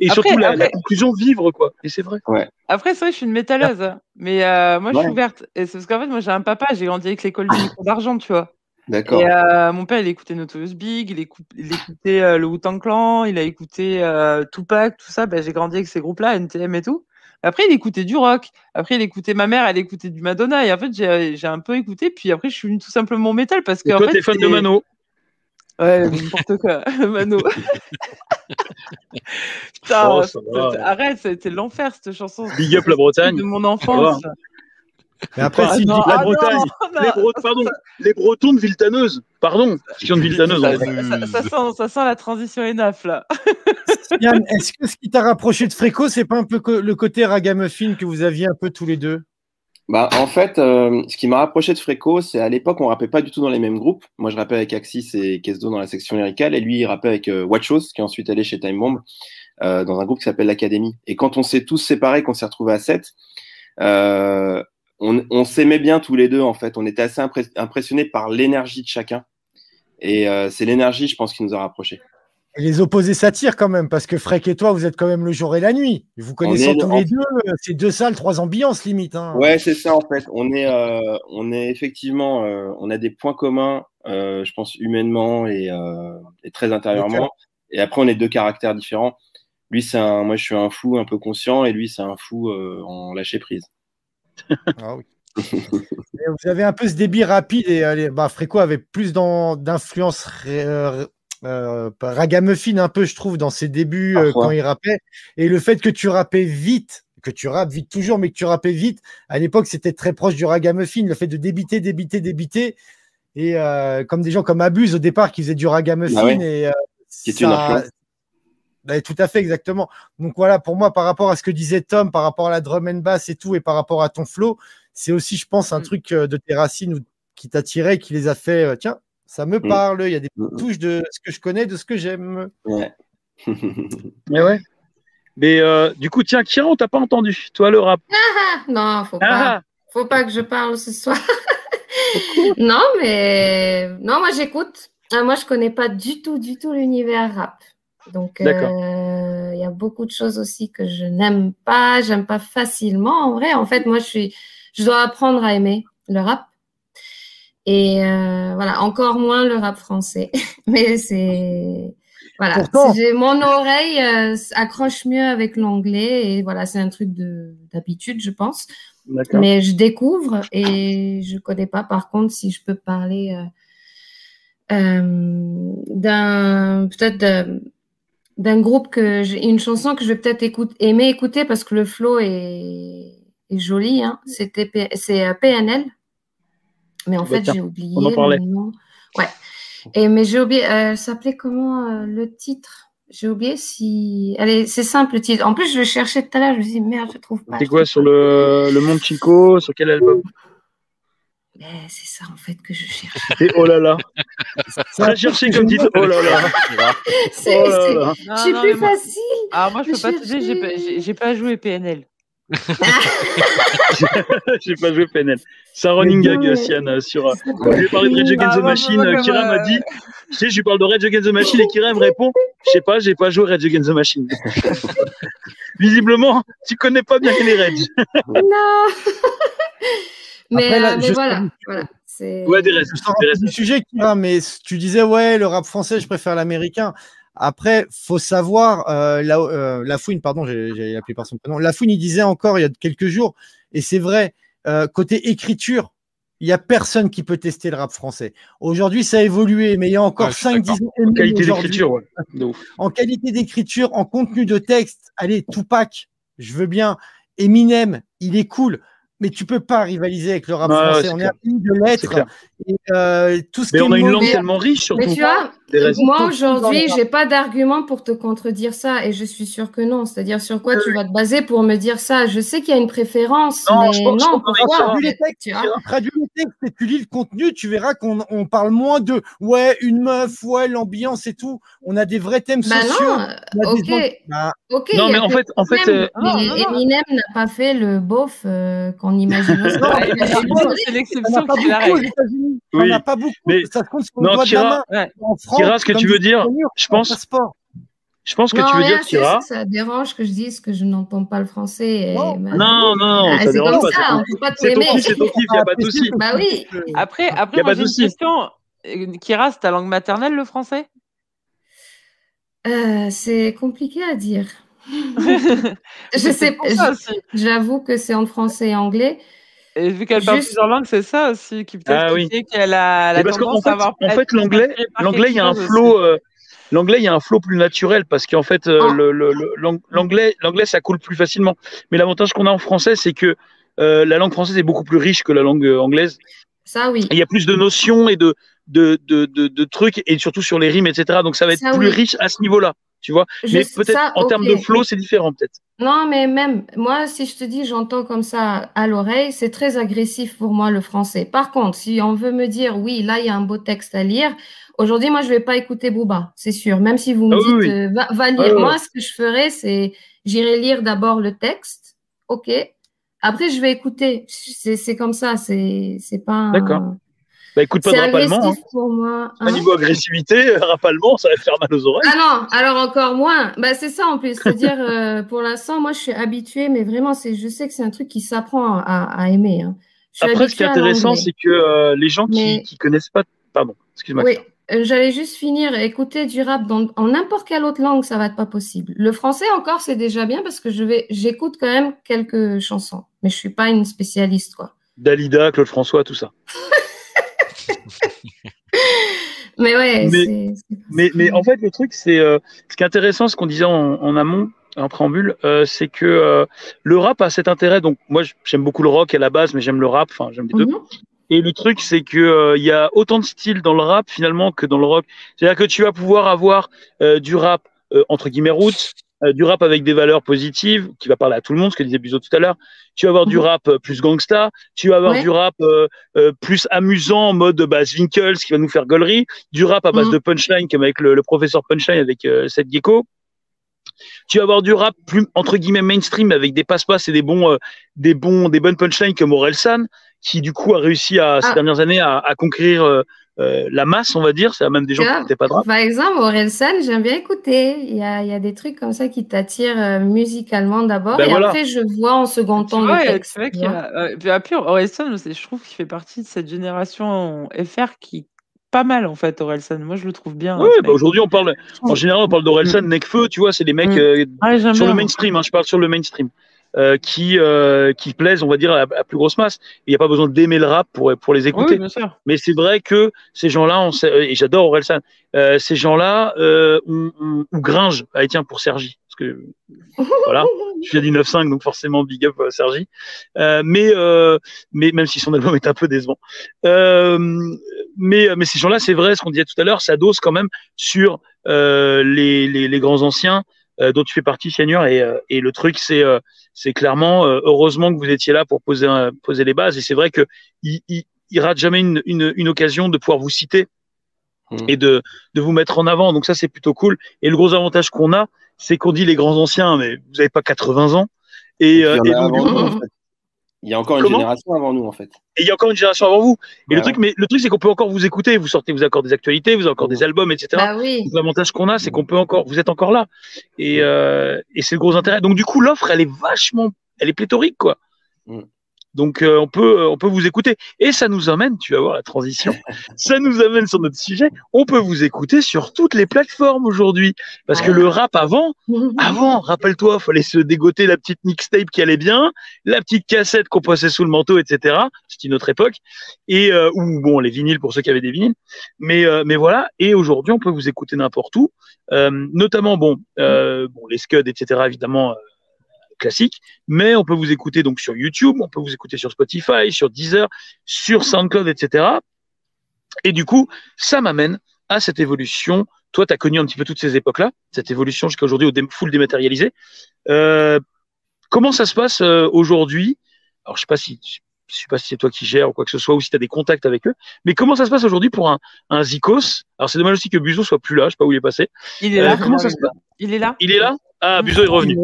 Et Après- surtout la, conclusion, vivre, quoi. Et c'est vrai. Après, c'est vrai, je suis une métalleuse, hein. mais euh, moi, je suis Ouais. ouverte. Et c'est parce qu'en fait, moi, j'ai un papa, j'ai grandi avec l'école *laughs* d'argent, tu vois. D'accord. Et euh, mon père, il écoutait Notorious Big, il, écou- il écoutait euh, le Wu-Tang Clan, il a écouté euh, Tupac, tout ça. Ben, j'ai grandi avec ces groupes-là, NTM et tout. Après, il écoutait du rock. Après, il écoutait ma mère, elle écoutait du Madonna. Et en fait, j'ai j'ai un peu écouté. Puis après, je suis venue tout simplement au métal parce que. Et en toi, fait, t'es fan de Mano. Ouais, n'importe quoi. *laughs* Mano. *laughs* Putain, Oh, arrête, c'était l'enfer cette chanson. Big up la Bretagne. De mon enfance. Mais après, Ah si non, La ah non, Bretagne. non, Les, Bro- pardon, les Bretons de Viltaneuse. Pardon, qui sont de Viltaneuse. en vrai. ça, ça sent, ça sent la transition ENAF là. *laughs* Yann, est-ce que ce qui t'a rapproché de Fréco, c'est pas un peu le côté ragamuffin que vous aviez un peu tous les deux? Bah, en fait, euh, ce qui m'a rapproché de Fréco, c'est à l'époque, on rappait pas du tout dans les mêmes groupes. Moi, je rappais avec Axis et Kesdo dans la section lyricale, et lui, il rappait avec euh, Watchos, qui est ensuite allé chez Time Bomb, euh, dans un groupe qui s'appelle l'Académie. Et quand on s'est tous séparés, qu'on s'est retrouvés à 7, euh, on, on s'aimait bien tous les deux, en fait. On était assez impré- impressionnés par l'énergie de chacun. Et euh, c'est l'énergie, je pense, qui nous a rapprochés. Et les opposés s'attirent quand même, parce que Freck et toi, vous êtes quand même le jour et la nuit. Vous connaissez tous en- les deux, euh, c'est deux salles, trois ambiances limite. hein. Ouais, c'est ça en fait. On est, euh, on est effectivement, euh, on a des points communs, euh, je pense humainement et, et très intérieurement. Et après, on est deux caractères différents. Lui, c'est un, moi, je suis un fou un peu conscient, et lui, c'est un fou en lâcher prise. *laughs* Ah oui. Vous avez un peu ce débit rapide et bah, Fréco avait plus d'influence euh, euh, ragamuffin un peu, je trouve, dans ses débuts euh, quand il rappait. Et le fait que tu rappais vite, que tu rappes vite toujours, mais que tu rappais vite, à l'époque, c'était très proche du ragamuffin, le fait de débiter, débiter, débiter. Et euh, comme des gens comme Abuse au départ qui faisaient du ragamuffin Ah ouais. et euh, Ouais, tout à fait, exactement. Donc voilà, pour moi, par rapport à ce que disait Tom, par rapport à la drum and bass et tout, et par rapport à ton flow, c'est aussi, je pense, un truc euh, de tes racines ou- qui t'attirait, qui les a fait, euh, tiens, ça me Mm. parle, il y a des Mm. touches de ce que je connais, de ce que j'aime. Ouais. *laughs* Mais ouais. Mais euh, du coup, tiens, Kira, on t'a pas entendu. Toi, le rap. Ah, non, faut pas. Ah, Faut pas que je parle ce soir. non, mais non, moi j'écoute. Ah, moi, je connais pas du tout, du tout l'univers rap. Donc, euh, il y a beaucoup de choses aussi que je n'aime pas, j'aime pas facilement. En vrai, en fait, moi, je suis, je dois apprendre à aimer le rap. Et euh, voilà, encore moins le rap français. *laughs* Mais c'est voilà, Si j'ai mon oreille euh, accroche mieux avec l'anglais et voilà, c'est un truc de d'habitude, je pense. Mais je découvre et je connais pas. Par contre, si je peux parler euh, d'un peut-être d'un- groupe que j'ai une chanson que je vais peut-être écoute, aimer écouter parce que le flow est, est joli. Hein. C'était c'est euh, PNL, mais en Bah, fait j'ai oublié on en parlait. le nom. Ouais. Et mais j'ai oublié. Euh, s'appelait comment euh, le titre? J'ai oublié si. Allez, c'est simple le titre. En plus, je le cherchais tout à l'heure. Je me suis dit merde, je trouve pas. C'est quoi sur le, le Monde Chico Sur quel album? C'est ça en fait que je cherche. C'est oh là là. Cherché que comme titre. Oh là là. C'est Oh. Non, plus facile. Alors moi, je peux pas pas, cherchais. j'ai- pas joué PNL. *laughs* J'ai pas joué PNL. C'est un running gag, mais- Sian, euh, sur. euh, je lui ai parlé de Rage Against Ah, the bah, Machine, bah, euh, bah, Kira m'a dit. Tu sais, je lui parle de Rage Against the Machine et Kira me répond Je sais pas, j'ai pas joué Rage Against the Machine. *laughs* Visiblement, tu connais pas bien les Rage. Non. *laughs* mais Après, là, euh, mais voilà, voilà. C'est. Ouais, des restes. Des du sujet, Kira, mais tu disais, ouais, le rap français, je préfère l'américain. Après, faut savoir, euh, la, euh, Lafouine, pardon, j'ai j'ai appelé par son prénom. Lafouine, il disait encore il y a quelques jours, et c'est vrai, euh, côté écriture, il n'y a personne qui peut tester le rap français. Aujourd'hui, ça a évolué, mais il y a encore suis 5-10 d'accord. ans. même Qualité d'écriture, ouais. En qualité d'écriture, en contenu de texte, allez, Tupac, je veux bien. Eminem, il est cool. Mais tu peux pas rivaliser avec le rap français. on est clair. un pays de clair. Et, euh, tout ce Mais qui on a une langue tellement riche, surtout. Mais tu vois, moi aujourd'hui, j'ai pas d'argument pour te contredire ça et je suis sûre que non. C'est-à-dire sur quoi tu vas te baser pour me dire ça? Je sais qu'il y a une préférence, Non, mais je pense- non, pourquoi traduis les textes, tu vois? tu traduis les textes et tu lis le contenu, tu verras qu'on on parle moins de ouais, une meuf, ouais, l'ambiance et tout. On a des vrais thèmes Bah sociaux. non, des ok, Bah, ok. Non, mais en fait, en fait, Eminem, euh, mais. Eminem n'a pas fait le beauf euh, qu'on imagine. *laughs* c'est l'exception qui la règle. Il n'y Oui. en a pas beaucoup. Mais- Ça se compte sur Non, le de la Kira- main. Ouais. En France, Kira, ce que tu veux dire, je pense- passeport. je pense que Non, tu veux rien, dire, Kira. ça dérange que je dise que je n'entends pas le français. et Non. bah, Non, non, ah, ça c'est dérange comme pas. ça, c'est on ton- peut pas C'est ton kiff, c'est ton kiff, y a pas de souci. Bah oui. Après, après moi pas j'ai une question. Euh, Kira, c'est ta langue maternelle, le français? Euh, c'est compliqué à dire. *laughs* Je sais, aussi. j'avoue que c'est en français et anglais. Et vu qu'elle parle Juste- plusieurs langues, c'est ça aussi qui peut-être Ah oui. qu'elle a la parce tendance fait, à avoir en fait, l'anglais, l'anglais, il y a un flow, euh, l'anglais, il y a un flow plus naturel parce qu'en fait, euh, le, le- le- l'ang- l'anglais, l'anglais, ça coule plus facilement. Mais l'avantage qu'on a en français, c'est que euh, la langue française est beaucoup plus riche que la langue anglaise. Ça, oui. Il y a plus de notions et de, de, de, de, de trucs et surtout sur les rimes, etc. Donc ça va être Ça, plus oui. riche à ce niveau-là, tu vois. Je- Mais peut-être en termes de flow, c'est différent, peut-être. Non, mais même moi, si je te dis j'entends comme ça à l'oreille, c'est très agressif pour moi le français. Par contre, si on veut me dire oui, là il y a un beau texte à lire, aujourd'hui moi je vais pas écouter Booba, c'est sûr. Même si vous me Ah dites oui. euh, va, va lire, moi ce que je ferais c'est j'irai lire d'abord le texte, ok. Après je vais écouter. C'est comme ça, c'est c'est pas. un- D'accord. Bah écoute pas de C'est rap allemand. agressif Hein. pour moi. Hein. niveau agressivité, rap allemand, ça va faire mal aux oreilles. Ah non, alors encore moins. Bah, c'est ça en plus. C'est-à-dire, euh, pour l'instant, moi, je suis habituée, mais vraiment, c'est, je sais que c'est un truc qui s'apprend à, à aimer. hein. Après, ce qui est à intéressant, c'est que euh, les gens qui, Mais- qui connaissent pas. Pardon, excuse-moi. Oui, euh, j'allais juste finir. Écouter du rap dans, en n'importe quelle autre langue, ça va être pas possible. Le français encore, c'est déjà bien parce que je vais, j'écoute quand même quelques chansons, mais je suis pas une spécialiste, quoi. Dalida, Claude François, tout ça. *laughs* *laughs* Mais ouais, Mais- Mais, mais en fait, le truc, c'est euh, ce qui est intéressant, ce qu'on disait en, en amont, en préambule, euh, c'est que euh, le rap a cet intérêt. Donc, moi, j'aime beaucoup le rock à la base, mais j'aime le rap. Enfin, j'aime les deux. Mhm. Et le truc, c'est que euh, il y a autant de styles dans le rap finalement que dans le rock. C'est-à-dire que tu vas pouvoir avoir euh, du rap euh, entre guillemets roots, euh, du rap avec des valeurs positives, qui va parler à tout le monde, ce que disait Buzo tout à l'heure. Tu vas avoir du Mhm. rap euh, plus gangsta, tu vas avoir Ouais. du rap euh, euh, plus amusant en mode bah, Zwinkels qui va nous faire gaulerie, du rap à base Mhm. de punchline comme avec le, le professeur punchline avec euh, Seth Gecko. Tu vas avoir du rap plus entre guillemets mainstream avec des passe-passe et des bons, euh, des bons, des bonnes punchlines comme Orelsan, qui du coup a réussi à ces Ah. dernières années à, à conquérir euh, euh, la masse, on va dire. C'est même des gens qui Grave. n'écoutaient pas de rap. Par exemple, Orelsan, j'aime bien écouter. Il y a, il y a des trucs comme ça qui t'attirent euh, musicalement d'abord, Ben et voilà. après, je vois en second temps le texte. c'est vrai qu'il y a. euh, après, Orelsan, je trouve qu'il fait partie de cette génération FR qui est pas mal en fait, Orelsan. Moi, je le trouve bien. Oui, ce bah aujourd'hui on parle, en général on parle d'Orelsan, Nekfeu, tu vois, c'est des mecs Mm. euh, j'aime sur le mainstream. Hein, je parle sur le mainstream. Euh, qui euh, qui plaisent, on va dire, à, à plus grosse masse. Il n'y a pas besoin d'aimer le rap pour pour les écouter. oui, bien sûr. Mais c'est vrai que ces gens-là, on sait- et j'adore Orelsan, euh, ces gens-là, euh, on, on- ou Gringe, allez tiens pour Sergi, parce que voilà, *laughs* je viens du 9.5, donc forcément big up euh, Sergi. Euh, mais euh, mais même si son album est un peu décevant, euh, mais mais ces gens-là, c'est vrai, ce qu'on disait tout à l'heure, ça dose quand même sur euh, les, les les grands anciens euh, dont tu fais partie, Seigneur, et euh, et le truc, c'est euh, c'est clairement euh, heureusement que vous étiez là pour poser un- poser les bases, et c'est vrai que il, il, il rate jamais une, une, une occasion de pouvoir vous citer Mm. et de, de vous mettre en avant. Donc ça, c'est plutôt cool. Et le gros avantage qu'on a, c'est qu'on dit les grands anciens, mais vous n'avez pas 80 ans. Et, Et euh, donc, du avant coup, nous, en fait. Il y a encore une génération avant nous, en fait. et il y a encore une génération avant vous. Et le Ouais, truc, mais le truc, c'est qu'on peut encore vous écouter. Vous sortez, vous avez encore des actualités, vous avez encore des albums, etc. Bah oui. L'avantage qu'on a, c'est qu'on peut encore, vous êtes encore là. Et, euh, et c'est le gros intérêt. Donc, du coup, l'offre, elle est vachement, elle est pléthorique, quoi. Mm. Donc, euh, on peut, euh, on peut vous écouter. Et ça nous amène, tu vas voir la transition. *laughs* ça nous amène sur notre sujet. On peut vous écouter sur toutes les plateformes aujourd'hui. Parce que Ouais. le rap avant, *laughs* avant, rappelle-toi, fallait se dégoter la petite mixtape qui allait bien, la petite cassette qu'on passait sous le manteau, etc. C'était une autre époque. Et euh, ou bon, les vinyles pour ceux qui avaient des vinyles. Mais euh, mais voilà. Et aujourd'hui, on peut vous écouter n'importe où, Euh, notamment bon, euh, bon les scuds, etc. Évidemment. Euh, classique, mais on peut vous écouter donc sur YouTube, on peut vous écouter sur Spotify, sur Deezer, sur SoundCloud, etc. Et du coup, ça m'amène à cette évolution. Toi, tu as connu un petit peu toutes ces époques-là, cette évolution jusqu'à aujourd'hui au dé- full dématérialisé. Euh, comment ça se passe euh, aujourd'hui? Alors, je sais pas si je sais pas si c'est toi qui gères ou quoi que ce soit, ou si tu as des contacts avec eux, mais comment ça se passe aujourd'hui pour un, un Zikos? Alors, c'est dommage aussi que Buzo soit plus là, je sais pas où il est passé. Il est Euh, là. comment ça se passe? Il est là. Il est là? Ah, Buzo est revenu.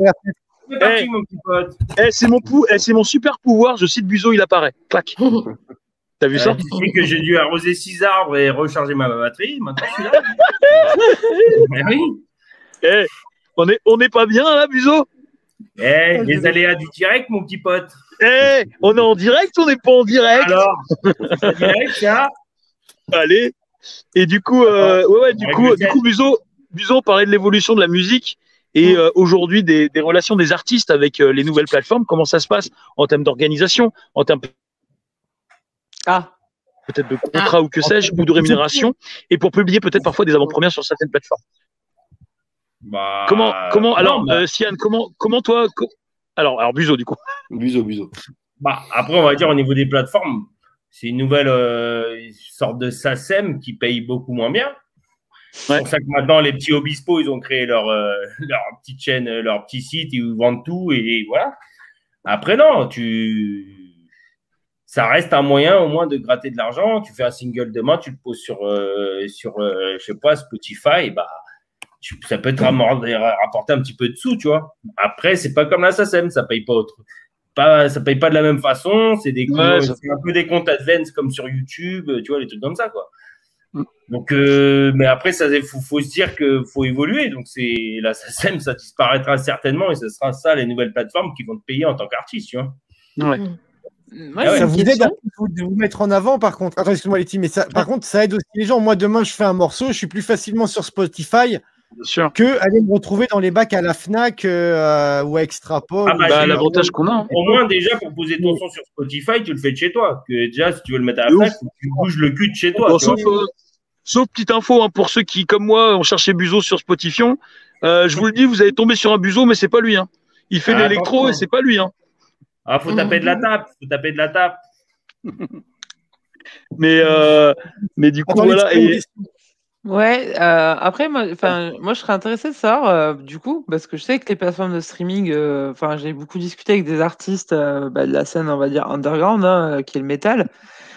C'est parti, Eh. mon petit pote. Eh, c'est mon, pou- eh, c'est mon super pouvoir, je cite Buzo, il apparaît. Clac. *laughs* T'as vu ça tu sais que j'ai dû arroser six arbres et recharger ma batterie. Maintenant, je suis là. Mais *laughs* oui. Eh, on est, on n'est pas bien là, Buzo? Eh, les aléas du direct, mon petit pote. Eh, on est en direct, on n'est pas en direct? Alors, c'est direct, ça Allez. Et du coup, euh, ouais, ouais, du coup, du coup, Buzo, Buzo parlait de l'évolution de la musique et euh, aujourd'hui des, des relations des artistes avec euh, les nouvelles plateformes. Comment ça se passe en termes d'organisation, en termes Ah. peut-être de contrat ou que sais-je, ou de rémunération, et pour publier peut-être parfois des avant-premières sur certaines plateformes. Bah, Comment, comment, alors, bah, euh, Sian, comment, comment toi, co- alors, alors Buzo du coup. Buzo, Buzo. bah, après, on va dire au niveau des plateformes, c'est une nouvelle euh, sorte de SACEM qui paye beaucoup moins bien. C'est pour ça que maintenant, les petits Obispo, ils ont créé leur, euh, *laughs* leur petite chaîne, euh, leur petit site, ils vendent tout et voilà. Après, non, tu. Ça reste un moyen au moins de gratter de l'argent. Tu fais un single demain, tu le poses sur, euh, sur euh, je sais pas, Spotify, et bah, tu- ça peut te rapporter un petit peu de sous, tu vois. Après, c'est pas comme la SACEM, ça paye pas autre. pas, ça paye pas de la même façon. C'est des, Ouais, c'est un peu des comptes advance comme sur YouTube, tu vois, les trucs comme ça, quoi. Donc, euh, mais après, ça, faut, faut se dire que faut évoluer. Donc, c'est la SACEM, ça disparaîtra certainement et ce sera ça les nouvelles plateformes qui vont te payer en tant qu'artiste, tu vois. Ouais. Moi, ouais. j'ai ça vous aide à vous, de vous mettre en avant, par contre. Attends, excuse-moi, Letty, mais ça, par contre, ça aide aussi les gens. Moi, demain, je fais un morceau, je suis plus facilement sur Spotify sûr. que aller me retrouver dans les bacs à la Fnac euh, ou à Extrapol. Ah bah, Bah, l'avantage qu'on a. hein. Au moins, déjà, pour poser ton son sur Spotify, tu le fais de chez toi. Que déjà, si tu veux le mettre à la Fnac, tu bouges le cul de chez toi. Bon, sauf, euh, sauf petite info hein, pour ceux qui, comme moi, ont cherché Buzo sur Spotify. Euh, je vous le dis, vous allez tomber sur un Buzo, mais c'est pas lui. Hein. Il fait Ah, l'électro et c'est pas lui. Hein. Ah, faut taper de la *laughs* tape. Faut taper de la tape. *laughs* Mais, euh, mais du coup, Attends, voilà. Et. Ouais, euh, après, moi, enfin, moi, je serais intéressée de savoir, euh, du coup, parce que je sais que les plateformes de streaming, euh, enfin, j'ai beaucoup discuté avec des artistes euh, bah, de la scène, on va dire, underground, hein, qui est le métal,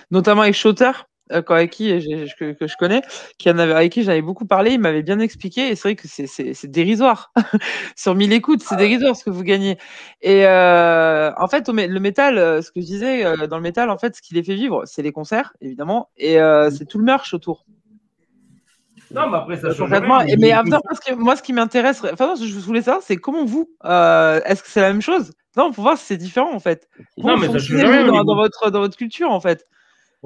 notamment avec Shooter, euh, qui j'ai- que, que je connais, qui en avait, avec qui j'avais beaucoup parlé, il m'avait bien expliqué, et c'est vrai que c'est- dérisoire. *laughs* Sur 1000 écoutes, c'est dérisoire ce que vous gagnez. Et euh, en fait, le métal, euh, ce que je disais, euh, dans le métal, en fait, ce qui les fait vivre, c'est les concerts, évidemment, et euh, c'est tout le merch autour. Non, mais après, ça change rien. mais en même temps, parce que moi, ce qui m'intéresse, enfin, non, ce que je voulais savoir, c'est comment vous, euh, est-ce que c'est la même chose? Non, pour voir si c'est différent en fait. Comment Non, mais ça change rien dans, dans votre, dans votre culture en fait?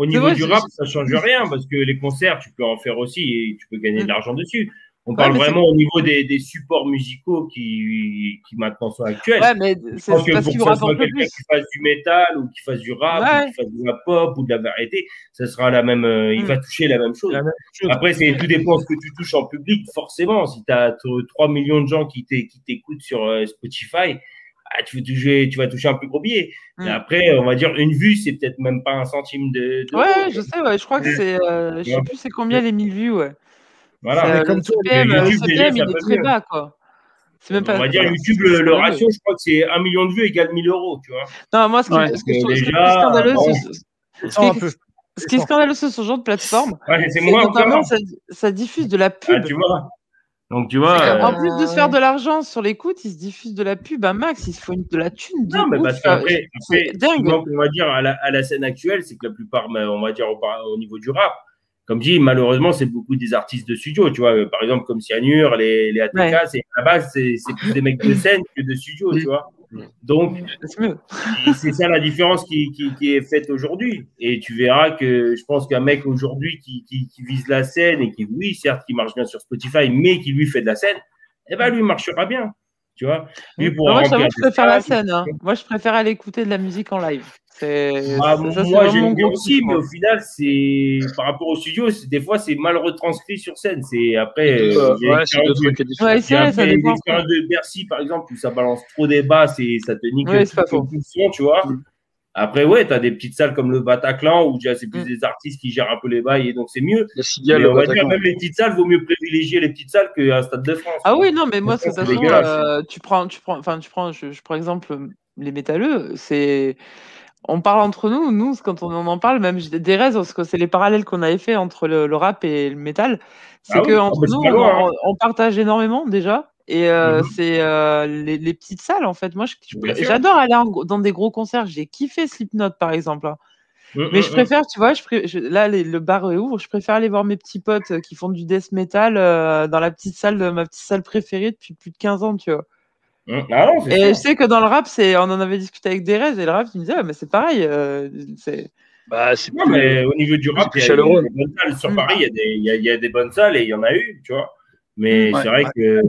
Au niveau vrai, du rap, ça change rien parce que les concerts, tu peux en faire aussi et tu peux gagner de l'argent dessus. On Ouais, parle vraiment au niveau des, des supports musicaux qui, qui maintenant sont actuels. Ouais, mais c'est que parce pour que vous ça soit rapportent le quelqu'un qui fasse du métal ou qui fasse du rap Ouais. ou qui fasse de la pop ou de la variété, ça sera la même, euh, il Mm. va toucher la même chose. Après, c'est tout dépend de ce que tu touches en public, forcément. Si tu as 3 millions de gens qui t'écoutent sur euh, Spotify, ah, tu, vas toucher, tu vas toucher un plus gros billet. Mm. Mais après, on va dire une vue, c'est peut-être même pas un centime de. Ouais, je sais, ouais, je crois que c'est, euh, je sais plus c'est combien les 1000 vues, ouais. Voilà. Euh, le comme toi, CPM, le YouTube, déjà, CPM, il est très bas quoi. C'est même pas. On va dire YouTube, le, le ratio, je crois que c'est 1 million de vues égale 1000 euros, tu vois. Non, moi, ce, qui, Ouais. ce que je trouve scandaleux, bon. c'est- ce qui est- peu. ce qui est scandaleux sur ce genre de plateforme, Ouais, c'est ça, ça diffuse de la pub. Ah, tu vois. Donc, tu vois. Que, euh, En plus de se faire de l'argent sur l'écoute, ils se diffusent de la pub à max, ils se font de la thune de Non, mais parce euh, qu'après, manque, on va dire, à la, à la scène actuelle, c'est que la plupart, mais on va dire, au, par- au niveau du rap, comme dit, malheureusement, c'est beaucoup des artistes de studio, tu vois. Euh, Par exemple, comme Cyanure, les, les ATK, Ouais. à la base, c'est, c'est plus des mecs de scène que de studio, tu vois. Donc, et c'est ça la différence qui, qui, qui est faite aujourd'hui. Et tu verras que je pense qu'un mec aujourd'hui qui, qui, qui vise la scène et qui, oui, certes, qui marche bien sur Spotify, mais qui lui fait de la scène, eh ben, lui marchera bien. Tu vois? Lui pourra moi, je préfère la scène. hein. Moi, je préfère aller écouter de la musique en live. C'est, Ah, ça, moi, j'aime bien aussi, mais au final, c'est par rapport au studio, des fois, c'est mal retranscrit sur scène. C'est après, Euh, ouais, c'est deux trucs. Ouais, c'est vrai, un ça peu dépend. de Bercy, par exemple, où ça balance trop des basses et ça te nique Ouais, tout, pas le son, tu vois. Après, ouais, t'as des petites salles comme le Bataclan où déjà c'est Mm. plus des artistes qui gèrent un peu les bails et donc c'est mieux. Cigale, Mais le on va dire, même les petites salles, vaut mieux privilégier les petites salles qu'un stade de France. Ah oui, non, mais moi, de Ça, toute c'est façon, euh, tu prends, tu prends, enfin, tu prends, je, je prends exemple les métalleux, c'est, on parle entre nous, nous, quand on en parle, même des raisons, parce que c'est les parallèles qu'on avait fait entre le, le rap et le métal, c'est Ah que oui, ah entre bah, nous, on, hein. on- on partage énormément déjà. Et euh, Mhm. c'est euh, les, les petites salles, en fait. Moi, j'adore aller en- dans des gros concerts. J'ai kiffé Slipknot, par exemple. hein. Mm, Mais mm, je mm. préfère, tu vois, je pré- je- là, les- le bar ouvre, je préfère aller voir mes petits potes euh, qui font du death metal euh, dans la petite salle, de ma petite salle préférée depuis plus de 15 ans, tu vois. Mm. Ah non, Et je sais que dans le rap, c'est, on en avait discuté avec Derez, et le rap, il me disait, Ah, mais c'est pareil, euh, c'est... Bah, c'est Non, mais au niveau du rap, il y, a- des bonnes salles. Sur Mm. Paris, il y, a des, il, y a, il y a des bonnes salles et il y en a eu, tu vois. Mais Mm. c'est vrai que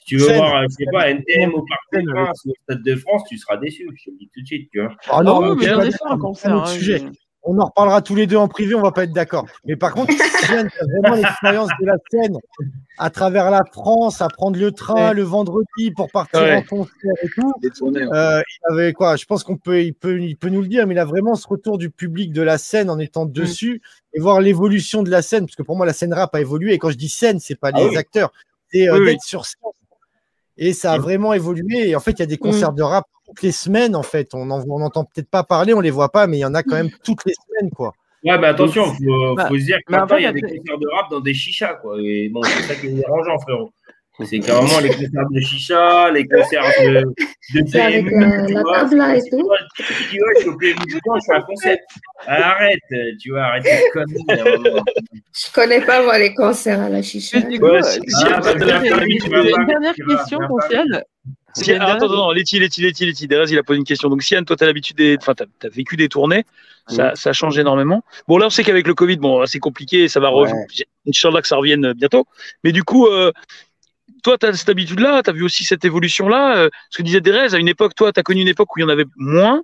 si tu veux Scène. voir, je sais pas, NTM au Parc des Princes ou au Stade de France, tu seras déçu, je te le dis tout de suite, tu vois. Ah Ah non, oui, on mais d'accord, c'est concert. un autre hein, sujet. On en reparlera tous les deux en privé, on va pas être d'accord. Mais par contre, *laughs* Yann, tu as vraiment l'expérience de la scène à travers la France, à prendre le train Ouais. le vendredi pour partir Ouais. en concert et tout. ouais. Euh, il avait quoi Je pense qu'on peut, il peut, il peut nous le dire, mais il a vraiment ce retour du public de la scène en étant dessus et voir l'évolution de la scène, parce que pour moi la scène rap a évolué. Et quand je dis scène, c'est pas Ah les oui. acteurs, c'est euh, Oui, oui. d'être sur scène. Et ça a vraiment évolué. Et en fait, il y a des concerts de rap toutes les semaines. En fait, on en- on n'entend peut-être pas parler, on les voit pas, mais il y en a quand même toutes les semaines, quoi. Ouais, mais attention, faut, Bah, faut se dire que maintenant, après, il y a il des concerts de rap dans des chichas, quoi. Et bon, c'est ça qui est dérangeant, frérot. C'est carrément les concerts de chicha, les concerts de, de PMU, tu vois. je suis au PMU du coin, je fais un arrête, tu vois, arrête tes conneries. *laughs* Je connais pas moi les concerts à la chicha. Bah, j'ai une dernière question tu Si- attends, dernière- attends, attends, Letty, Letty, Letty, Letty, Derez, il a posé une question. Donc, Sian, toi, tu as l'habitude des. Enfin, tu as, vécu des tournées. Ça, ça change énormément. Bon, là, on sait qu'avec le Covid, bon, c'est compliqué. Ça va revenir. Inch'Allah que ça revienne bientôt. Mais du coup, euh, toi, tu as cette habitude-là. Tu as vu aussi cette évolution-là. Euh, ce que disait Derez, à une époque, toi, tu as connu une époque où il y en avait moins.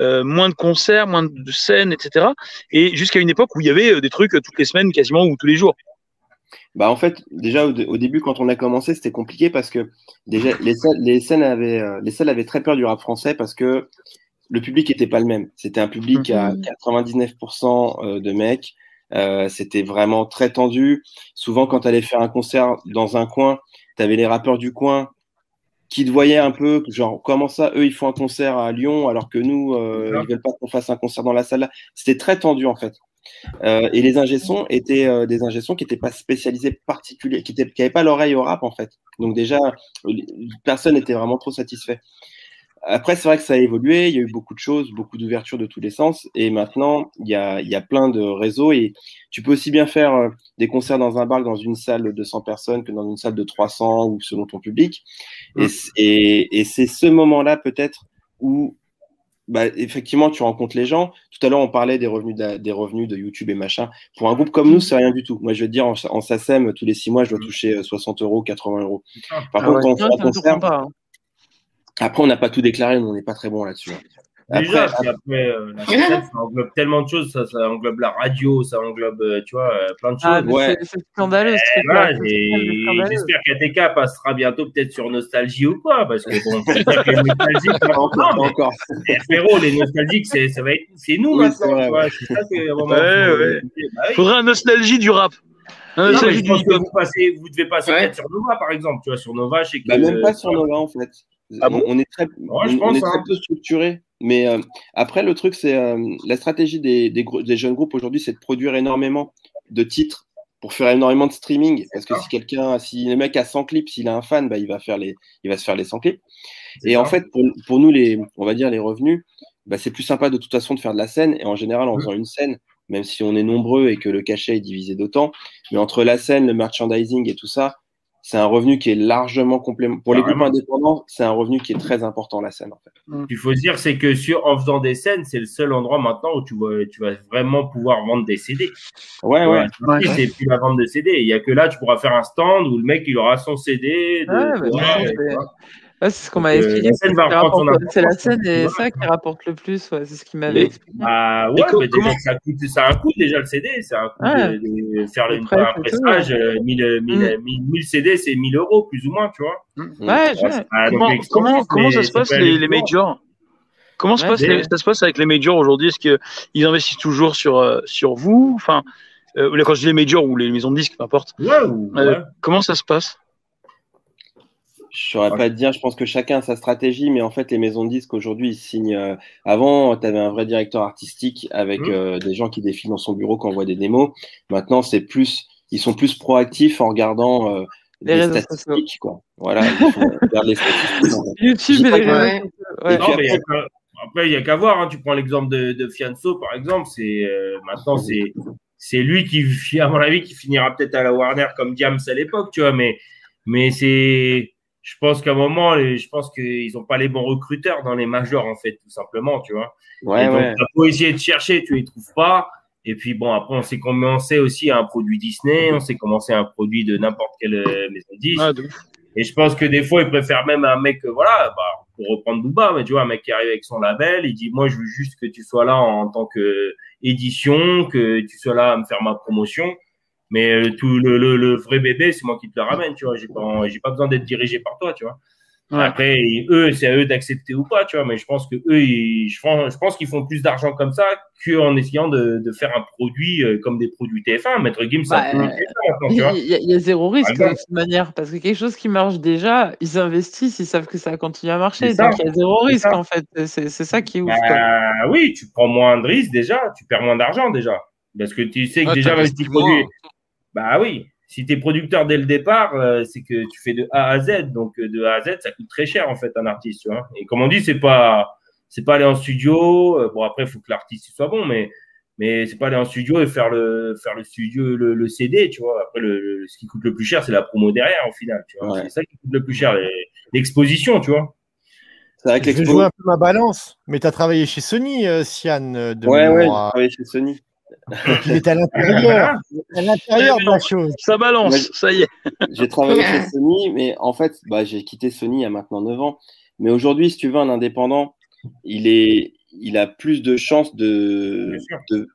euh, moins de concerts, moins de scènes, etc. Et jusqu'à une époque où il y avait euh, des trucs euh, toutes les semaines quasiment ou tous les jours. Bah en fait, déjà au, au début, quand on a commencé, c'était compliqué parce que déjà les salles, les scènes avaient, euh, les salles avaient très peur du rap français parce que le public était pas le même. C'était un public à 99% euh, de mecs. Euh, c'était vraiment très tendu. Souvent, quand tu allais faire un concert dans un coin, tu avais les rappeurs du coin qui te voyaient un peu, genre comment ça, eux ils font un concert à Lyon alors que nous, euh, ils veulent pas qu'on fasse un concert dans la salle. C'était très tendu en fait. Euh, et les ingé-sons étaient euh, des ingé-sons qui n'étaient pas spécialisés particuliers, qui n'avaient pas l'oreille au rap en fait. Donc déjà, euh, personne n'était vraiment trop satisfait. Après, c'est vrai que ça a évolué, il y a eu beaucoup de choses, beaucoup d'ouverture de tous les sens, et maintenant, il y a, il y a plein de réseaux, et tu peux aussi bien faire euh, des concerts dans un bar dans une salle de 200 personnes que dans une salle de 300 ou selon ton public. Et, c- et, et c'est ce moment-là peut-être où bah, effectivement, tu rencontres les gens. Tout à l'heure, on parlait des revenus de, des revenus de YouTube et machin. Pour un groupe comme nous, c'est rien du tout. Moi, je veux te dire, en, en SACEM, tous les six mois, je dois toucher euh, 60 euros, 80 euros. Par Ah contre, ouais. quand on fait un concert, hein. après, on n'a pas tout déclaré, on n'est pas très bon là-dessus. hein. Déjà, Après, euh, la *laughs* ça englobe tellement de choses, ça, ça englobe la radio, ça englobe, euh, tu vois, euh, plein de choses. Ah, mais c'est- scandaleux. J'espère qu'ATK passera bientôt peut-être sur Nostalgie ou quoi, parce que bon, c'est vrai que les nostalgiques, Pas encore, encore. frérot, les nostalgiques, c'est, ça va être, c'est nous Oui, maintenant, tu vois, ouais. c'est ça que, à un moment, Ouais, ouais. Bah oui. Faudrait un nostalgie du rap. Non, je pense que vous, passez, vous devez passer peut-être sur Nova, par exemple, tu vois, sur Nova, je sais que. Bah, même pas sur Nova en fait. Ah on, bon on est très, Ouais, je on, on pense, est très hein. peu structuré. Mais euh, après, le truc, c'est euh, la stratégie des, des, gros- des jeunes groupes aujourd'hui, c'est de produire énormément de titres pour faire énormément de streaming. Parce que si quelqu'un, si le mec a 100 clips, s'il a un fan, bah, il va faire les, il va se faire les 100 clips. Et en fait, pour, pour nous, les, on va dire les revenus, bah, c'est plus sympa de toute façon de faire de la scène. Et en général, en faisant une scène, même si on est nombreux et que le cachet est divisé d'autant, mais entre la scène, le merchandising et tout ça, c'est un revenu qui est largement complément. Pour les groupes Carrément. indépendants, c'est un revenu qui est très important, la scène, en fait. Il faut se dire, c'est que sur, en faisant des scènes, c'est le seul endroit maintenant où tu vas, tu vas vraiment pouvoir vendre des CD. Ouais, ouais. C'est plus la vente de CD. Il y a que là, tu pourras faire un stand où le mec, il aura son CD. De, Ouais, bah, ouais, c'est- c'est ce qu'on m'avait euh, expliqué. la scène c'est qui C'est la scène et ça qui rapporte le plus. Ouais, c'est ce qu'il m'avait expliqué. Bah ouais, mais déjà, ça, coûte, ça a un coût déjà le CD. C'est un coût Ouais. de, de faire Le prêt, un c'est pressage. ouais. euh, 1000, 1000, 1000, 1000 CD, c'est 1000 euros, plus ou moins, tu vois. Ouais, Ouais, c'est Comment, ça se passe les, loin. majors Comment se Ouais, passe, c'est- les- ça se passe avec les majors aujourd'hui? Est-ce qu'ils investissent toujours sur, euh, sur vous? Enfin, euh, quand je dis les majors ou les maisons de disques, peu importe. Euh. Comment ça se passe? Je saurais pas te dire, je pense que chacun a sa stratégie, mais en fait, les maisons de disques aujourd'hui, ils signent. euh, Avant, tu avais un vrai directeur artistique avec Mhm. euh, des gens qui défilent dans son bureau, qui envoient des démos. Maintenant, c'est plus, ils sont plus proactifs en regardant euh, Les statistiques, quoi. Voilà, les statistiques. YouTube et les Ouais. Ouais. Et Non, après- il n'y a qu'à voir. hein. Tu prends l'exemple de, de Fianso, par exemple. C'est euh, maintenant, c'est c'est lui qui, à mon avis, qui finira peut-être à la Warner comme Diams à l'époque, tu vois. Mais mais c'est, je pense qu'à un moment, je pense qu'ils n'ont pas les bons recruteurs dans les majors, en fait, tout simplement, tu vois. Ouais, Et donc, ouais. t'as beau essayer de chercher, tu les trouves pas. Et puis bon, après, on s'est commencé aussi à un produit Disney, on s'est commencé à un produit de n'importe quelle euh, maison de disques. Ah. Et je pense que des fois, ils préfèrent même un mec, euh, voilà, bah, pour reprendre Booba, mais tu vois, un mec qui arrive avec son label, il dit, moi, je veux juste que tu sois là en tant que édition, que tu sois là à me faire ma promotion. Mais euh, tout le, le, le vrai bébé, c'est moi qui te le ramène, tu vois. J'ai pas, j'ai pas besoin d'être dirigé par toi, tu vois. Ouais. Après, eux, c'est à eux d'accepter ou pas, tu vois. Mais je pense que eux, ils, je pense, je pense qu'ils font plus d'argent comme ça qu'en essayant de, de faire un produit euh, comme des produits TF1. Maître Gims, Bah, produit euh, TF1 maintenant, tu Il y, a- il y a zéro risque de exemple. toute manière, parce que quelque chose qui marche déjà, ils investissent, ils savent que ça continue à marcher, ça. donc il y a zéro risque en fait. C'est c'est ça qui est ouf. Bah, oui, tu prends moins de risques déjà, tu perds moins d'argent déjà. Parce que tu sais que Ouais, déjà, même si produis. Bah oui. Si tu es producteur dès le départ, euh, c'est que tu fais de A à Z. Donc, euh, de A à Z, ça coûte très cher, en fait, un artiste. Tu vois. Et comme on dit, c'est pas, c'est pas aller en studio. Euh, Bon, après, il faut que l'artiste soit bon, mais, mais c'est pas aller en studio et faire le, faire le studio, le, le CD, tu vois. Après, le, le- ce qui coûte le plus cher, c'est la promo derrière, au final. Tu vois. Ouais. C'est ça qui coûte le plus cher, l'exposition, tu vois. C'est vrai que Je vais jouer un peu ma balance. Mais tu as travaillé chez Sony, euh, Sian, de Ouais, ouais, j'ai travaillé chez Sony. Il est à l'intérieur. *laughs* à l'intérieur de la chose. Ça balance, ça y est. *laughs* J'ai travaillé chez Sony, mais en fait, bah, j'ai quitté Sony il y a maintenant 9 ans. Mais aujourd'hui, si tu veux, un indépendant, il, est, il a plus de chances de, de,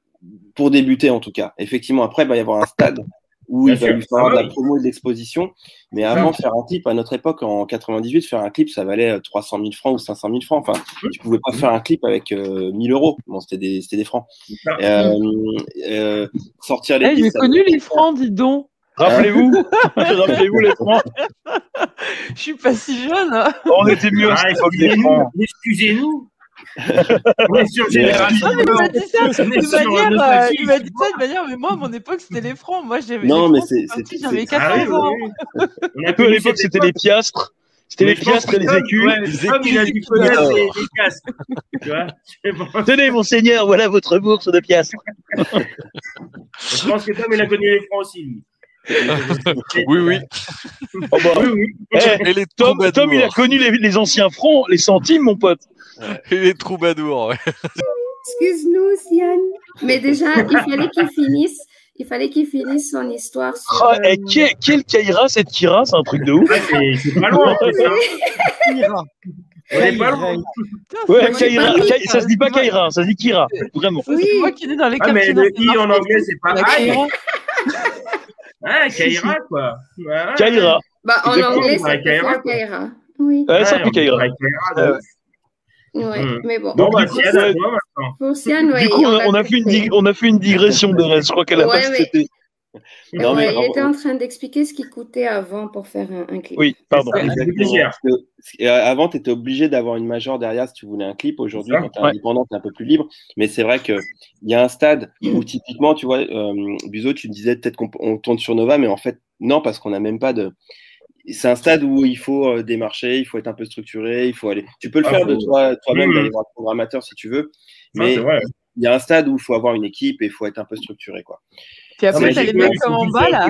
pour débuter en tout cas. Effectivement, après, il va y avoir un stade où Bien il va sûr. lui falloir Ah de oui. la promo et de l'exposition. Mais avant, faire un clip, à notre époque, en 98, faire un clip, ça valait euh, 300 000 francs ou 500 000 francs. Enfin, tu pouvais pas faire un clip avec euh, 1000 euros. Bon, c'était des, c'était des francs. Euh, euh, sortir les Eh, j'ai connu les francs, dis donc. Rappelez-vous, *laughs* rappelez-vous les francs. *laughs* Je suis pas si jeune. hein. On était mieux à Ah, excusez-nous. On est sur génération. Non, mais il m'a dit ça de manière, mais moi, à mon époque, c'était les francs. Moi, j'avais Non, mais c'est- j'avais c'est- 14 Ah oui, ans. oui, oui. On a À l'époque, c'était les piastres. C'était les piastres et les écus. ouais, Les Tom, il a écus dû du connaître Nord. les, les casques. Tu vois Je pense- Tenez, monseigneur, voilà votre bourse de piastres. je pense que Tom, il a connu les francs aussi, lui. Oui, oui. Oh bah, Oui, oui. eh, Et les Tom. Tom, il a connu les, les anciens francs, les centimes, mon pote. Et les troubadours, ouais. Excuse-nous, Sian. Mais déjà, il fallait qu'il finisse. Il fallait qu'il finisse son histoire sur. Ah, euh, eh, quel, quel Kaira, cette Kira, c'est un truc de ouf. C'est pas loin, en plus, hein. Ira. On est pas loin. Putain, Ouais, c'est moi qui ai Kaira, pas mis, Kai- ça se dit pas Kaira, ça se dit Kira, vraiment. C'est moi qui est dans les Ah, mais le i en anglais, c'est pas. Kaira. Ah, Kaira, quoi. Ouais. Kaira. Bah, en anglais, c'est Kaira. Oui. Ouais, ça Ouais, fait Kaira. Ouais, Hmm. mais bon. Bon, bah, du coup, Sian, Sian, ouais, Du coup, on a, on a fait une fait. dig- on a fait une digression de reste. Je crois la Ouais, base, mais-. Non, mais il était en train d'expliquer ce qui coûtait avant pour faire un, un clip. Oui, pardon. Euh, avant, tu étais obligé d'avoir une major derrière si tu voulais un clip. Aujourd'hui, quand tu es Ouais. indépendant, tu es un peu plus libre. Mais c'est vrai qu'il y a un stade où, typiquement, tu vois, euh, Buzo, tu me disais peut-être qu'on on tourne sur Nova, mais en fait, non, parce qu'on n'a même pas de. C'est un stade où il faut euh, démarcher, il faut être un peu structuré, il faut aller. Tu peux le Ah, faire de toi, toi-même, Mmh. d'aller voir un programmateur si tu veux, mais il y a un stade où il faut avoir une équipe et il faut être un peu structuré, quoi. Puis Non, après, t'as les mecs comme en bas, euh, là.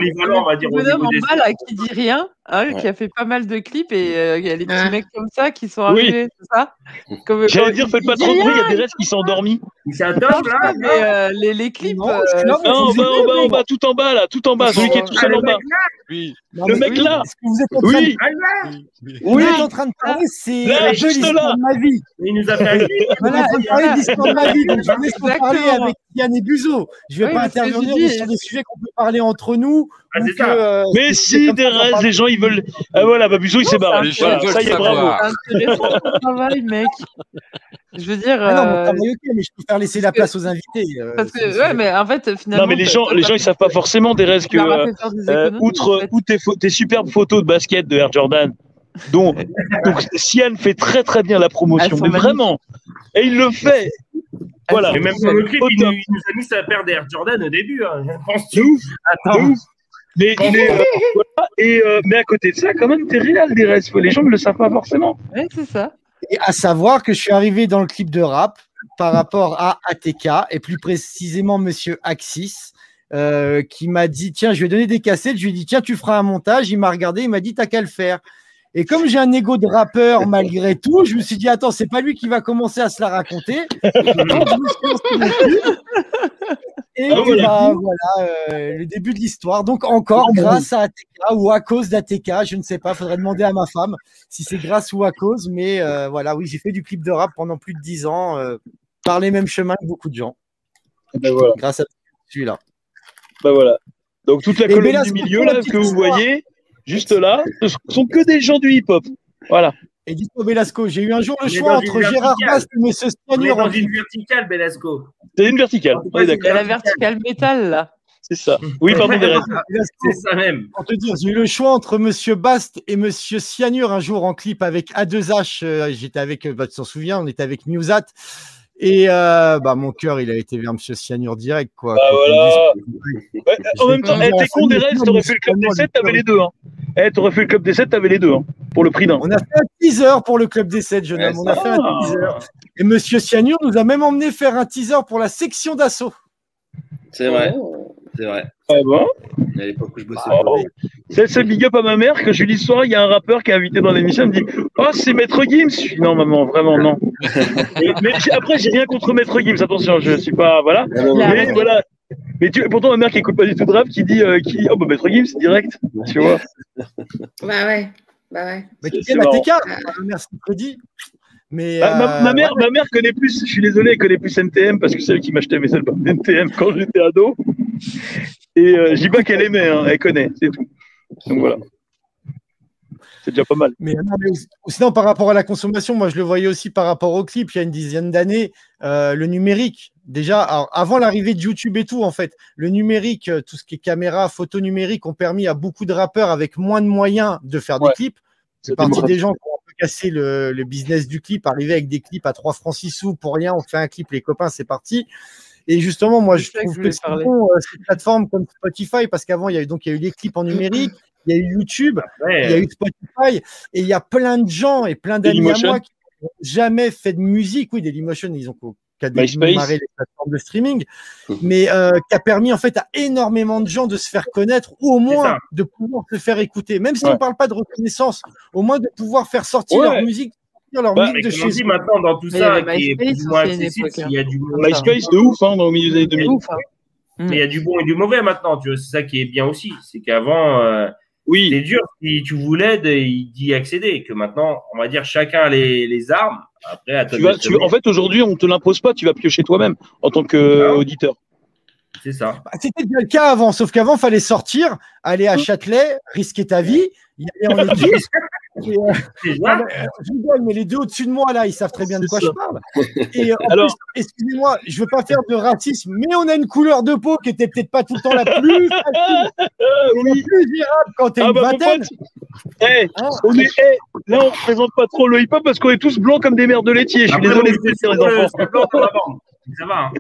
bonhomme en bas, là, qui dit rien, hein, Ouais. qui a fait pas mal de clips, et euh, il y a les petits Ah. mecs comme ça qui sont Oui. arrivés, c'est ça? Comme- J'allais dire, faites pas trop de bruit, il y a des restes qui sont endormis. C'est un top, là. mais euh, les, les clips. Non, euh, c'est- Non, en bas, en bas, en bas, tout en bas, là, tout en bas, celui qui est tout seul le en bas. mec là. Oui. Non, Le mec oui, là. Ce que vous êtes en train de, Oui, oui. en train de parler, c'est de ma vie. Il nous a fait un clip. Vous êtes en train de parler de ma vie, donc je vous laisse parler avec Yann et Buzo. Je vais Oui, pas intervenir sur des sujets qu'on peut parler entre nous. Ah, que, euh, Mais des si, Thérèse, parle les gens, ils veulent. Ah voilà, bah Buzo, il s'est barré. Voilà, ça y est, bravo. intéressant ton travail, mec. Je veux dire. Ah non, mon euh, travail, ok, mais je préfère laisser la place aux invités. euh, Parce que, des ouais, mais en fait, finalement. Non, mais les gens, les gens, ils savent pas forcément, Thérèse, que euh, faire des outre, tes, superbes photos de basket de Air Jordan, dont *laughs* donc Sian fait très très bien la promotion, mais vraiment, et il le fait. Voilà. Et même dans le clip, il nous, il nous a mis sa paire d'Air Jordan au début. Hein. De Penses-tu? Ouf, Attends. de ouf. Mais, mais, euh, *laughs* voilà. et, euh, mais à côté de ça, quand même, t'es réel, Thérèse. Les gens ne le savent pas forcément. Ouais, c'est ça. Et à savoir que je suis arrivé dans le clip de rap par rapport à ATK et plus précisément Monsieur Axis. euh, qui m'a dit tiens je vais donner des cassettes je lui ai dit tiens tu feras un montage il m'a regardé il m'a dit t'as qu'à le faire et comme j'ai un ego de rappeur malgré tout je me suis dit attends c'est pas lui qui va commencer à se la raconter *laughs* et Ah, voilà. bah, voilà euh, le début de l'histoire donc encore grâce à ATK ou à cause d'ATK je ne sais pas faudrait demander à ma femme si c'est grâce ou à cause mais euh, voilà oui j'ai fait du clip de rap pendant plus de dix ans euh, par les mêmes chemins que beaucoup de gens Ben voilà. grâce à celui-là Ben voilà. Donc toute la Et colonne du milieu, là, que vous histoire. voyez, juste là, ce sont que des gens du hip-hop. Voilà. Et dites-moi, Belasco, j'ai eu un jour le choix entre Gérard. Bast et est Stanier dans en une clip. verticale, Belasco. C'est une verticale. D'accord. la verticale métal, là. C'est ça. Oui, pardon, C'est ça même. pour te dire, j'ai eu le choix entre Monsieur Bast et Monsieur Cyanure un jour en clip avec A2H. euh, J'étais avec, euh, bah, tu t'en souviens, on était avec Newsat. Et euh, bah, mon cœur, il a été vers Monsieur Cyanure direct. Quoi, Bah voilà. dit- Ouais, en même temps, eh, t'es con des restes, t'aurais fait le club des 7, t'avais les deux. Hein. Eh, t'aurais fait le club des 7, t'avais les deux. Hein, pour le prix d'un. On a fait un teaser pour le club des 7, jeune Ouais, homme. On a fait un teaser. Et Monsieur Cyanure nous a même emmené faire un teaser pour la section d'assaut. C'est vrai, c'est vrai. Ah bon À l'époque où je bossais pour lui. C'est c'est big up à ma mère que je lui dis ce soir, il y a un rappeur qui est invité dans l'émission, elle me dit Oh, c'est Maître Gims Je dis Non, maman, vraiment, non. Et- *laughs* mais après, j'ai rien contre Maître Gims, attention, je suis pas. Voilà. Ah, Mais voilà. Mais tu, pourtant, ma mère qui écoute pas du tout de rap, qui dit, euh, qui, Oh, bah, Maître Gims, direct. Tu vois Bah ouais. Bah ouais. Est la marrant. TK Merci Freddy. Mais Bah, ma, euh, ma mère, ouais. ma mère connaît plus, je suis désolé, elle connaît plus NTM parce que c'est elle qui m'achetait mes albums NTM quand j'étais ado. Et euh, je dis pas qu'elle aimait, hein, elle connaît, c'est tout. Donc voilà. C'est déjà pas mal. Mais, non, mais sinon, par rapport à la consommation, moi, je le voyais aussi par rapport au clip, il y a une dizaine d'années, euh, le numérique. Déjà, alors, avant l'arrivée de YouTube et tout, en fait, le numérique, euh, tout ce qui est caméra, photo numérique, ont permis à beaucoup de rappeurs avec moins de moyens de faire Ouais. des clips. C'est C'est parti démocratique. des gens qui ont un peu cassé le, le business du clip, arriver avec des clips à 3 francs 6 sous pour rien, on fait un clip, les copains, c'est parti. Et justement, moi, je que trouve que c'est parler. bon, euh, ces plateformes comme Spotify, parce qu'avant, il y a eu, donc, il y a eu les clips en numérique, *clears throat* il y a eu YouTube, il y a eu Spotify, et il y a plein de gens et plein d'amis à moi qui n'ont jamais fait de musique. Oui, Dailymotion, ils ont qu'à démarrer les plateformes de streaming, mais euh, qui a permis en fait à énormément de gens de se faire connaître ou au moins de pouvoir se faire écouter, même si Ouais. on ne parle pas de reconnaissance, au moins de pouvoir faire sortir Ouais. leur musique, leur Bah, Mais de comme on chez dit maintenant dans tout Mais il y ça, qui est MySpace plus ou moins accessible, hein. s'il y a du MySpace de ouf hein, dans le milieu des années C'est 2000. ouf, hein. Mais il y a du bon et du mauvais maintenant, tu vois, c'est ça qui est bien aussi. C'est qu'avant, euh, Oui, c'était dur si tu voulais d'y accéder. Que maintenant, on va dire, chacun a les, les armes. Après, à tu vas, tu, en fait, aujourd'hui, on te l'impose pas, tu vas piocher toi-même en tant Ah. qu'auditeur. C'est ça. Bah, C'était déjà le cas avant, sauf qu'avant, il fallait sortir, aller à Châtelet, risquer ta vie, y aller en *laughs* équipe. et, euh, Ah, euh, je rigole, mais les deux au-dessus de moi, là, ils savent très bien de quoi je parle. *laughs* Et euh, en Alors- plus, excusez-moi, je veux pas faire de racisme, mais on a une couleur de peau qui était peut-être pas tout le temps la plus *laughs* facile, Ah, et la oui. plus gérable quand t'es Ah une bah vingtaine. eh, Hein on est, eh, là on représente pas trop le hip-hop parce qu'on est tous blancs comme des mères de laitier. Je suis après, désolé c'est les enfants. blanc bande. Ça va. hein.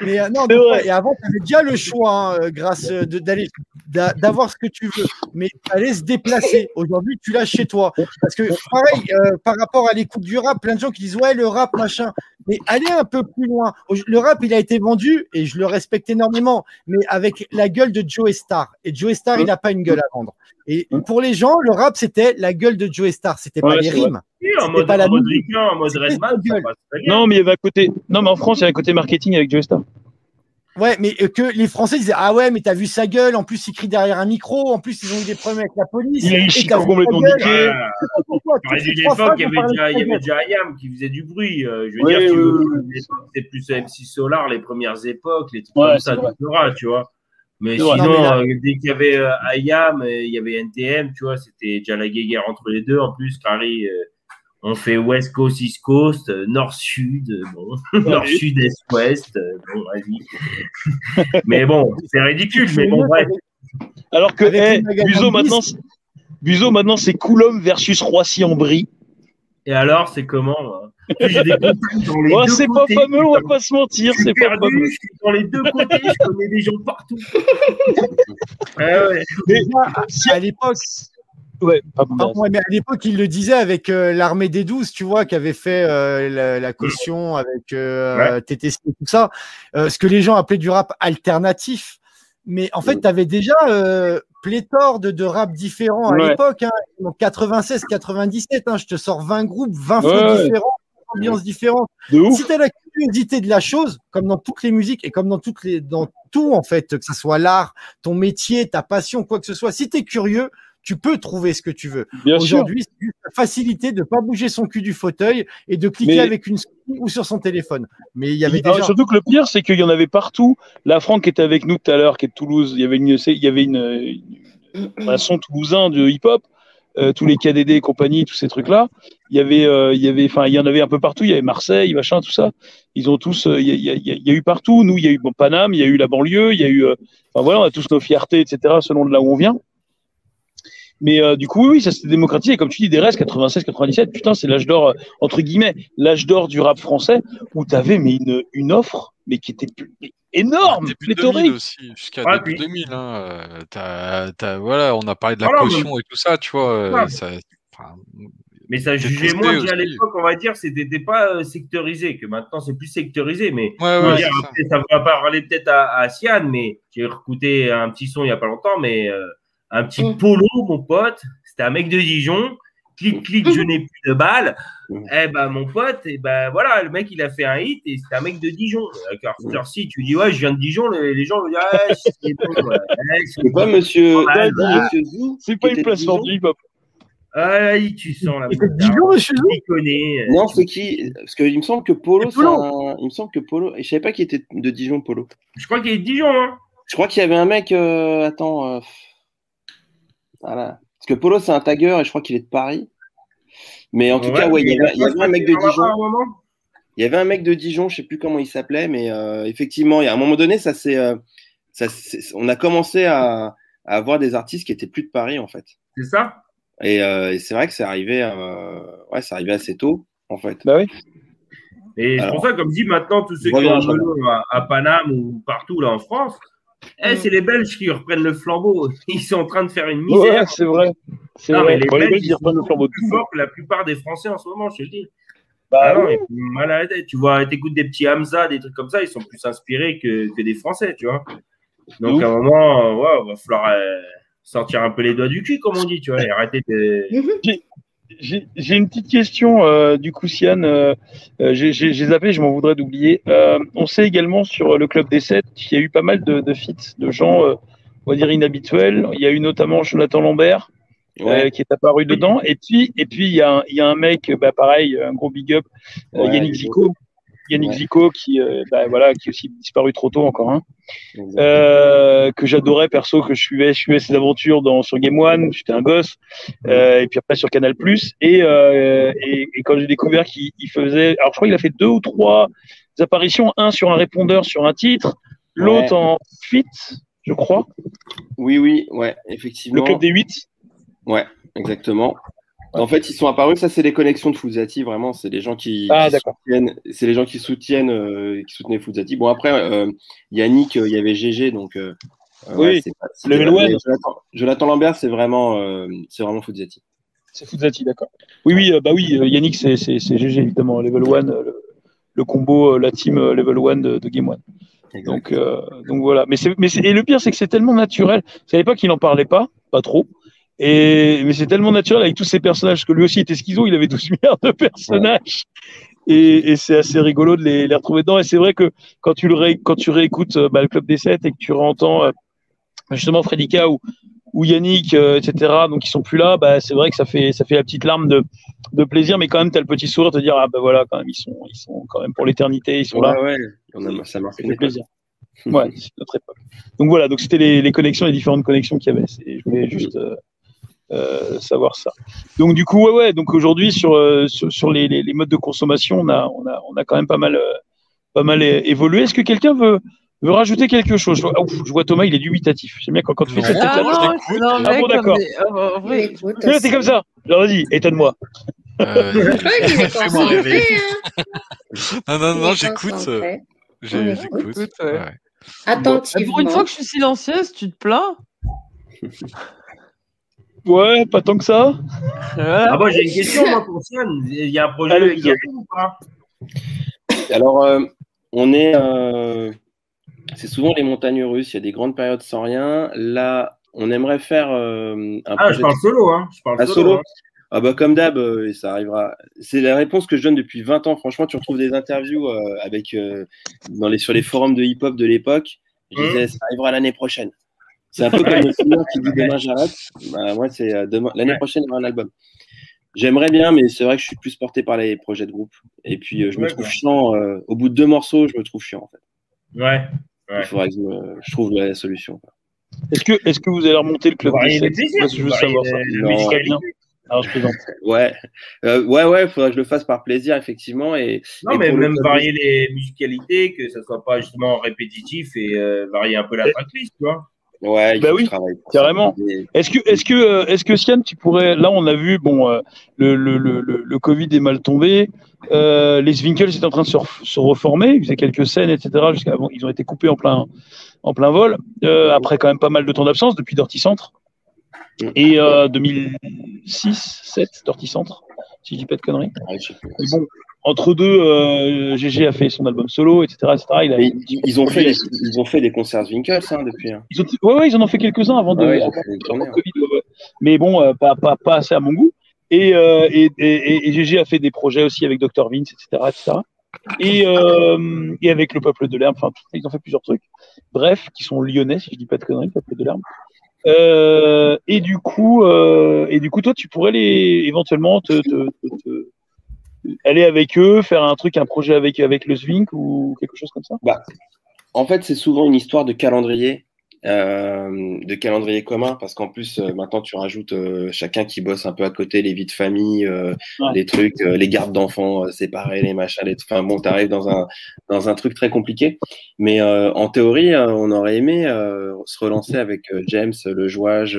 Mais euh, non, donc, et avant, tu avais déjà le choix, hein, euh, grâce euh, d'aller d'a- d'avoir ce que tu veux, mais aller se déplacer. Aujourd'hui, tu l'as chez toi. Parce que pareil, euh, par rapport à l'écoute du rap, plein de gens qui disent ouais le rap machin, mais allez un peu plus loin. Le rap, il a été vendu et je le respecte énormément, mais avec la gueule de Joe Star. Et Joe Star, il n'a pas une gueule à vendre. Et pour les gens, le rap, c'était la gueule de Joe Star. C'était pas Ouais, les c'est vrai. rimes. Oui, en C'était mode, pas la en mode musique. Ricain, en mode Redman. Non, mais il y avait un côté. Non, mais en France, il y a un côté marketing avec Joe Star. Ouais, mais euh, que les Français disaient Ah ouais, mais t'as vu sa gueule, en plus il crie derrière un micro, en plus ils ont eu des problèmes avec la police. Il a chico vu complètement l'époque, phrases, il y avait déjà, de il y sa avait gueule. déjà IAM qui faisait du bruit. Euh, je veux Oui, dire, c'était plus MC Solar, les premières époques, les trucs Ouais, comme ça, vrai. tu vois. Mais sinon, Non, mais là- euh, dès qu'il y avait IAM, euh, il y avait NTM, tu vois, c'était déjà la guéguerre entre les deux. En plus, Carrie, euh, on fait West Coast, East Coast, Nord-Sud, bon, *laughs* Nord-Sud, Est-Ouest, bon, vas-y. *laughs* mais bon, c'est ridicule, mais bon, bref. Alors que, eh, Buzo maintenant, Buzo maintenant, c'est Coulomb versus Roissy-en-Brie. Et alors, c'est comment Oh, c'est pas côtés. fameux, on va pas se mentir, Je suis c'est pas perdu, fameux. je suis dans les deux côtés, je connais des gens partout. *laughs* Ah ouais. Mais À l'époque, ouais, pardon, Ah, ouais, mais à l'époque, il le disait avec euh, l'armée des douze, tu vois, qui avait fait euh, la, la caution avec euh, TTC et tout ça, ce que les gens appelaient du rap alternatif. Mais en fait, tu avais déjà pléthore de, de rap différents à l'époque. Hein. Donc 96, 97, hein, je te sors 20 groupes, 20 Ouais, flots différents, ambiances différentes. Si tu as la curiosité de la chose, comme dans toutes les musiques et comme dans, toutes les, dans tout, en fait, que ce soit l'art, ton métier, ta passion, quoi que ce soit, si tu es curieux, tu peux trouver ce que tu veux. Aujourd'hui, c'est juste la facilité de ne pas bouger son cul du fauteuil et de cliquer Mais- avec une souris ou sur son téléphone. Mais il y avait Ah, déjà. surtout que le pire, c'est qu'il y en avait partout. La Franck était avec nous tout à l'heure, qui est de Toulouse. Il y avait une, il y avait une, une- un son toulousain de hip-hop. euh, tous les KDD et compagnie, tous ces trucs-là. Il y avait, euh, il y avait, enfin, il y en avait un peu partout. Il y avait Marseille, machin, tout ça. Ils ont tous, euh, il y, a- il y a- il y il eu partout. Nous, il y a eu Paname, il y a eu la banlieue, il y a eu, euh, enfin voilà, on a tous nos fiertés, etc. Selon de là où on vient. Mais euh, du coup, oui, oui, ça s'est démocratisé. Et comme tu dis, DRS 96, 97, putain, c'est l'âge d'or, euh, entre guillemets, l'âge d'or du rap français, où tu avais mais une, une offre, mais qui était plus- mais énorme, Début pléthorique. 2000 aussi, jusqu'à Ouais, début puis- 2000. Hein, euh, voilà, on a parlé de la Voilà, caution et tout ça, tu vois. Ouais. ça, enfin, Mais ça jugeait moins déjà à l'époque, on va dire, c'était pas euh, sectorisé, que maintenant c'est plus sectorisé. Mais Ouais, ouais, dire, ça. ça va pas parler peut-être à, à Sian, mais j'ai écouté un petit son il y a pas longtemps, mais euh, un petit Mm. polo, mon pote, c'était un mec de Dijon. Clic, clic, je n'ai plus de balles. Mm. Eh ben, mon pote, et ben voilà, le mec, il a fait un hit et c'était un mec de Dijon. Alors, si tu dis, ouais, je viens de Dijon, les, les gens vont dire, ouais, c'est bon, ouais. *laughs* C'est C'est pas bon. monsieur, bah, C'est pas une de place Dijon vendue, hip-hop. Ah, tu sens la Dijon, monsieur connaît. Non, c'est qui? Parce qu'il me semble que Polo, C'est c'est Polo. un... Il me semble que Polo. Et je savais pas qu'il était de Dijon, Polo. Je crois qu'il est de Dijon, hein. Je crois qu'il y avait un mec. euh, Attends. euh, Voilà. Parce que Polo, c'est un tagger et je crois qu'il est de Paris. Mais en tout cas, ouais, il y avait, il y avait un mec de Dijon. Il y avait un mec de Dijon, je sais plus comment il s'appelait, mais euh, effectivement, il y a un moment donné, ça c'est, euh, on a commencé à, à avoir des artistes qui étaient plus de Paris en fait. C'est ça? Et, euh, et c'est vrai que c'est arrivé, euh, ouais, c'est arrivé assez tôt en fait. Bah oui. Et c'est pour ça, comme dit maintenant, tous ceux qui reviens, ont je un melon à, à Paname ou partout là en France, eh, Mm. c'est les Belges qui reprennent le flambeau. *laughs* Ils sont en train de faire une Ouais, misère. c'est vrai. C'est Non, vrai. mais les Bon, les Belges, Belges, ils reprennent le sont flambeau plus forts que la plupart des Français en ce moment, je te le dis. Bah Ah non, oui. ils sont mal à la tête. Tu vois, t'écoutes des petits Hamza, des trucs comme ça, ils sont plus inspirés que, que des Français, tu vois. Donc Ouf. à un moment, ouais, va falloir euh, sortir un peu les doigts du cul, comme on dit, tu vois, et arrêter de. *laughs* J'ai une petite question euh, du coup, Sian. Euh, euh, J'ai zappé, je m'en voudrais d'oublier. Euh, on sait également sur le club des 7 qu'il y a eu pas mal de, de feats de gens, euh, on va dire inhabituels. Il y a eu notamment Jonathan Lambert euh, Ouais. qui est apparu dedans. Et puis, et puis il y a un, il y a un mec, bah, pareil, un gros big up, Ouais, Yannick Zico. Yannick Ouais. Zico qui, euh, bah, voilà, qui est aussi disparu trop tôt encore. Hein euh, que j'adorais perso, que je suivais, je suivais ses aventures dans, sur Game One, j'étais un gosse, euh, et puis après sur Canal Plus, et, euh, et, et quand j'ai découvert qu'il il faisait, alors je crois qu'il a fait deux ou trois apparitions, un sur un répondeur sur un titre, l'autre Ouais. en fit, je crois, Oui, oui, ouais, effectivement. le club des 8. Ouais, exactement. En fait, ils sont apparus. Ça, c'est les connexions de Fouzati. Vraiment, c'est les gens qui, Ah, qui soutiennent. C'est les gens qui soutiennent, euh, qui soutenaient Fouzati. Bon, après, euh, Yannick, euh, il y avait GG, donc. Oui, ouais, c'est pas- c'était Level pas- One. mais Jonathan, Jonathan Lambert, c'est vraiment, euh, c'est vraiment Fouzati. C'est Fuzati, d'accord. Oui, oui, euh, bah oui, euh, Yannick, c'est c'est- c'est GG, évidemment, Level 1, le, le combo, la team Level 1 de, de Game One. Donc, euh, donc voilà. Mais, c'est- mais c'est- et le pire, c'est que c'est tellement naturel. À l'époque, il n'en parlait pas, pas trop. Et, mais c'est tellement naturel avec tous ces personnages, parce que lui aussi était schizo, il avait 12 milliards de personnages. Et, et c'est assez rigolo de les, les retrouver dedans. Et c'est vrai que quand tu, le ré- quand tu réécoutes euh, bah, le Club des 7 et que tu réentends euh, justement Fredika ou, ou Yannick, euh, etc., donc ils sont plus là, bah, c'est vrai que ça fait, ça fait la petite larme de, de plaisir, mais quand même, tu as le petit sourire de te dire, ah ben voilà, quand même, ils sont, ils sont quand même pour l'éternité, ils sont Ouais, là. ouais, on a, ça une fait plaisir. Ouais, c'est notre époque. Donc voilà, donc c'était les, les connexions, les différentes connexions qu'il y avait. Je voulais juste euh, euh, savoir ça. Donc du coup, ouais, ouais. Donc aujourd'hui, sur, euh, sur, sur les, les, les modes de consommation, on a, on a, on a quand même pas mal, euh, pas mal évolué. Est-ce que quelqu'un veut, veut rajouter quelque chose? Je vois, ouf, je vois Thomas, il est dubitatif. J'aime bien quand, quand tu fais cette Ah tête-là, je non, Ah bon, d'accord. Tu vois, T'es comme ça. Alors vas-y, étonne-moi. Euh, *laughs* fais-moi rêver. hein. Non, non, non, j'écoute. J'écoute. ouais. Attentivement. Pour une fois que je suis silencieuse, tu te plains? *laughs* Ouais, pas tant que ça. Ah, moi, j'ai une question, moi, pour Sian. Il y a un projet arrive ou pas? Alors, euh, on est. euh, c'est souvent les montagnes russes. Il y a des grandes périodes sans rien. Là, on aimerait faire euh, un Ah, je parle solo, hein. Je parle Ah, solo. solo hein. Ah bah comme d'hab, euh, ça arrivera. C'est la réponse que je donne depuis 20 ans. Franchement, tu retrouves des interviews euh, avec euh, dans les sur les forums de hip-hop de l'époque. Je Mmh. disais, ça arrivera l'année prochaine. C'est un peu comme le film qui dit demain j'arrête. Bah, moi, c'est euh, demain l'année prochaine il y aura un album. J'aimerais bien, mais c'est vrai que je suis plus porté par les projets de groupe. Et puis, euh, je me trouve chiant. euh, au bout de deux morceaux, je me trouve chiant en fait. Ouais. ouais. Il faudrait que je, trouve la solution. Est-ce que, est-ce que vous allez remonter le club Varier des plaisirs, je veux savoir ça. Non. Alors, je plaisante. Ouais, euh, ouais, ouais. Faudrait que je le fasse par plaisir effectivement. Et Non, et mais le même varier les musicalités, que ça soit pas justement répétitif et euh, varier un peu la tracklist, tu vois. Ouais, Bah oui, carrément. Est-ce que, est-ce que, euh, est-ce que Sian, tu pourrais, là, on a vu, bon, euh, le, le, le, le Covid est mal tombé, euh, les Swinkles étaient en train de se, ref- se reformer, ils faisaient quelques scènes, etc. Jusqu'à, bon, ils ont été coupés en plein, en plein vol, euh, après quand même pas mal de temps d'absence depuis Dirty Centre. Et euh, 2006, 7, Dirty Centre, si je dis pas de conneries. Ouais, bon, entre deux, euh, GG a fait son album solo, etc. etc. Il a, ils, ils ont fait des, ils ont fait des concerts Winkles hein, depuis. hein. ils ont, ouais, ouais, ils en ont fait quelques-uns avant de. Ah ouais, avant- Covid, ouais. Mais bon, euh, pas, pas, pas assez à mon goût. Et, euh, et, et, et- GG a fait des projets aussi avec Dr. Vince, etc. etc. Et, euh, et avec le peuple de l'herbe, enfin, ils ont fait plusieurs trucs. Bref, qui sont lyonnais, si je dis pas de conneries, le peuple de l'herbe. Euh, et du coup, euh, et du coup, toi, tu pourrais les éventuellement te, te- te- aller avec eux, faire un truc, un projet avec avec le Zwink ou quelque chose comme ça? Bah, en fait, c'est souvent une histoire de calendrier, euh, de calendrier commun, parce qu'en plus, euh, maintenant, tu rajoutes euh, chacun qui bosse un peu à côté, les vies de famille, Ouais. les trucs, les gardes d'enfants séparés, les machins, les... enfin bon, t'arrives dans un dans un truc très compliqué. Mais en théorie, on aurait aimé se relancer avec James, le jouage,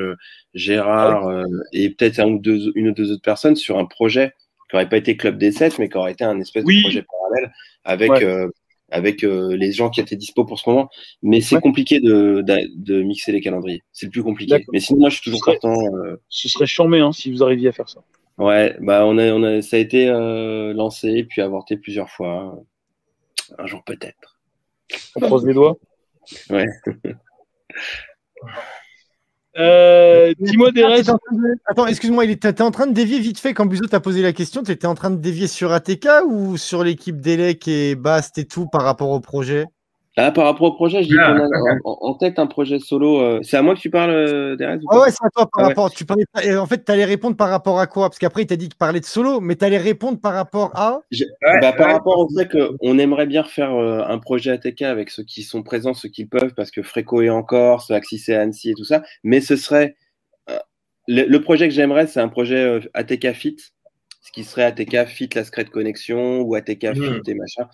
Gérard et peut-être un ou deux, une ou deux autres personnes sur un projet qui aurait pas été Club des 7, mais qui aurait été un espèce Oui. de projet parallèle avec Ouais. euh, avec euh, les gens qui étaient dispo pour ce moment. Mais c'est Ouais. compliqué de, de, de mixer les calendriers. C'est le plus compliqué. Mais sinon, moi, je suis toujours Ce serait- partant. euh, Ce serait charmé hein, si vous arriviez à faire ça. ouais, bah on a, on a, ça a été euh, lancé puis avorté plusieurs fois. Un jour peut-être. On croise les doigts. Ouais. *laughs* Euh, Dis-moi des Ah, restes. Attends, excuse-moi, il est- t'étais en train de dévier vite fait quand Buzo t'a posé la question. T'étais en train de dévier sur ATK ou sur l'équipe d'Elec et Bast et tout par rapport au projet? Ah, par rapport au projet, je dis Ah, qu'on a en, en tête un projet solo. euh, C'est à moi que tu parles, euh, Derez, ou Ah ouais, c'est à toi par Ah ouais. rapport. Tu parlais, et en fait, t'allais répondre par rapport à quoi? Parce qu'après, il t'a dit qu'il parlait de solo, mais t'allais répondre par rapport à? Je- Ouais, bah, par ouais. rapport au fait qu'on aimerait bien refaire euh, un projet ATK avec ceux qui sont présents, ceux qui peuvent, parce que Fréco est en Corse, Axis et Annecy et tout ça, mais ce serait. euh, le, le projet que j'aimerais, c'est un projet euh, ATK Fit, ce qui serait ATK Fit la Secret Connexion ou ATK Mm. Fit et machin,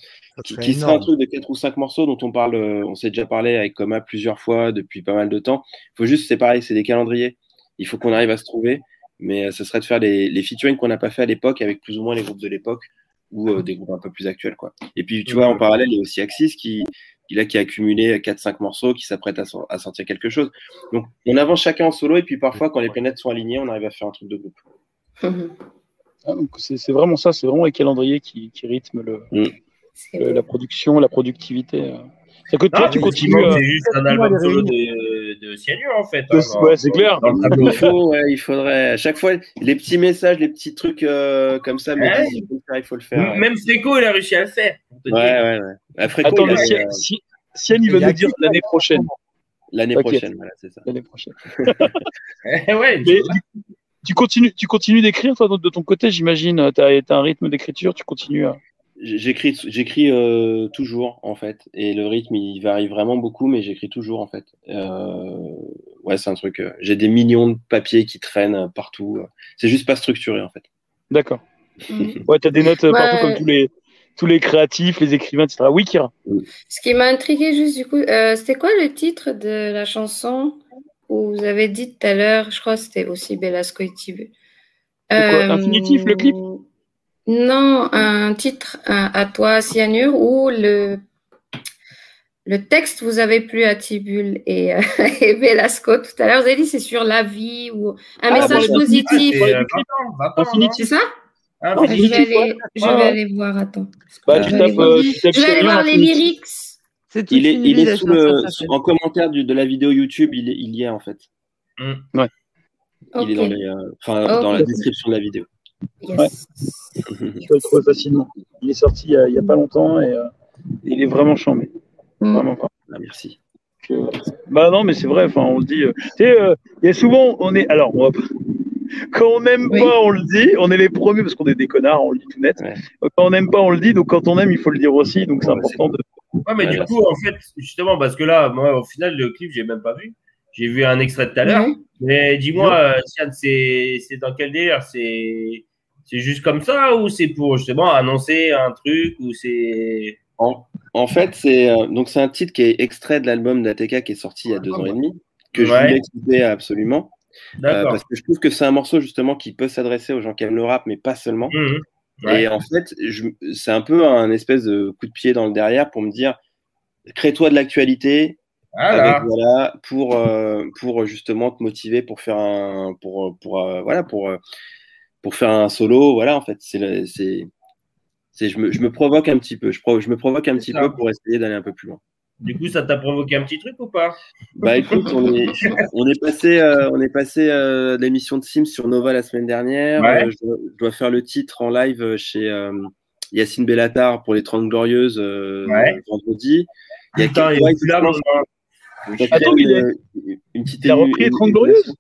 qui, serait qui serait un truc de quatre ou cinq morceaux dont on parle, euh, on s'est déjà parlé avec Coma plusieurs fois depuis pas mal de temps. Il faut juste, c'est pareil, c'est des calendriers. Il faut qu'on arrive à se trouver, mais euh, ce serait de faire les, les featuring qu'on n'a pas fait à l'époque avec plus ou moins les groupes de l'époque ou euh, des groupes un peu plus actuels. Quoi. Et puis, tu vois, en parallèle, il y a aussi Axis qui, qui, là, qui a accumulé 4-5 morceaux, qui s'apprête à, sor- à sortir quelque chose. Donc, on avance chacun en solo, et puis parfois, quand les planètes sont alignées, on arrive à faire un truc de groupe. Ah, donc c'est c'est vraiment ça, c'est vraiment les calendriers qui, qui rythment le, Mm. Le- la production, la productivité. euh. C'est que toi, Non, tu continues. euh, C'est juste un album solo de, de Cyanure, en fait. Hein, ouais, c'est clair. Dans le tableau. Il faut, ouais, il faudrait, à chaque fois, les petits messages, les petits trucs euh, comme ça, mais Ouais. il faut le faire, il faut le faire. Même Fréco, il a réussi à le faire. Ouais, ouais, ouais. Attends, mais euh, Si- Sian, il va nous dire l'année prochaine. l'année prochaine, voilà, c'est ça. L'année prochaine. *laughs* ouais, Mais tu continues, tu continues d'écrire toi de ton côté, j'imagine. Tu as, un rythme d'écriture, tu continues. À... J'écris, j'écris euh, toujours en fait, et le rythme il varie vraiment beaucoup, mais j'écris toujours en fait. Euh, ouais, c'est un truc. euh, J'ai des millions de papiers qui traînent partout. euh, C'est juste pas structuré en fait. D'accord. Mhm. Ouais, tu as des notes euh, partout comme tous les, tous les créatifs, les écrivains, etc. Oui, Kira. Ce qui m'a intrigué juste du coup, euh, c'était quoi le titre de la chanson? Où vous avez dit tout à l'heure, je crois que c'était aussi Belasco et Tibu. C'est quoi, Infinitif, le clip? Non, un titre à, à toi, Cyanure, où le, le texte vous avez plu à Tibul et, euh, *laughs* et Belasco tout à l'heure. Vous avez dit c'est sur la vie ou un Ah, message bon, positif. C'est, euh, 20 ans, 20 ans, non Infinitif. C'est ça? Ah, Non, Je vais aller, je ouais. vais Ouais. aller voir, attends. Bah, Je tu vais aller voir, euh, tu tapes je vais aller Cyanure voir les lyrics. Il est, il sous le, en commentaire du- de la vidéo YouTube, il, est- il y est en fait. Mm. Il est dans les, euh, dans la description de la vidéo. Yes. Tu peux le *laughs* trouver facilement. Il est sorti il y a, il pas longtemps et euh, il est vraiment chambé. Mm. Vraiment pas. Ah, merci. Euh, Bah non, mais c'est vrai, enfin, on le dit. euh, Tu sais, euh, il y a souvent, on est. Alors, on va pas- *laughs* Quand on n'aime Oui. pas, on le dit. On est les premiers parce qu'on est des connards, on le dit tout net. Ouais. Quand on n'aime pas, on le dit. Donc quand on aime, il faut le dire aussi. Donc c'est Ouais, important de. Ouais, mais Ouais, du là, coup, en fait, justement, parce que là, moi, au final, le clip, j'ai même pas vu. J'ai vu un extrait de tout à l'heure. Ouais. Mais dis-moi, euh, Sian, c'est c'est dans quel délire? C'est c'est juste comme ça ou c'est pour justement annoncer un truc ou c'est. En, en fait, c'est euh, donc c'est un titre qui est extrait de l'album d'ATK qui est sorti il y a deux ans et demi, que je voulais écouter absolument. Euh, parce que je trouve que c'est un morceau justement qui peut s'adresser aux gens qui aiment le rap, mais pas seulement. Mhm. Ouais. Et en fait, c'est un peu un espèce de coup de pied dans le derrière pour me dire crée-toi de l'actualité Voilà. avec, voilà, pour, euh, pour justement te motiver pour faire un pour, pour, euh, voilà, pour, euh, pour faire un solo. Voilà, en fait, c'est c'est c'est- je me, je me provoque un petit peu. Je, pro- je me provoque un petit ça. peu pour essayer d'aller un peu plus loin. Du coup, ça t'a provoqué un petit truc ou pas? Bah écoute, on est, on est passé, euh, on est passé euh, de l'émission de Sims sur Nova la semaine dernière. Ouais. Euh, je, dois, je dois faire le titre en live euh, chez euh, Yacine Bellatar pour les 30 Glorieuses euh, Ouais. vendredi. Il y a il est là, Attends, il une, une petite Il a repris les une- 30 une- Glorieuses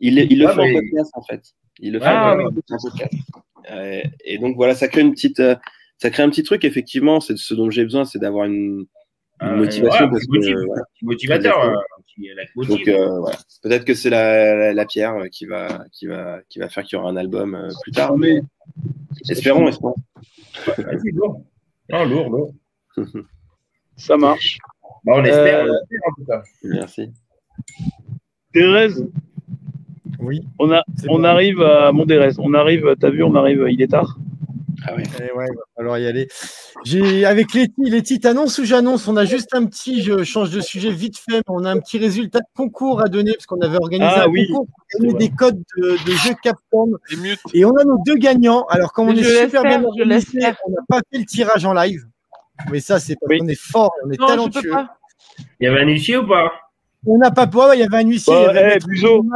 Il, il le fait en podcast en fait. Il le fait Ah, en podcast. Euh, et donc voilà, ça crée une petite, euh, ça crée un petit truc. Effectivement, c'est ce dont j'ai besoin, c'est d'avoir une, une Euh, motivation parce motive- que voilà. motivateur. Euh. Donc euh, voilà, peut-être que c'est la, la, la pierre qui va, qui va, qui va faire qu'il y aura un album euh, plus tard. mais- espérons, espérons. Vas-y, lourd. Non, lourd, lourd. *laughs* Ça marche. Bah, on espère, Euh, on espère en tout cas. Merci. Thérèse, Oui. on, a, C'est on bon. arrive à Montdérès. On arrive, t'as vu, on arrive, il est tard. Ah. Eh ouais, il va falloir y aller. J'ai avec Letty, Letty, t'annonces ou j'annonce? On a juste un petit, je change de sujet vite fait, mais on a un petit résultat de concours à donner parce qu'on avait organisé Ah un oui, concours pour gagner des codes de, de jeux Capcom. Et on a nos deux gagnants. Alors comme on Je est super bien organisé, on n'a pas fait le tirage en live. Mais ça, c'est parce Oui. qu'on est fort, on est Non, talentueux. Il y avait un huissier ou pas? On n'a pas il y avait un huissier. Bah, eh, Buzo,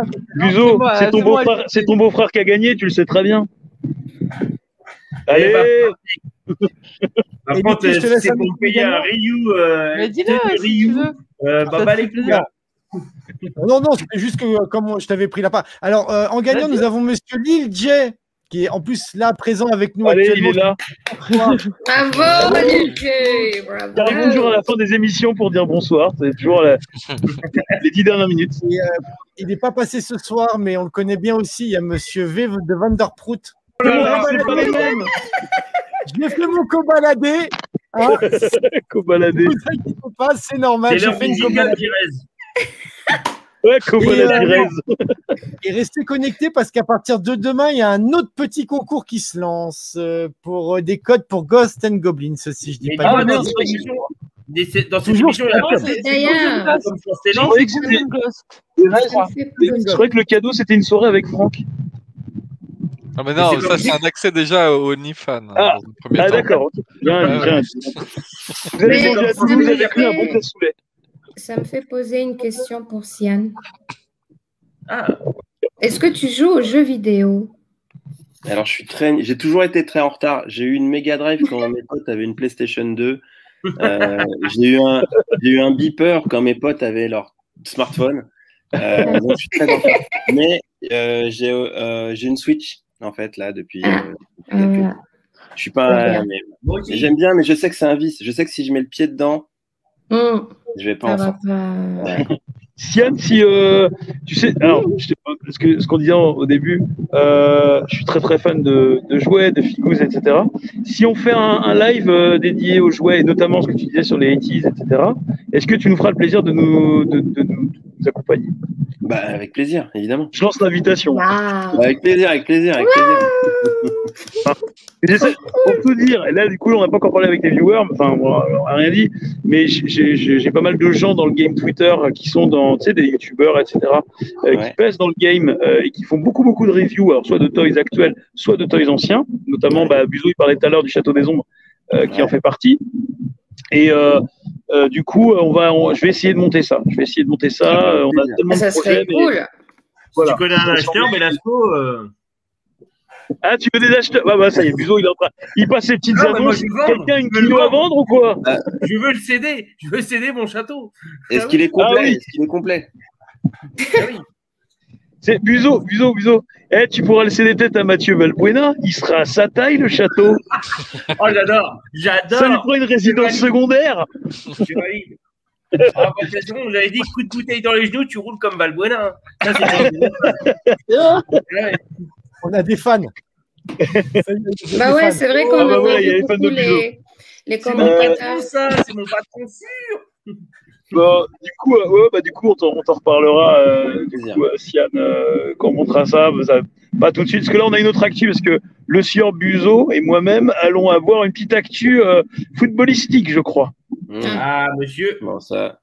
ton beau-frère c'est ton beau-frère qui a gagné, tu le sais très bien. Allez, *laughs* Par contre, coup, je te euh, laisse c'est pour payer un. Ryu. Euh, Mais dis-le Ryu, euh, bah, bah, fait les. Non, non, c'était juste que comme je t'avais pris la part. Alors, euh, en gagnant, nous avons Monsieur Lil J, qui est en plus là présent avec nous allez, il est là. Bravo, bravo. Il arrive toujours à la fin des émissions pour dire bonsoir. C'est toujours la- *laughs* les dix dernières minutes. Et, euh, il n'est pas passé ce soir, mais on le connaît bien aussi. Il y a Monsieur V de Vanderprout. Oh là là, c'est pas les mêmes. Je l'ai fait mon cobaladé. Hein, *laughs* Cobaladé. c'est normal. C'est J'ai fait une cobaladé. *laughs* Ouais, Cobaladé. Et, euh, Et restez connectés parce qu'à partir de demain, il y a un autre petit concours qui se lance euh, pour euh, des codes pour Ghost and Goblins, si je dis Mais pas de dans bêtises. cette émission, dans cette Toujours émission, je croyais que le cadeau c'était une soirée avec Franck. Ah, mais non, Mais ça, c'est un accès déjà au OnlyFans. hein, Ah. Ah d'accord, ok. Bien, Ouais, bien. ouais. Vous à Toulouse, avez pris un bon cassoulet. Ça me fait poser une question pour Sian. Ah, Est-ce que tu joues aux jeux vidéo? Alors, je suis très, j'ai toujours été très en retard. J'ai eu une Mega Drive quand mes potes avaient une PlayStation 2. Euh, j'ai eu un, j'ai eu un beeper quand mes potes avaient leur smartphone. Euh, donc, je suis très en retard. Mais euh, j'ai, euh, j'ai une Switch en fait là depuis. euh, depuis Ah, quelques- voilà. Je suis pas. J'aime bien, mais je sais que c'est un vice. Je sais que si je mets le pied dedans, Hum, je vais pas ça en va sortir. pas. *laughs* Sian, si euh, tu sais, alors je sais pas, parce que ce qu'on disait au au début, euh, je suis très très fan de, de jouets, de figous, etc. Si on fait un, un live euh, dédié aux jouets, et notamment ce que tu disais sur les 80s, etc., est-ce que tu nous feras le plaisir de nous, de, de nous, de nous accompagner? Bah, avec plaisir, évidemment. Je lance l'invitation. Waouh. Avec plaisir, avec plaisir, avec plaisir. J'essaie- Pour tout dire, et là du coup on n'a pas encore parlé avec les viewers, enfin on n'a rien dit, mais j'ai- j'ai j'ai pas mal de gens dans le game Twitter euh, qui sont dans, tu sais, des youtubeurs, etc., euh, qui pèsent dans le game euh, et qui font beaucoup beaucoup de reviews, alors soit de toys actuels, soit de toys anciens, notamment bah, Buzo il parlait tout à l'heure du Château des Ombres, euh, qui Ouais. en fait partie. Et euh, euh, du coup, on va, on- je vais essayer de monter ça. Je vais essayer de monter ça. euh, on a tellement Ah, ça de projets. serait mais- cool. Tu connais un acheteur, Belasco euh... Ah, tu veux des acheteurs? Bah, bah ça y est, Buzo, il est en train. Il passe ses petites Ah, mais annonces. vendre. Quelqu'un a une kilo à vendre. ou quoi? Je veux le céder. Je veux céder mon château. Est-ce Ah qu'il oui. est complet? Ah oui. Est-ce qu'il est complet? Ah oui. C'est Buzo, Buzo, Buzo. Eh, tu pourras le céder peut-être à Mathieu Valbuena. Il sera à sa taille, le château. *laughs* Oh, j'adore. Ça lui J'adore. fera une résidence secondaire. Je valide. Ah, bah, avez dit coup de bouteille dans les genoux, tu roules comme Valbuena. hein. Ça, c'est Ouais. *laughs* On a des fans. Bah des ouais, c'est vrai Oh, qu'on bah a les fans beaucoup de les, les C'est mon commentateurs. patron, ça. C'est mon patron sûr. Bon, du coup, euh, ouais, bah, du coup, on t'en on t'en reparlera, euh, du coup, euh, Sian, euh, quand on montrera ça, bah, ça- Pas tout de suite, parce que là, on a une autre actu, parce que le sieur Buzo et moi-même allons avoir une petite actu euh, footballistique, je crois. Ah, monsieur. Bon, ça.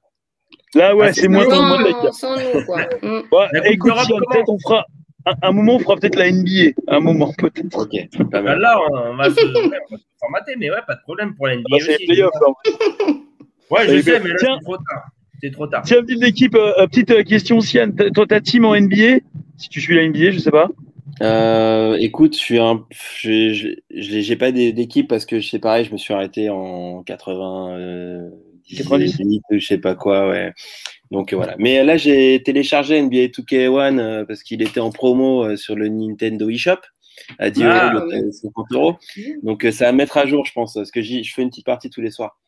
Là, ouais, Ah, c'est c'est moins bon, moins on- d'accord. Sans nous, quoi. Ouais, *laughs* La Coupe écoute, Sian, peut-être on fera. Un, un moment, on fera peut-être la NBA. Un moment, peut-être. Ok, *laughs* pas Bah, mal. là, on va se formater, mais ouais, pas de problème pour la NBA Ah, c'est les playoffs. *laughs* Ouais, je Eh sais, mais là, tiens. c'est trop tard. C'est trop tard. Tiens, petite équipe, euh, euh, petite euh, question, Sian. Toi, ta team en NBA, si tu suis la NBA, je sais pas. Euh, écoute, je suis un, je, je, je l'ai- j'ai pas d'é- d'équipe parce que c'est pareil, je me suis arrêté en 80, euh, 98, je sais pas quoi, ouais. Donc voilà. Mais là, j'ai téléchargé NBA 2K1 euh, parce qu'il était en promo sur le Nintendo eShop à 10 Ah, euros, oui. le 50 euros. Donc ça va mettre à jour, je pense, parce que j'y- je fais une petite partie tous les soirs.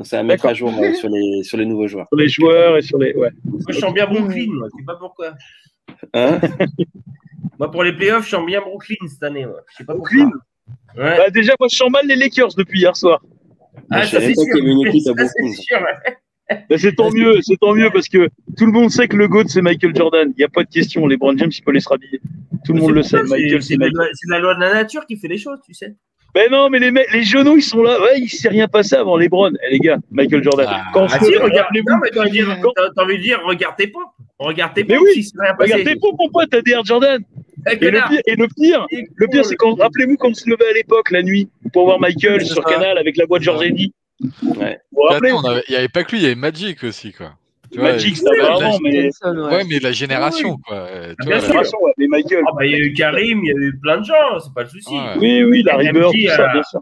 Donc ça va mettre à jour euh, sur les sur les nouveaux joueurs. Sur les joueurs et sur les. Ouais. Moi, je sens bien Brooklyn, moi. Je sais pas pourquoi. Hein *laughs* Moi, pour les playoffs, je sens bien Brooklyn cette année. Moi. Je sais pas pourquoi. Brooklyn Ouais. Bah, déjà, moi, je sens mal les Lakers depuis hier soir. Ah, je ça, c'est à sûr. *laughs* Ça, c'est c'est tant mieux, c'est tant mieux parce que tout le monde sait que le GOAT c'est Michael Jordan. Il n'y a pas de question. Les Brand James, il peut les se rhabiller. Tout le monde le sait. C'est- Michael, C'est c'est la, c'est la loi de la nature qui fait les choses, tu sais. Mais non, mais les, mecs- les genoux, ils sont là. Ouais, il s'est rien passé avant les Browns. Eh, les gars, Michael Jordan. Quand Ah si, regarde, rappelez-vous- non, mais t'as envie de dire, t'as- t'as envie de dire, regarde tes pompes. Regarde tes Mais pompes, oui, si c'est rien passé. Regarde tes pompes, mon pote, t'as des Air Jordan. Eh, Et le pire, et le pire, le pire, c'est quand, rappelez-vous quand on se levait à l'époque, la nuit, pour voir Michael sur ça. Canal avec la voix de Georgeni. Ouais. Vous vous rappelez Il n'y avait pas que lui, il y avait Magic aussi, quoi. Tu Magic, c'était la- avant, la- mais- Ouais, mais la génération, quoi. Euh, tu Bien vois, sûr. la- mais Michael. Ah bah, il y a eu Karim, il y a eu plein de gens, c'est pas le souci. Ouais. Oui, oui, Bird, MJ tout ça, a- bien sûr.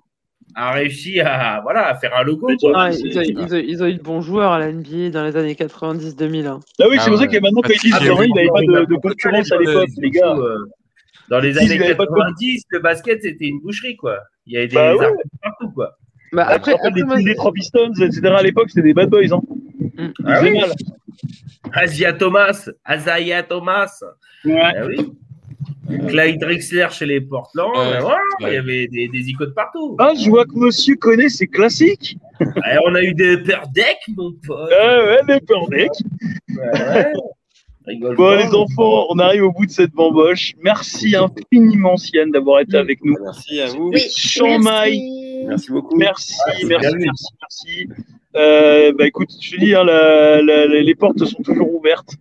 a réussi à, voilà, à faire un logo. quoi. Ah, ils, ont, ils ont- ils ont eu de bons joueurs à la NBA dans les années 90-2000. hein. Ah oui, c'est Ah pour ça ouais. que maintenant, quand ils disent Ah, Jordan, il n'avait pas de, concurrence à l'époque, les gars. euh, Dans les années avaient pas de- 90, le basket, c'était une boucherie, quoi. Il y avait des Bah ouais. partout, quoi. Bah, Après, après, après, les moi, etc. à l'époque, c'était des bad boys. Hein. Ah oui. Asia Thomas, Azaya Thomas. Ouais. Ah oui. Clyde Drexler chez les Portland. Ouais. ben voilà, Ouais. Il y avait des, des icônes partout. Ah, je vois que monsieur connaît ses classiques. Et on a eu des Deck, mon pote. Ah ouais. Ouais, ouais. Rigole Bon, pas. les enfants, on arrive au bout de cette bamboche. Merci infiniment, Sian, d'avoir été avec nous. Merci à vous. Oui, merci. Merci beaucoup. Merci, c'est merci, merci, merci. Euh, bah écoute, je te dis, hein, la- la- la- les portes sont toujours ouvertes.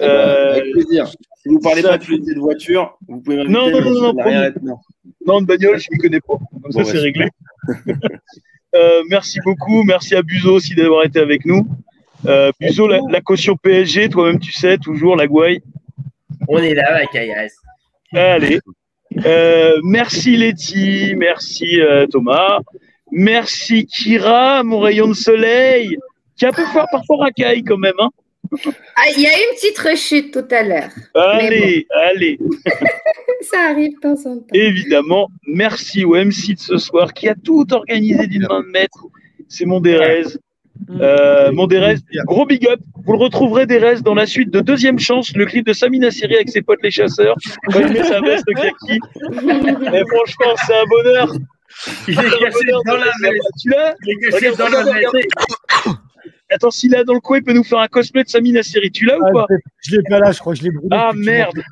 Euh, Avec plaisir. Si vous parlez ça- pas d'utilité de voiture, vous pouvez m'inviter. Non, non, non, non, non. non, de bagnole, je ne connais pas. Comme ça, Bon, c'est réglé. *laughs* Euh, merci beaucoup. Merci à Buzo aussi d'avoir été avec nous. Euh, Buzo, la, la caution PSG, toi-même, tu sais, toujours la gouaille. On est là, la caillasse. Allez. Euh, merci Letty, merci euh, Thomas, merci Kira, mon rayon de soleil, qui a un peu fort parfois racaille quand même. Hein. Ah, Il y a eu une petite rechute tout à l'heure. Allez, allez. *laughs* Ça arrive de temps en temps. Évidemment, merci au MC de ce soir qui a tout organisé d'une main de maître. C'est mon Derez. Euh, mon Derez, gros big up. Vous le retrouverez Derez dans la suite de Deuxième Chance, le clip de Samina Siri avec ses potes les chasseurs. Quand il met sa veste kaki. Et *laughs* franchement, c'est un bonheur. Il est caché dans la veste. Tu l'as Il est Regarde, dans la veste. Attends, s'il est dans le coin, il peut nous faire un cosplay de Samina Siri. Tu l'as ou Ah, pas je l'ai- pas là, je crois que je l'ai brûlé. Ah effectivement. merde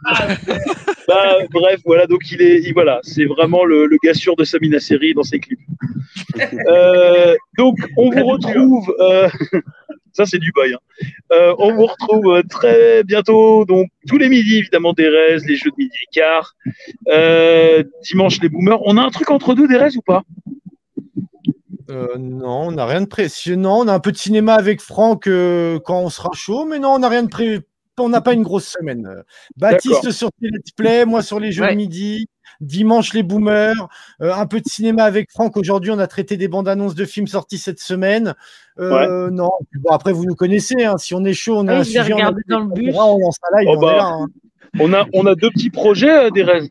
bah, Bref, voilà, donc il est, il- voilà, c'est vraiment le, le gars sûr de Samina Seri dans ses clips. *laughs* Euh, donc, on vous retrouve. euh, *laughs* ça, c'est du bail. hein. Euh, on vous retrouve très bientôt, donc tous les midis, évidemment, Derez, les jeux de midi et quart. Euh, dimanche, les boomers. On a un truc entre deux, Derez, ou pas? Euh, non, on n'a rien de précis. Non, on a un peu de cinéma avec Franck euh, quand on sera chaud, mais non, on n'a rien de pré. On n'a pas une grosse semaine. Euh, Baptiste sur let's play, moi sur les jeux Ouais. de midi. Dimanche les boomers, euh, un peu de cinéma avec Franck. Aujourd'hui, on a traité des bandes annonces de films sortis cette semaine. Euh, Non, bon, après vous nous connaissez. hein, si on est chaud, on a Ah, un je l'ai sujet, on a regardé dans le bus. on lance un live, Oh on bah, est là. hein. on a, on a deux petits projets, euh, Derez.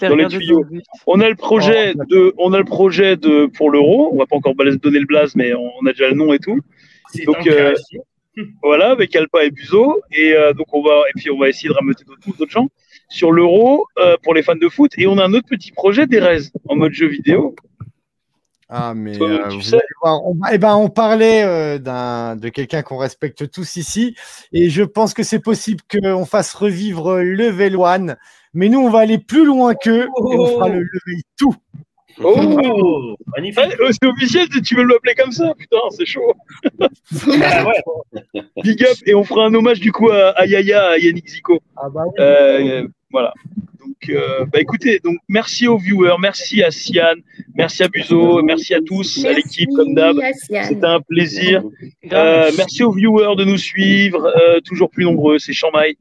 Dans les tuyaux. On a le projet Oh, de, on a le projet de pour l'euro. On va pas encore donner le blaze, mais on a déjà le nom et tout. C'est Donc, euh. *laughs* Voilà, avec Alpa et Buzo. Et euh, donc on va et puis on va essayer de rameuter d'autres gens sur l'euro euh, pour les fans de foot. Et on a un autre petit projet d'Erez en mode jeu vidéo. Ah, mais Toi, euh, tu sais. voir, on, eh ben, on parlait euh, d'un, de quelqu'un qu'on respecte tous ici, et je pense que c'est possible qu'on fasse revivre level 1, mais nous, on va aller plus loin qu'eux, et on fera le level 2. Oh, magnifique. euh, c'est officiel, tu veux m'appeler comme ça, putain, c'est chaud. *laughs* Big up, et on fera un hommage du coup à, à Yaya, à Yannick Zico. Ah bah Euh, voilà. Donc, euh, bah écoutez, donc merci aux viewers, merci à Sian, merci à Buzo, merci à tous, à l'équipe comme d'hab. à Sian. C'était un plaisir. Euh, merci aux viewers de nous suivre, euh, toujours plus nombreux, c'est Chamaille.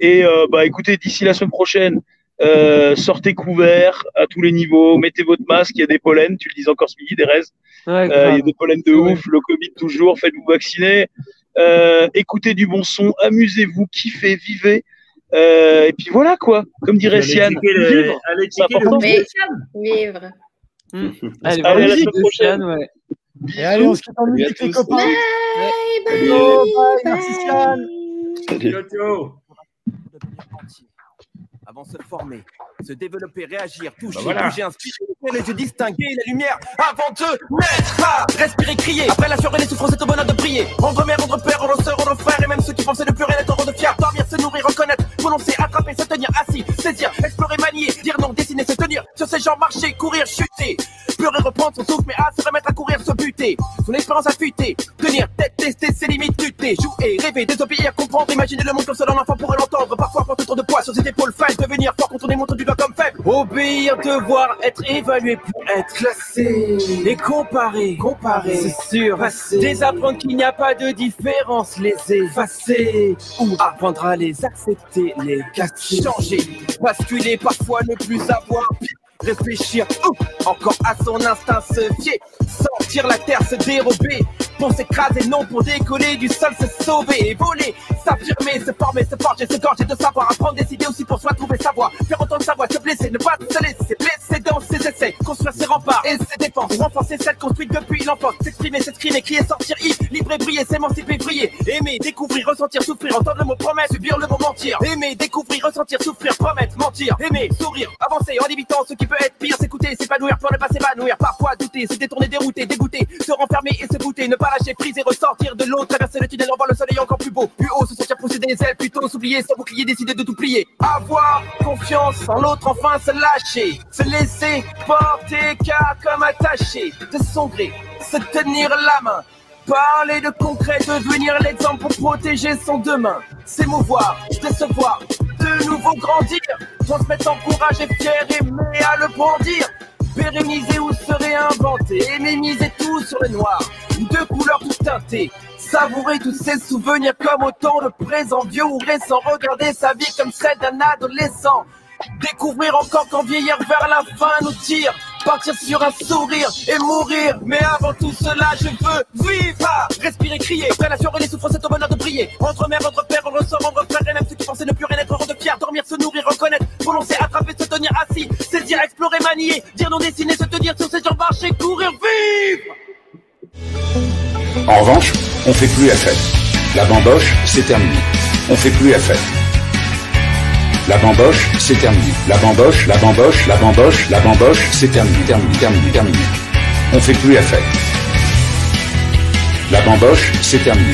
Et euh, bah écoutez, d'ici la semaine prochaine, euh, sortez couverts à tous les niveaux, mettez votre masque, il y a des pollens, tu le dis encore ce midi, des raises. Ouais, Euh, il y a des pollens de ouf, le Covid toujours, faites-vous vacciner. Euh, écoutez du bon son, amusez-vous, kiffez, vivez. Euh, et puis voilà quoi, comme dirait Allez Sian, le- vivre, allez c'est important. vivre. *laughs* Allez, Allez, voir à la semaine prochaine. Ouais. Et allez, on se quitte en musique, les copains. Bye, Ciao, bye, bye, merci, Sian. Ciao, ciao. Yeah. Avant de se former, se développer, réagir, toucher, Bah voilà. bouger, inspirer, les yeux distinguer la lumière avant de naître. à Respirer, crier, après la les souffrances, c'est au bonheur de prier. Rendre mère, rendre père, rendre sœur, rendre frère, et même ceux qui pensaient ne plus rien être, rendre fier. Dormir, se nourrir, reconnaître, prononcer, attraper, se tenir assis, saisir, explorer, manier, dire non, dessiner, se tenir. Sur ces jambes, marcher, courir, chuter. Pleurer, reprendre son souffle, mais à se remettre à courir, se buter. Son espérance affûtée, tenir tête, tester ses limites, lutter, jouer, rêver, désobéir, comprendre, imaginer le monde comme seul un enfant pourrait l'entendre. Parfois, porter trop de poids sur ses épaules, faille devenir fort contre des montres du doigt comme faible. Obéir, devoir, être évalué pour être classé. Et comparer, comparer, c'est sûr, passer. Désapprendre qu'il n'y a pas de différence, les effacer. Ou apprendre à les accepter, les casser. Changer, basculer, parfois ne plus avoir réfléchir, ouh, encore à son instinct se fier, sortir la terre, se dérober, pour s'écraser, non pour décoller, du sol se sauver et voler, s'affirmer, se former, se forger, se gorger de savoir, apprendre, décider aussi pour soi, trouver sa voie, faire entendre sa voix, se blesser, ne pas se laisser. Blesser dans ses essais, construire ses remparts et ses défenses, renforcer celles construites depuis l'enfance, s'exprimer, s'exprimer, crier, sortir, libre et briller, s'émanciper, briller, aimer, découvrir, ressentir, souffrir, entendre le mot promettre, subir le mot mentir, aimer, découvrir, ressentir, souffrir, promettre, mentir, aimer, sourire, avancer en évitant ce qui peut être pire, s'écouter, s'épanouir pour ne pas s'évanouir, parfois douter, se détourner, dérouter, dégoûter, se renfermer et se bouter, ne pas lâcher prise et ressortir de l'eau, traverser le tunnel, en voir le soleil encore plus beau, plus haut, se sentir pousser des ailes, plutôt s'oublier, sans bouclier, décider de tout plier, avoir confiance en l'autre, enfin se lâcher, se laisser porter car comme attaché, de son se tenir la main, Parler de concret, devenir l'exemple pour protéger son demain. S'émouvoir, décevoir, de nouveau grandir. Transmettre en courage et fier, aimer à le brandir. Pérenniser ou se réinventer. Aimer tout sur le noir. Deux couleurs tout teintées. Savourer tous ces souvenirs comme autant de présents vieux ou récents. Regarder sa vie comme celle d'un adolescent. Découvrir encore qu'en vieillir vers la fin nous tire. Partir sur un sourire et mourir. Mais avant tout cela, je veux vivre. Respirer, crier. Et les souffrances, c'est au bonheur de prier. Entre mère, entre père, entre sort, entre frère. Et même ceux qui pensaient ne plus rien être, rendre fier. Dormir, se nourrir, reconnaître. Prononcer, attraper, se tenir assis. Saisir, explorer, manier. Dire non dessiner, se tenir sur ses jambes, marcher, courir, vivre. En revanche, on fait plus la fête. La bamboche, c'est terminé. On fait plus la fête. La bamboche, c'est terminé. La bamboche, la bamboche, la bamboche, la bamboche, c'est terminé, terminé, terminé, terminé. On fait plus la fête. La bamboche, c'est terminé.